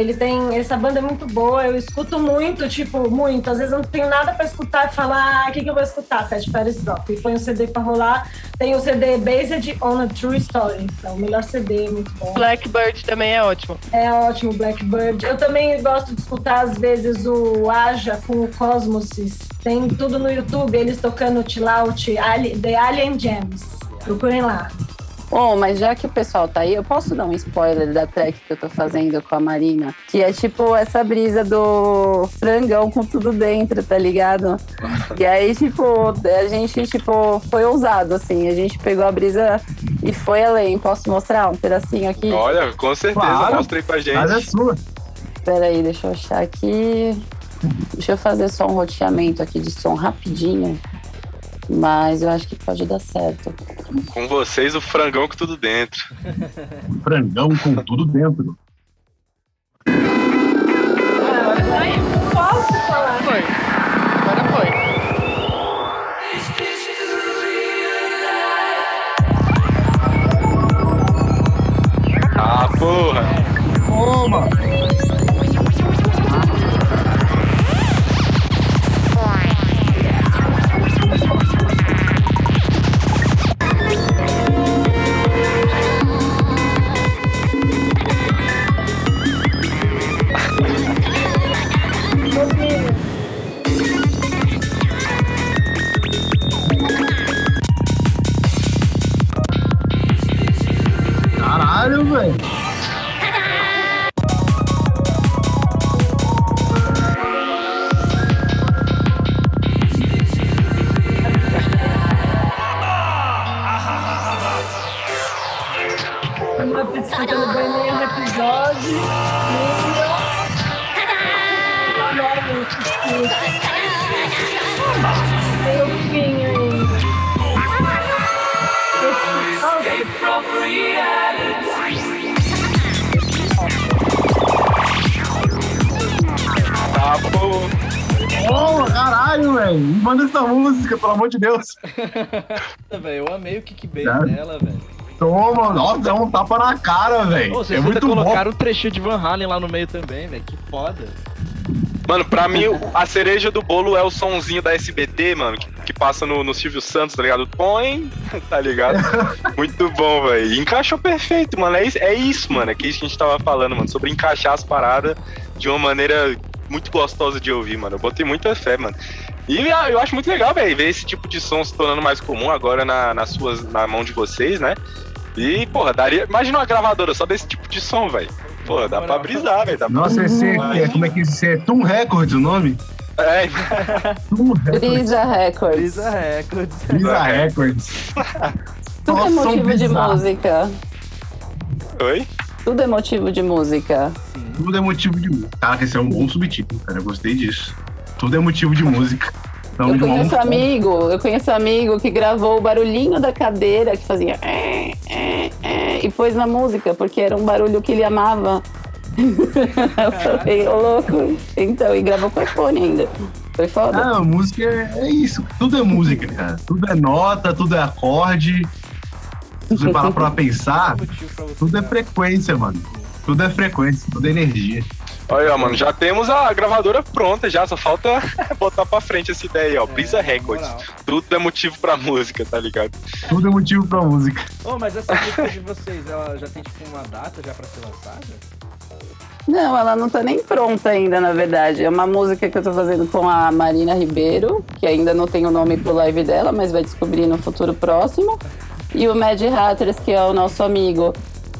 Ele tem. Essa banda é muito boa, eu escuto muito, tipo, muito. Às vezes eu não tenho nada pra escutar e falar, ah, o que, que eu vou escutar? Pede Paris Drop. E põe um CD pra rolar. Tem o CD Based on a True Story. Então, o melhor CD, muito bom. Blackbird também é ótimo. É ótimo, Blackbird. Eu também gosto de escutar, às vezes, o Aja com o Cosmosis. Tem tudo no YouTube, eles tocando Chill Out, The Alien Gems. Procurem lá. Bom, mas já que o pessoal tá aí, eu posso dar um spoiler da track que eu tô fazendo com a Marina? Que é tipo essa brisa do frangão com tudo dentro, tá ligado? E aí, tipo, a gente, tipo, foi ousado, assim. A gente pegou a brisa e foi além. Posso mostrar um pedacinho aqui? Olha, com certeza, Claro. mostra aí pra gente. Mas é sua. Pera aí, deixa eu achar aqui. Deixa eu fazer só um roteamento aqui de som rapidinho. Mas eu acho que pode dar certo. Com vocês, o frangão com tudo dentro. Frangão com tudo dentro. Posso falar? Foi. Agora foi. Ah, porra. Toma! Pelo amor de Deus. velho, eu amei o kickbase Sério? dela, velho. Toma, nossa, dá um tapa na cara, velho. vocês É muito bom. colocaram um trechinho de Van Halen lá no meio também, velho. Que foda. Mano, pra mim, o- a cereja do bolo é o sonzinho da SBT, mano, que, que passa no, no Silvio Santos, tá ligado? Põe, tá ligado? Muito bom, velho. Encaixou perfeito, mano. É isso, é isso, mano. É que isso que a gente tava falando, mano. Sobre encaixar as paradas de uma maneira muito gostosa de ouvir, mano. Eu botei muita fé, mano. E ah, eu acho muito legal, velho, ver esse tipo de som se tornando mais comum agora na, nas suas, na mão de vocês, né? E, porra, daria. Imagina uma gravadora só desse tipo de som, velho. Porra, dá pra brisar, velho. Pra... Nossa, esse é, como é que esse é? Toon Records o nome? É. Brisa Records. Brisa Records. Brisa Records. Tudo é Nossa, um motivo de música. Oi? Tudo é motivo de música. Tudo é motivo de música. Caraca, esse é um bom subtítulo, cara. Eu gostei disso. Tudo é motivo de música. Então, Eu conheço música- amigo, eu conheço amigo que gravou o barulhinho da cadeira que fazia é, é, é, e pôs na música, porque era um barulho que ele amava. eu falei, ô louco. Então, e gravou com iPhone ainda. Foi foda. Ah, música é, é isso. Tudo é música, cara. Tudo é nota, tudo é acorde. Se você parar pra pensar, tudo é frequência, mano. Tudo é frequência, tudo é energia. Olha, ó, mano, já temos a gravadora pronta já, só falta botar pra frente essa ideia aí, ó. Brisa na Records. moral. Tudo é motivo pra música, tá ligado? Tudo é motivo pra música. Ô, mas essa música de vocês, ela já tem tipo uma data já pra ser lançada? Não, ela não tá nem pronta ainda, na verdade. É uma música que eu tô fazendo com a Marina Ribeiro, que ainda não tem o nome pro live dela, mas vai descobrir no futuro próximo. E o Mad Hatters, que é o nosso amigo,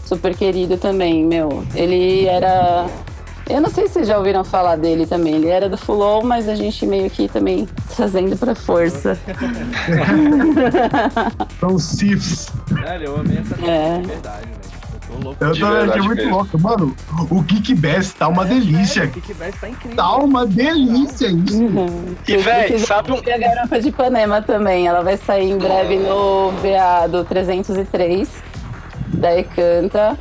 super querido também, meu. Ele era. Eu não sei se vocês já ouviram falar dele também. Ele era do Fulon, mas a gente meio que também trazendo pra força. São os Sifs. Velho, eu amei essa É. de verdade, velho. Eu tô louco. Eu tô verdade muito mesmo. louco. Mano, o Kick Bass tá uma delícia. O Kickbass tá incrível. Tá uma delícia isso. E, véi, sabe um. E a Garota de Ipanema também. Ela vai sair em breve no VA do 303 da Ecanta.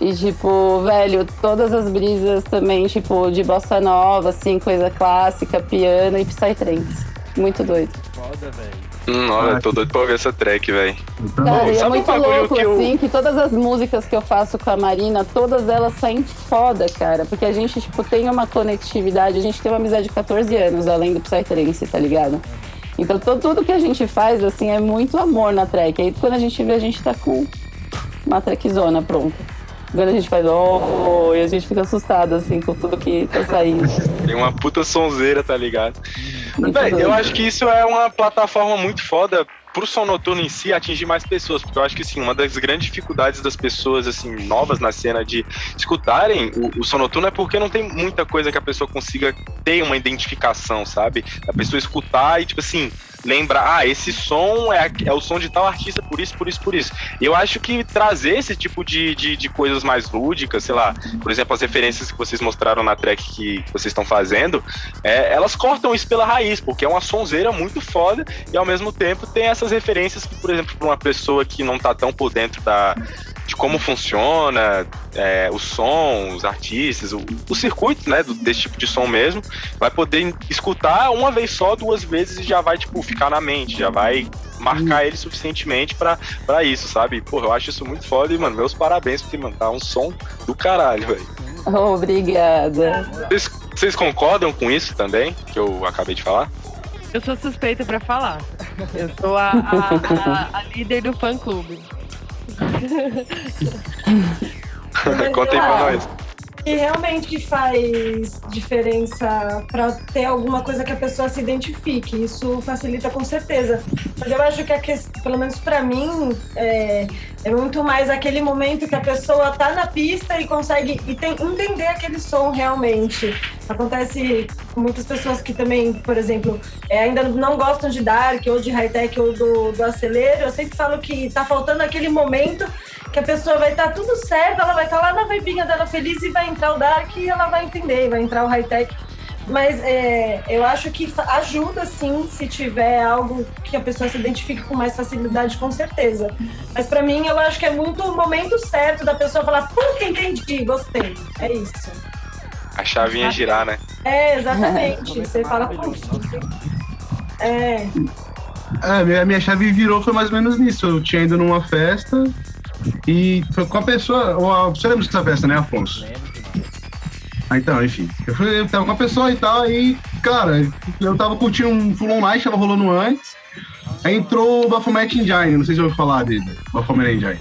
E, tipo, velho, todas as brisas também, tipo, de bossa nova, assim, coisa clássica, piano e psytrance. Muito doido. Foda, velho. Hum, olha, eu tô doido pra ouvir essa track, velho. Então, Cara, e é muito louco, que eu- assim, que todas as músicas que eu faço com a Marina, todas elas saem foda, cara. Porque a gente, tipo, tem uma conectividade, a gente tem uma amizade de 14 anos, além do Psytrance, tá ligado? Então to- tudo que a gente faz, assim, é muito amor na track. Aí quando a gente vê, a gente tá com uma trackzona pronta. Quando a gente faz, oh, e a gente fica assustado, assim, com tudo que tá saindo. Tem uma puta sonzeira, tá ligado? Muito Véi, eu doido. acho que isso é uma plataforma muito foda pro som noturno em si atingir mais pessoas, porque eu acho que sim, uma das grandes dificuldades das pessoas assim novas na cena de escutarem o, o som noturno é porque não tem muita coisa que a pessoa consiga ter uma identificação, sabe? A pessoa escutar e tipo assim, lembrar, ah, esse som é, é o som de tal artista por isso, por isso, por isso. Eu acho que trazer esse tipo de, de, de coisas mais lúdicas, sei lá, por exemplo, as referências que vocês mostraram na track que vocês estão fazendo, é, elas cortam isso pela raiz, porque é uma sonzeira muito foda e ao mesmo tempo tem essas referências que, por exemplo, para uma pessoa que não tá tão por dentro da, de como funciona é, o som, os artistas, o, o circuito, né, do- desse tipo de som mesmo, vai poder escutar uma vez só, duas vezes e já vai, tipo, ficar na mente, já vai marcar ele suficientemente pra, pra isso, sabe? Porra, eu acho isso muito foda e, mano, meus parabéns, porque, mano, tá um som do caralho, velho. Obrigada. Vocês, vocês concordam com isso também, que eu acabei de falar? Eu sou suspeita pra falar. Eu sou a, a- a- a líder do fã clube. Conta aí pra nós. E realmente faz diferença para ter alguma coisa que a pessoa se identifique. Isso facilita com certeza. Mas eu acho que, a questão, pelo menos para mim, é, é muito mais aquele momento que a pessoa tá na pista e consegue e tem, entender aquele som realmente. Acontece com muitas pessoas que também, por exemplo, é, ainda não gostam de dark ou de high-tech ou do, do acelero. Eu sempre falo que tá faltando aquele momento que a pessoa vai estar tudo certo, ela vai estar lá na vibinha dela feliz e vai entrar o dark e ela vai entender, vai entrar o high-tech. Mas é, eu acho que ajuda sim se tiver algo que a pessoa se identifique com mais facilidade, com certeza. Mas pra mim eu acho que é muito o momento certo da pessoa falar, puta, entendi, gostei. É isso. A chavinha girar, né? É, exatamente. Você fala, puta. É, É, minha, minha chave virou foi mais ou menos nisso. Eu tinha ido numa festa e foi com a pessoa. o- Você lembra dessa festa, né, Afonso? Ah, então, enfim. Eu, fui, eu tava com a pessoa e tal, aí, cara, eu tava curtindo um Full On Night, tava rolando antes. Aí entrou o Baphomet Engine, não sei se você ouviu falar dele, Baphomet Engine.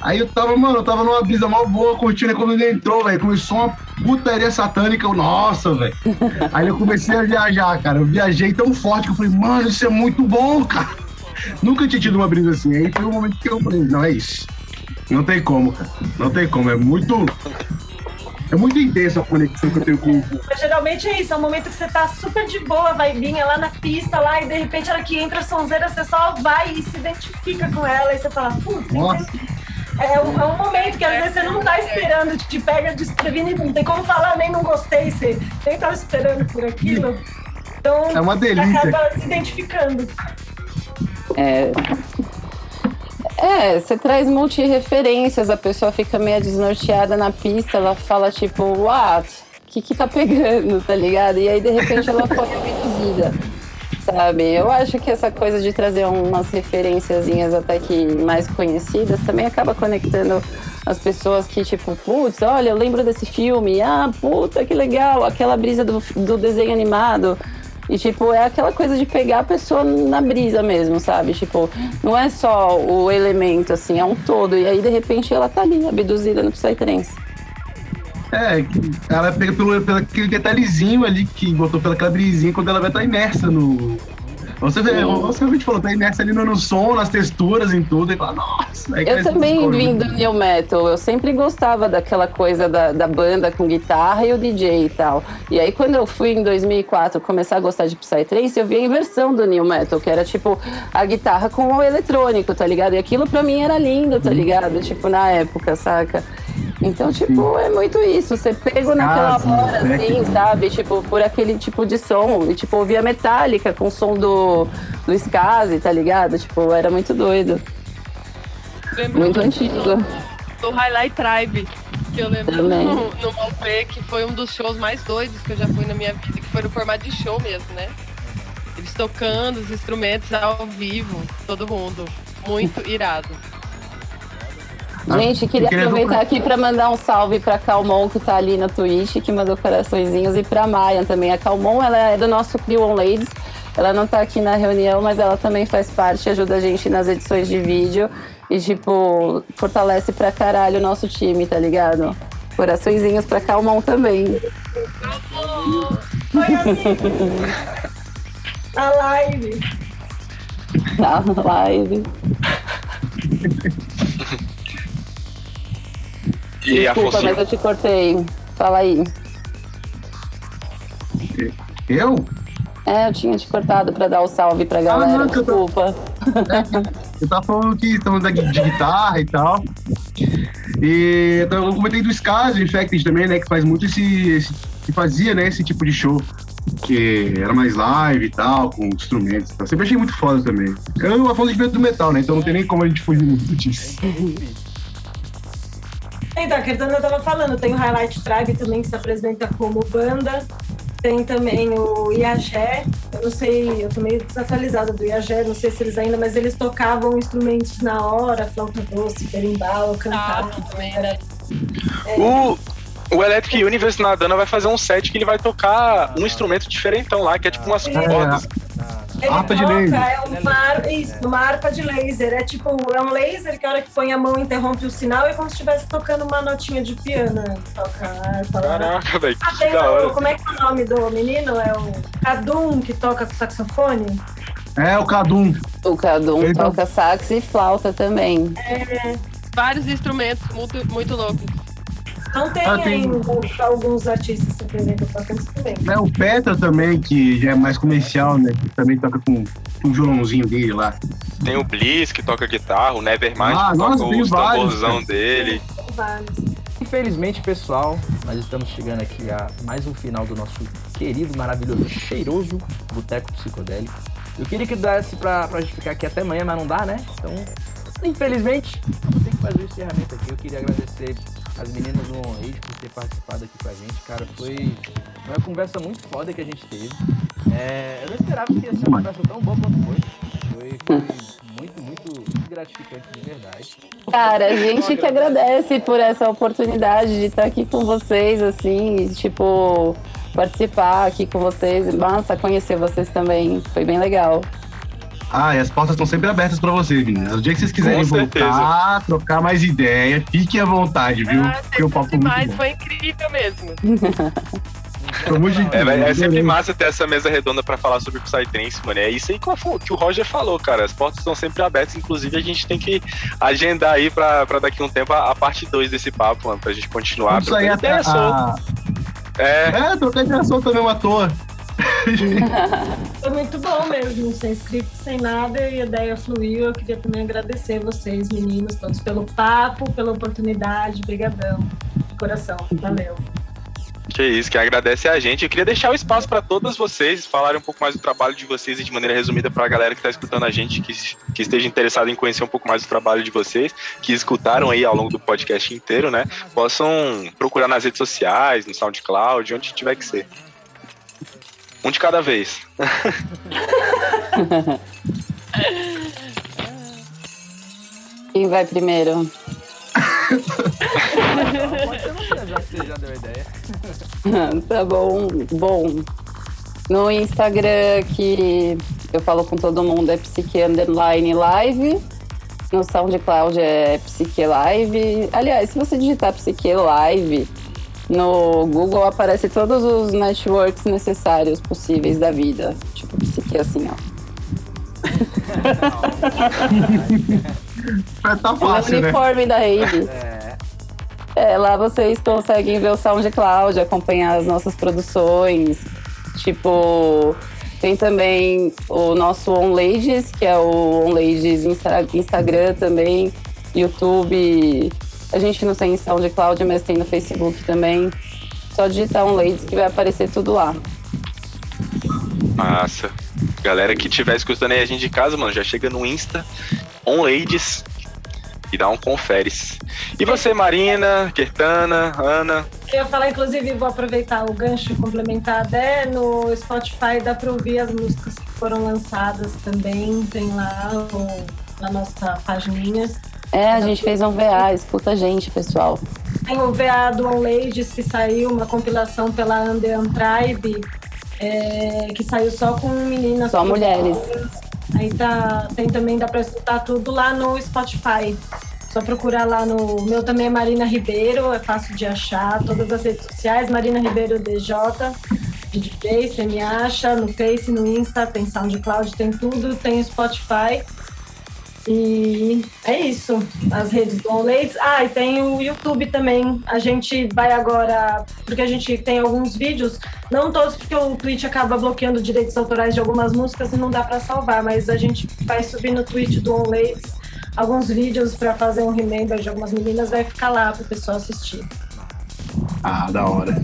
Aí eu tava, mano, eu tava numa brisa mó boa, curtindo, e quando ele entrou, velho, começou uma putaria satânica, eu, nossa, velho. Aí eu comecei a viajar, cara, eu viajei tão forte que eu falei, mano, isso é muito bom, cara. Nunca tinha tido uma brisa assim, aí foi o momento que eu falei, não, é isso. Não tem como, cara, não tem como, é muito... É muito intensa a conexão que eu tenho com o Mas geralmente é isso, é um momento que você tá super de boa, vibinha lá na pista, lá, e de repente, a hora que entra a sonzeira, você só vai e se identifica com ela, e você fala, putz, é um, é um momento que às vezes você não tá esperando, te pega desprevenido, não tem como falar, nem não gostei, você nem tava esperando por aquilo. Então, É uma você delícia. acaba se identificando. É. É, você traz multi-referências, a pessoa fica meio desnorteada na pista, ela fala tipo, what? O que que tá pegando, tá ligado? E aí, de repente, ela foi abduzida, sabe? Eu acho que essa coisa de trazer umas referenciazinhas até que mais conhecidas também acaba conectando as pessoas que, tipo, putz, olha, eu lembro desse filme, ah, puta, que legal, aquela brisa do, do desenho animado. E, tipo, é aquela coisa de pegar a pessoa na brisa mesmo, sabe? Tipo, não é só o elemento, assim, é um todo. E aí, de repente, ela tá ali, abduzida no Psytrance. É, ela pega pelo, pelo aquele detalhezinho ali que botou pela aquela brisinha quando ela vai estar imersa no. Você vê, você realmente falou, tá imersa ali no, no som, nas texturas, em tudo, e fala, nossa. aí Eu também vim do New Metal, eu sempre gostava daquela coisa da, da banda com guitarra e o DJ e tal. E aí quando eu fui em 2004 começar a gostar de Psytrance, eu vi a inversão do New Metal, que era tipo a guitarra com o eletrônico, tá ligado? E aquilo pra mim era lindo, tá ligado? Tipo, na época, saca? Então, tipo, é muito isso. Você pegou naquela hora, é assim, que- sabe? Tipo, por aquele tipo de som. E, tipo, ouvia Metallica com o som do, do Skazi, tá ligado? Tipo, era muito doido. Lembro Muito antigo. do Highlight Tribe, que eu lembro Também. no, no Malpé, que foi um dos shows mais doidos que eu já fui na minha vida, que foi no formato de show mesmo, né? Eles tocando os instrumentos ao vivo, todo mundo. Muito irado. Gente, queria queria aproveitar aqui para mandar um salve para Calmon, que tá ali na Twitch, que mandou coraçõezinhos, e para Maia também. A Calmon, ela é do nosso Crew On Ladies. Ela não tá aqui na reunião, mas ela também faz parte, ajuda a gente nas edições de vídeo e, tipo, fortalece pra caralho o nosso time, tá ligado? Coraçõezinhos pra Calmon também. Oi, amigo. A live. Na live. E Desculpa, mas eu te cortei. Fala aí. Eu? É, eu tinha te cortado pra dar o salve pra galera. não, eu tô- Desculpa. Eu tava falando que estamos de guitarra e tal. E então, eu comentei do Scars, Infected também, né? Que faz muito esse, esse- que fazia, né, esse tipo de show. Que era mais live e tal, com instrumentos. e tal. Sempre achei muito foda também. Eu a fonte de do metal, né? Então não tem nem como a gente fugir muito disso. Então, a Kertana tava falando, tem o Highlight Tribe também, que se apresenta como banda. Tem também o Iagé, eu não sei, eu tô meio desatualizada do Iagé, não sei se eles ainda, mas eles tocavam instrumentos na hora, flauta doce, berimbau, cantavam. Tato também, era- o, o Electric Universe na Dana vai fazer um set que ele vai tocar um instrumento diferentão lá, que é tipo umas É. cordas. Ele Harpa de toca, laser. é uma, har- isso, uma harpa de laser. É tipo, é um laser que a hora que põe a mão interrompe o sinal e é como se estivesse tocando uma notinha de piano. Toca harpa. Caraca, velho, Ah, tem o, como é que é o nome do menino? É o Kadum, que toca com saxofone? É, o Kadum. O Cadum Ele tá- toca sax e flauta também. Vários instrumentos muito, muito loucos. Então tem, Ah, tem- ainda alguns artistas que se apresentam tocando também. É o Petra também, que já é mais comercial, né? Que também toca com, com o violãozinho dele lá. Tem o Bliss que toca guitarra, o Nevermind Ah, que nossa, toca os vários, tamborzão dele. Tem vários. Infelizmente, pessoal, nós estamos chegando aqui a mais um final do nosso querido, maravilhoso, cheiroso Boteco Psicodélico. Eu queria que desse pra, pra gente ficar aqui até amanhã, mas não dá, né? Então, infelizmente, vou ter que fazer o encerramento aqui. Eu queria agradecer as meninas do On Age por ter participado aqui com a gente. Cara, foi uma conversa muito foda que a gente teve. É, eu não esperava que ia ser uma conversa tão boa quanto foi. Foi, foi muito, muito gratificante de verdade. Cara, a gente que agradece por essa oportunidade de estar aqui com vocês, assim, tipo, participar aqui com vocês. Nossa, conhecer vocês também. Foi bem legal. Ah, e as portas estão sempre abertas pra vocês, meninas. O dia que vocês quiserem Com certeza. voltar, trocar mais ideia, fiquem à vontade, viu? Ah, Porque o papo foi demais, muito bom. foi incrível mesmo. É, é sempre massa ter essa mesa redonda pra falar sobre Psytrance, mano. É isso aí que o, que o Roger falou, cara. As portas estão sempre abertas. Inclusive, a gente tem que agendar aí pra, pra daqui a um tempo a, a parte 2 desse papo, mano. Pra gente continuar. Sair trocando até a... É, É, trocar ideia solta mesmo à toa. Foi muito bom mesmo, sem script, sem nada, e a ideia fluiu. Eu queria também agradecer vocês, meninos, todos, pelo papo, pela oportunidade. Brigadão. De coração. Valeu. que isso, quem agradece é a gente. Eu queria deixar o espaço pra todas vocês falarem um pouco mais do trabalho de vocês e de maneira resumida pra galera que tá escutando a gente, que, que esteja interessada em conhecer um pouco mais do trabalho de vocês, que escutaram aí ao longo do podcast inteiro, né? Possam procurar nas redes sociais, no SoundCloud, onde tiver que ser. Um de cada vez. Quem vai primeiro? Tá bom. Bom, no Instagram que eu falo com todo mundo é Psique Underline Live. No SoundCloud é Psique Live. Aliás, se você digitar Psique Live no Google, aparece todos os networks necessários possíveis da vida. Tipo, Psique assim, ó. Tá O fácil, né? uniforme da rede. É, É, lá vocês conseguem ver o SoundCloud, acompanhar as nossas produções. Tipo, tem também o nosso OnLadies, que é o OnLadies Insta Instagram também, YouTube. A gente não tem SoundCloud, mas tem no Facebook também. Só digitar OnLadies que vai aparecer tudo lá. Massa. Galera que estiver escutando aí a gente de casa, mano, já chega no Insta, OnLadies, e dá um conferes. E você, Marina, Kertana, Ana? Eu ia falar, inclusive, vou aproveitar o gancho e complementar até no Spotify, dá pra ouvir as músicas que foram lançadas também, tem lá no- na nossa pagininha. É, a gente fez um VA, escuta a gente, pessoal. Tem o VA do On Ladies, que saiu, uma compilação pela Andean Tribe, é, que saiu só com meninas. Só mulheres. Aí tá, tem também, dá pra escutar tudo lá no Spotify. Só procurar lá no. O meu também é Marina Ribeiro, é fácil de achar. Todas as redes sociais, Marina Ribeiro DJ, de DJ, você me acha. No Face, no Insta, tem SoundCloud, tem tudo, tem Spotify. E é isso. As redes do OnLadies. Ah, e tem o YouTube também. A gente vai agora, porque a gente tem alguns vídeos, não todos, porque o Twitch acaba bloqueando direitos autorais de algumas músicas e não dá pra salvar, mas a gente vai subir no Twitch do OnLadies alguns vídeos pra fazer um remember de algumas meninas, vai ficar lá pro pessoal assistir. Ah, da hora.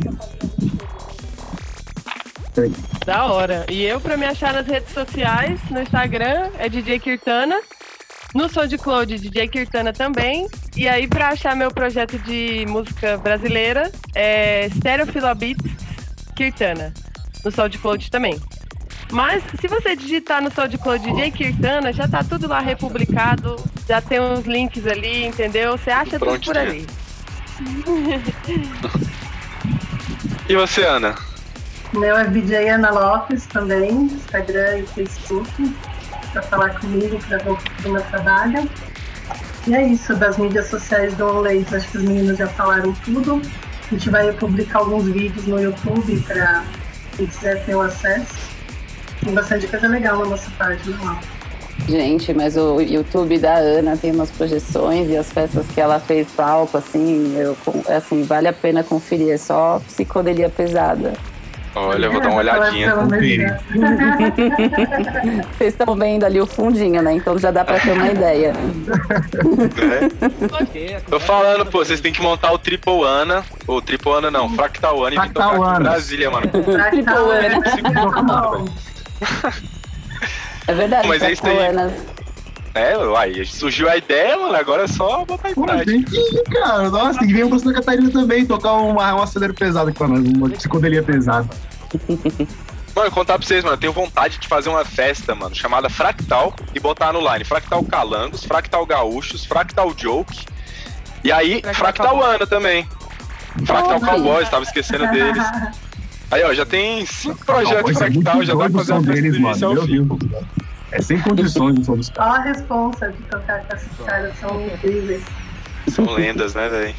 Da hora. E eu, pra me achar nas redes sociais, no Instagram é DJ Kirtana. No SoundCloud, DJ Kirtana também. E aí, pra achar meu projeto de música brasileira, é Stereofila Beats Kirtana. No SoundCloud também. Mas, se você digitar no SoundCloud DJ Kirtana, já tá tudo lá republicado. Já tem uns links ali, entendeu? Você acha tudo por ali. E você, Ana? Meu é VJ Ana Lopes também, Instagram e Facebook, para falar comigo, para ver o meu trabalho. E é isso, das mídias sociais do OnLays, acho que os meninos já falaram tudo. A gente vai publicar alguns vídeos no YouTube para quem quiser ter o acesso. Tem bastante coisa legal na nossa página lá. Gente, mas o YouTube da Ana tem umas projeções e as festas que ela fez palco, assim, eu, assim, vale a pena conferir. É só psicodelia pesada. Olha, eu vou dar uma olhadinha. Vocês estão vendo ali o fundinho, né? Então já dá pra ter uma ideia. né? Tô falando, pô, vocês têm que montar o Triple Ana. Ou Triple Ana não, Fractal Ana e Fractal tocar aqui em Ana. Brasília, mano. Fractal? Fractal, É verdade, Mas é isso aí. Ana. É, uai, surgiu a ideia, mano, agora é só botar em Pô, prática. tem que ir, cara. Nossa, tem que vir pra Santa Catarina também, tocar uma, um acelero pesado aqui pra nós, uma psicodelia pesada. Mano, eu contar pra vocês, mano, eu tenho vontade de fazer uma festa, mano, chamada Fractal e botar no line Fractal Calangos, Fractal Gaúchos, Fractal Joke. E aí, Fractal Fractal Ana também. Fractal. Cowboys, tava esquecendo deles. Aí, ó, já tem cinco projetos é Fractal, muito já dá pra fazer uma festa deles, mano. ao. Deus. É sem condições o som dos caras. Só a responsa de tocar com esses caras são incríveis. São lendas, né, velho?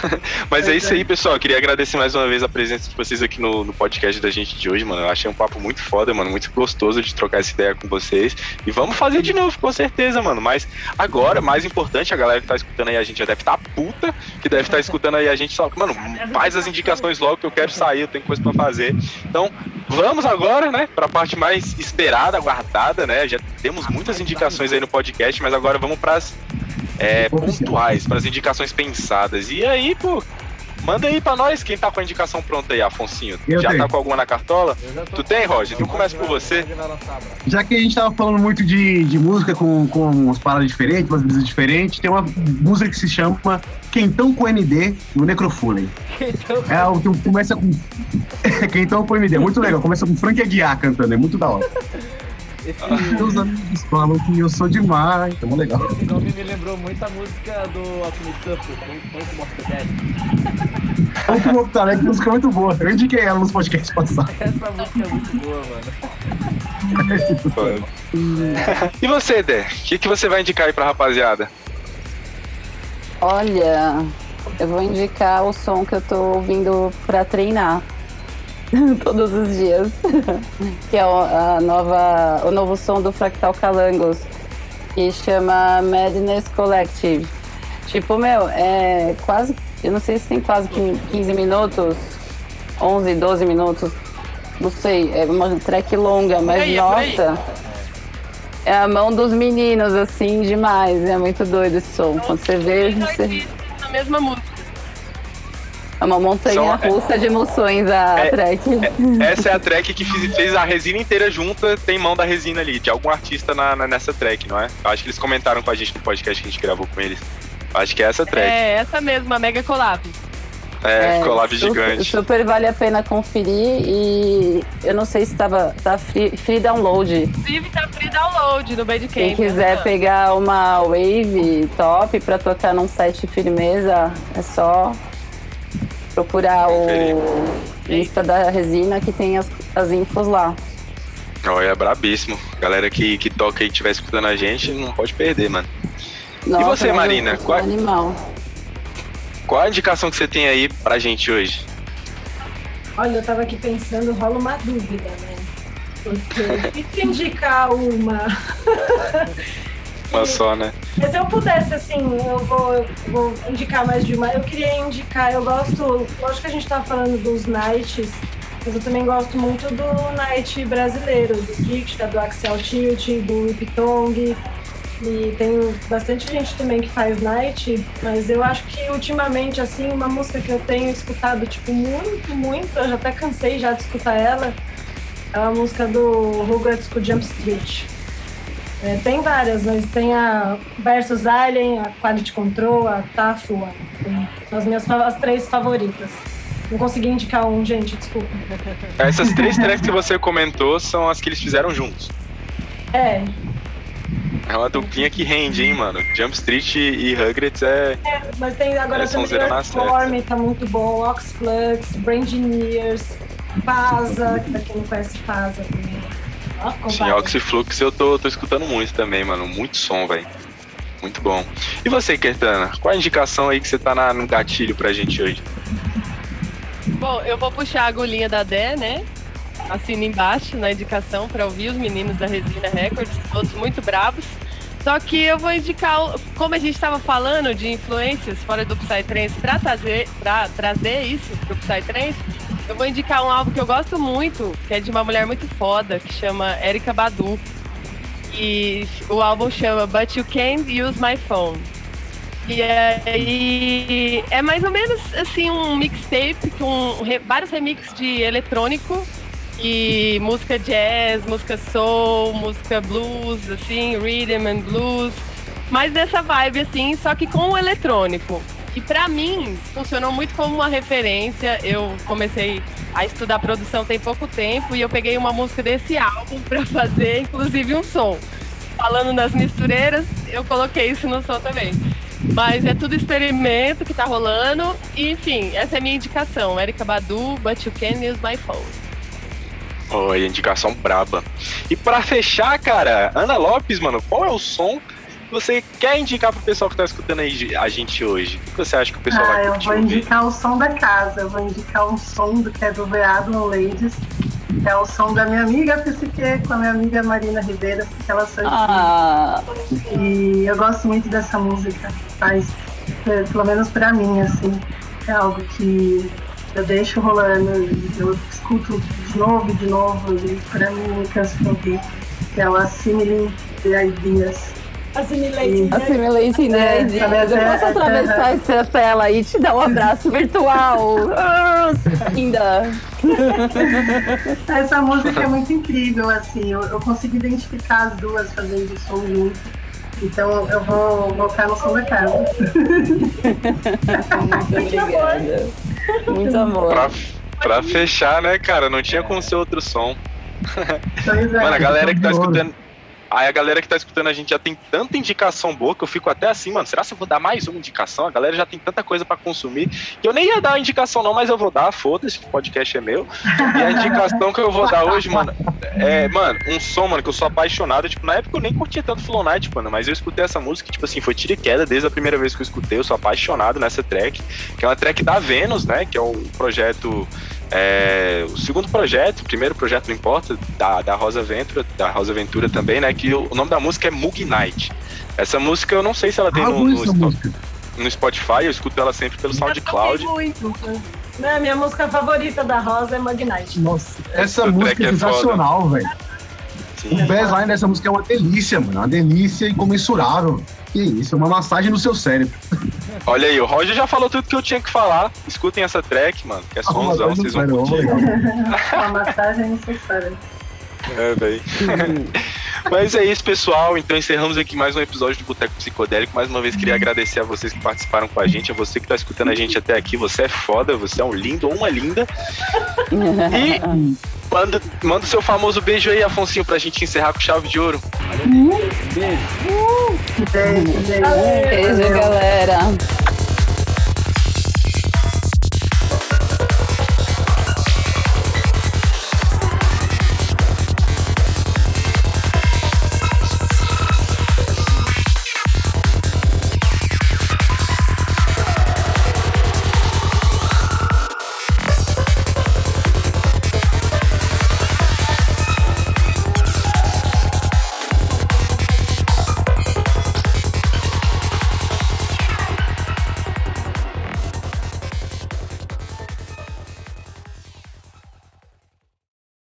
Mas é isso aí, pessoal. Eu queria agradecer mais uma vez a presença de vocês aqui no, no podcast da gente de hoje, mano. Eu achei um papo muito foda, mano. Muito gostoso de trocar essa ideia com vocês. E vamos fazer de novo, com certeza, mano. Mas agora, mais importante, a galera que tá escutando aí a gente já deve estar puta, que deve estar escutando aí a gente só. Mano, faz as indicações logo que eu quero sair, eu tenho coisa pra fazer. Então, vamos agora, né, pra parte mais esperada, aguardada, né? Já temos muitas indicações aí no podcast, mas agora vamos pras é, pontuais, pras indicações pensadas. E aí, pô, manda aí pra nós quem tá com a indicação pronta aí, Afonsinho. Eu Já tenho. tá com alguma na cartola? Tu tem, Roger? Então começa por você. Já que a gente tava falando muito de, de música com, com umas paradas diferentes, umas brisas diferentes, tem uma música que se chama Quentão com ND no Necrofulen. Então, É o que começa com. Quentão com ND, é muito legal. Começa com Frank Aguiar cantando, é muito da hora. esse, Meus amigos falam que eu sou demais, muito legal. esse nome me lembrou muito a música do Alchemy Dead. Vamos pro outro talento, música muito boa. Eu indiquei ela nos podcasts passados. Essa música é muito boa, mano. E você, Dé? O que, que você vai indicar aí pra rapaziada? Olha, eu vou indicar o som que eu tô ouvindo pra treinar todos os dias, que é o, a nova, o novo som do Fractal Calangos, que chama Madness Collective. Tipo, meu, é quase, eu não sei se tem quase 15 minutos, 11, 12 minutos, não sei, é uma track longa, mas aí, é aí. nossa, é a mão dos meninos, assim, demais, é muito doido esse som. Quando você vê, você... Na mesma música. É uma montanha São- é- russa de emoções a é- track. Essa é a track que fiz- fez a resina inteira junta, tem mão da resina ali, de algum artista na, na- nessa track, não é? Eu acho que eles comentaram com a gente no podcast que a gente gravou com eles. Eu acho que é essa track. É, essa mesma, Mega Collab. É, live super, gigante. Super vale a pena conferir e eu não sei se tava tá free, free download. Inclusive tá free download no Bandcamp. Quem quiser né? pegar uma wave top pra tocar num set firmeza, é só procurar o lista da resina que tem as, as infos lá. Olha, é brabíssimo. Galera que, que toca e estiver escutando a gente, não pode perder, mano. Nossa, você, mas Marina? Qual- Animal. Qual a indicação que você tem aí pra gente hoje? Olha, eu tava aqui pensando, rola uma dúvida, né? Porque e se indicar uma. Uma só, né? Mas se eu pudesse, assim, eu vou, vou indicar mais de uma. Eu queria indicar, eu gosto. Lógico que a gente tava falando dos nights, mas eu também gosto muito do night brasileiro, do Dicta, do Axel Tilt, do Ipitong. E tem bastante gente também que faz night, mas eu acho que ultimamente, assim, uma música que eu tenho escutado, tipo, muito, muito, eu já até cansei já de escutar ela, é uma música do Rugrats com Jump Street. É, tem várias, mas tem a Versus Alien, a Quality Control, a Tafu, a- tem- são as minhas as três favoritas. Não consegui indicar um, gente, desculpa. Essas três tracks que você comentou são as que eles fizeram juntos. É, É uma duplinha que rende, hein, mano? Jump Street e Rugrats é. mas tem agora É, também tá muito bom, Oxflux, Brangineers, Pasa, que pra quem não conhece Pasa também. Ó, Sim. Oxyflux eu tô, tô escutando muito também, mano. Muito som, velho. Muito bom. E você, Kertana? Qual a indicação aí que você tá na, no gatilho pra gente hoje? Bom, eu vou puxar a agulhinha da Dé, né? Assina embaixo na indicação para ouvir os meninos da Resina Records, todos muito bravos. Só que eu vou indicar, o- como a gente estava falando de influências fora do Psytrance, para trazer, pra trazer isso pro Psytrance, eu vou indicar um álbum que eu gosto muito, que é de uma mulher muito foda, que chama Erika Badu. E o álbum chama But You Can't Use My Phone. E aí é mais ou menos assim um mixtape com vários remixes de eletrônico e música jazz, música soul, música blues, assim, rhythm and blues, mas nessa vibe assim, só que com o eletrônico. E pra mim funcionou muito como uma referência. Eu comecei a estudar produção tem pouco tempo e eu peguei uma música desse álbum pra fazer, inclusive um som. Falando das mistureiras, eu coloquei isso no som também. Mas é tudo experimento que tá rolando. E, enfim, essa é a minha indicação. Erika Badu, But You Can Use My Phone. Oi, indicação braba. E pra fechar, cara, Ana Lopes, mano, qual é o som você quer indicar pro pessoal que tá escutando aí a gente hoje? O que você acha que o pessoal Ah, vai eu curtir vou ouvir? indicar o som da casa, eu vou indicar um som do que é do Veado Ladies, que é o som da minha amiga Psique com a minha amiga Marina Ribeiro, porque ela são Ah, E eu gosto muito dessa música, faz, é, pelo menos pra mim, assim, é algo que eu deixo rolando, e eu escuto de novo e de novo, e pra mim não canso de ouvir, que é o Assimiling the Ideas. Assimilating. né? Assimilating É, Nerd. sabe, Eu é, posso é, atravessar é. essa tela e te dar um abraço virtual. Ah, Linda. Essa música é muito incrível, assim, eu, eu consigo identificar as duas fazendo som junto. Então eu vou voltar no som da casa. Que amor. Muito amor. Pra, pra fechar, né, cara? Não tinha como ser outro som. É. Mano, a galera que tá escutando. Aí a galera que tá escutando a gente já tem tanta indicação boa que eu fico até assim, mano. Será que eu vou dar mais uma indicação? A galera já tem tanta coisa pra consumir que eu nem ia dar a indicação, não, mas eu vou dar, foda-se, o podcast é meu. E a indicação que eu vou dar hoje, mano, é, mano, um som, mano, que eu sou apaixonado. Tipo, na época eu nem curtia tanto Flow Night, mano, mas eu escutei essa música, tipo assim, foi tiro e queda desde a primeira vez que eu escutei. Eu sou apaixonado nessa track, que é uma track da Vênus, né? Que é um projeto. É, o segundo projeto, o primeiro projeto não importa, da, da Rosa Ventura, da Rosa Ventura também, né? Que o, o nome da música é Mug Night. Essa música eu não sei se ela tem Ah, no, no, no Spotify, eu escuto ela sempre pelo SoundCloud. Muito. Né, minha música favorita da Rosa é Magnite. Nossa, essa música é é sensacional, velho. Sim. O bassline dessa música é uma delícia, mano. Uma delícia incomensurável. Que isso, é uma massagem no seu cérebro. Olha aí, o Roger já falou tudo que eu tinha que falar. Escutem essa track, mano, que é massagem no vocês vão cérebro, curtir. Uma massagem necessária. É. Mas é isso, pessoal. Então encerramos aqui mais um episódio do Boteco Psicodélico. Mais uma vez queria agradecer a vocês que participaram com a gente, a você que tá escutando a gente até aqui. Você é foda, você é um lindo ou uma linda. E manda, manda o seu famoso beijo aí, Afonsinho, pra gente encerrar com chave de ouro. Beijo. Beijo, galera.